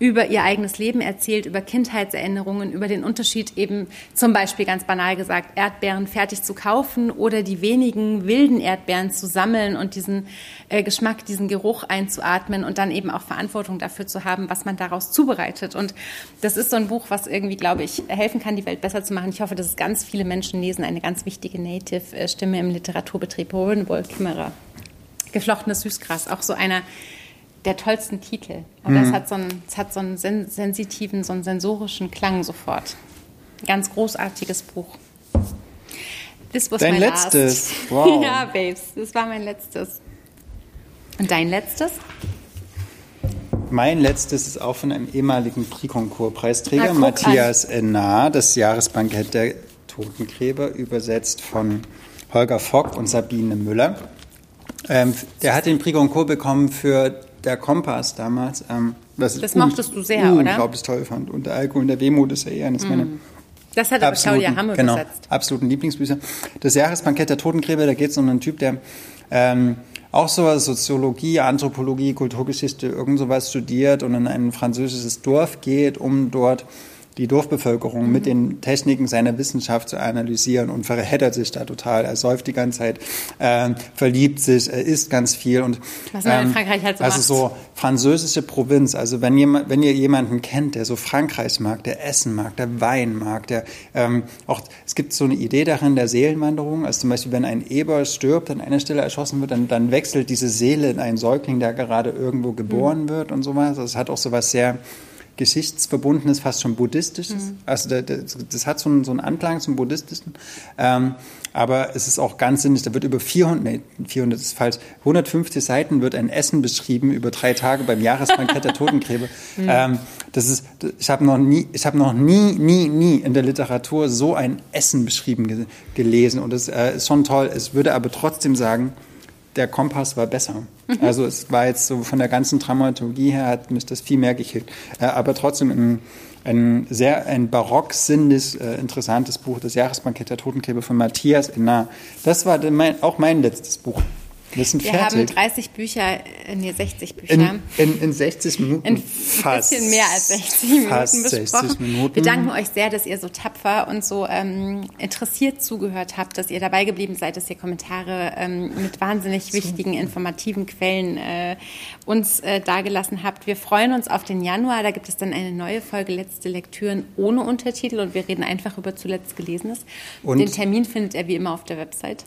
über ihr eigenes Leben erzählt, über Kindheitserinnerungen, über den Unterschied eben zum Beispiel ganz banal gesagt, Erdbeeren fertig zu kaufen oder die wenigen wilden Erdbeeren zu sammeln und diesen äh, Geschmack, diesen Geruch einzuatmen und dann eben auch Verantwortung dafür zu haben, was man daraus zubereitet. Und das ist so ein Buch, was irgendwie, glaube ich, helfen kann, die Welt besser zu machen. Ich hoffe, dass es ganz viele Menschen lesen. Eine ganz wichtige Native-Stimme im Literaturbetrieb, Rowan Wall Kimmerer. Geflochtenes Süßgras, auch so einer der tollsten Titel. Aber es hat so einen, es hat so einen sen sensitiven, so einen sensorischen Klang sofort. Ganz großartiges Buch. This was Dein my letztes. last. *laughs* Wow. ja, Babes, das war mein letztes. Und dein letztes? Mein letztes ist auch von einem ehemaligen Prix-Concours-Preisträger, guck Matthias Ennar, das Jahresbankett der Totengräber, übersetzt von Holger Fock und Sabine Müller. Ähm, der hat den Prix Goncourt bekommen für der Kompass damals. Ähm, was ich Das mochtest du sehr, oder? Unglaublich toll fand. Und der Alkohol und der Wehmut ist ja eher eines meiner Das hat aber Claudia Hamme genau, übersetzt. absoluten Lieblingsbücher. Das Jahresbankett der Totengräber, da geht es um einen Typ, der ähm, auch sowas, Soziologie, Anthropologie, Kulturgeschichte, irgend sowas studiert und in ein französisches Dorf geht, um dort die Dorfbevölkerung Mhm. mit den Techniken seiner Wissenschaft zu analysieren und verheddert sich da total. Er säuft die ganze Zeit, ähm, verliebt sich, er isst ganz viel und Was man in Frankreich halt so also macht. so französische Provinz. Also wenn jemand, wenn ihr jemanden kennt, der so Frankreich mag, der Essen mag, der Wein mag, der ähm, auch es gibt so eine Idee darin der Seelenwanderung. Also zum Beispiel, wenn ein Eber stirbt, an einer Stelle erschossen wird, dann, dann wechselt diese Seele in einen Säugling, der gerade irgendwo geboren wird und sowas. Das hat auch sowas sehr Geschichtsverbundenes, fast schon buddhistisches. Also da- das, das hat so einen, so einen Anklang zum buddhistischen. Ähm, aber es ist auch ganz sinnig, da wird über 400, nee, 400 ist falsch, 150 Seiten wird ein Essen beschrieben über drei Tage beim Jahresbankett der *laughs* Totengräber. ähm, das ist, ich habe noch nie, ich habe noch nie, nie, nie in der Literatur so ein Essen beschrieben ge gelesen und das äh, ist schon toll. Es würde aber trotzdem sagen, der Kompass war besser. Also es war jetzt so von der ganzen Dramaturgie her hat mich das viel mehr gekickt. Äh, aber trotzdem ein, ein sehr ein barock sinnliches, äh, interessantes Buch, das Jahresbankett der Totengräber von Matthias Ennar. Das war mein, auch mein letztes Buch. Wir sind Wir haben fertig. 30 Bücher, äh, nee, 60 Bücher. In, in, in 60 Minuten in fast. ein bisschen mehr als 60 Minuten fast besprochen. 60 Minuten. Wir danken euch sehr, dass ihr so tapfer und so ähm, interessiert zugehört habt, dass ihr dabei geblieben seid, dass ihr Kommentare ähm, mit wahnsinnig wichtigen, informativen Quellen äh, uns äh, dargelassen habt. Wir freuen uns auf den Januar. Da gibt es dann eine neue Folge Letzte Lektüren ohne Untertitel und wir reden einfach über zuletzt Gelesenes. Und- den Termin findet ihr wie immer auf der Website.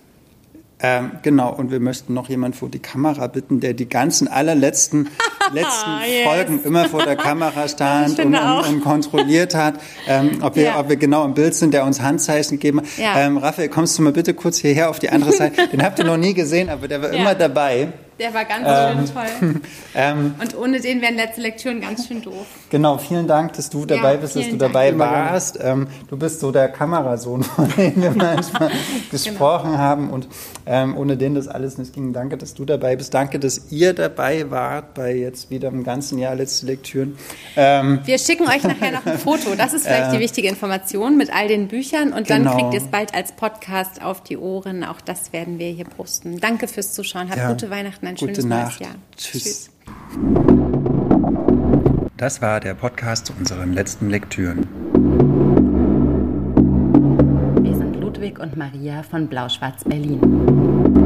Ähm, genau, und wir möchten noch jemand vor die Kamera bitten, der die ganzen allerletzten *laughs* letzten Yes. Folgen immer vor der Kamera stand und, und, und kontrolliert hat, ähm, ob, wir, Ja. ob wir genau im Bild sind, der uns Handzeichen gegeben hat. Ja. Ähm, Raphael, kommst du mal bitte kurz hierher auf die andere Seite? Den habt ihr noch nie gesehen, aber der war Ja. immer dabei. Der war ganz schön toll. *laughs* Ähm, Und ohne den wären letzte Lektüren ganz schön doof. Genau, vielen Dank, dass du dabei Ja, bist, dass du vielen dabei Dank. warst. Ähm, du bist so der Kamerasohn, *laughs* von dem wir manchmal *laughs* gesprochen haben und ähm, ohne den das alles nicht ging. Danke, dass du dabei bist. Danke, dass ihr dabei wart bei jetzt wieder im ganzen Jahr letzte Lektüren. Ähm, Wir schicken euch nachher noch ein Foto. Das ist vielleicht die wichtige Information mit all den Büchern und dann Genau. kriegt ihr es bald als Podcast auf die Ohren. Auch das werden wir hier posten. Danke fürs Zuschauen. Habt ja, gute Weihnachten, ein gute schönes Nacht. neues Jahr. Tschüss. Das war der Podcast zu unseren letzten Lektüren. Wir sind Ludwig und Maria von Blau-Schwarz Berlin.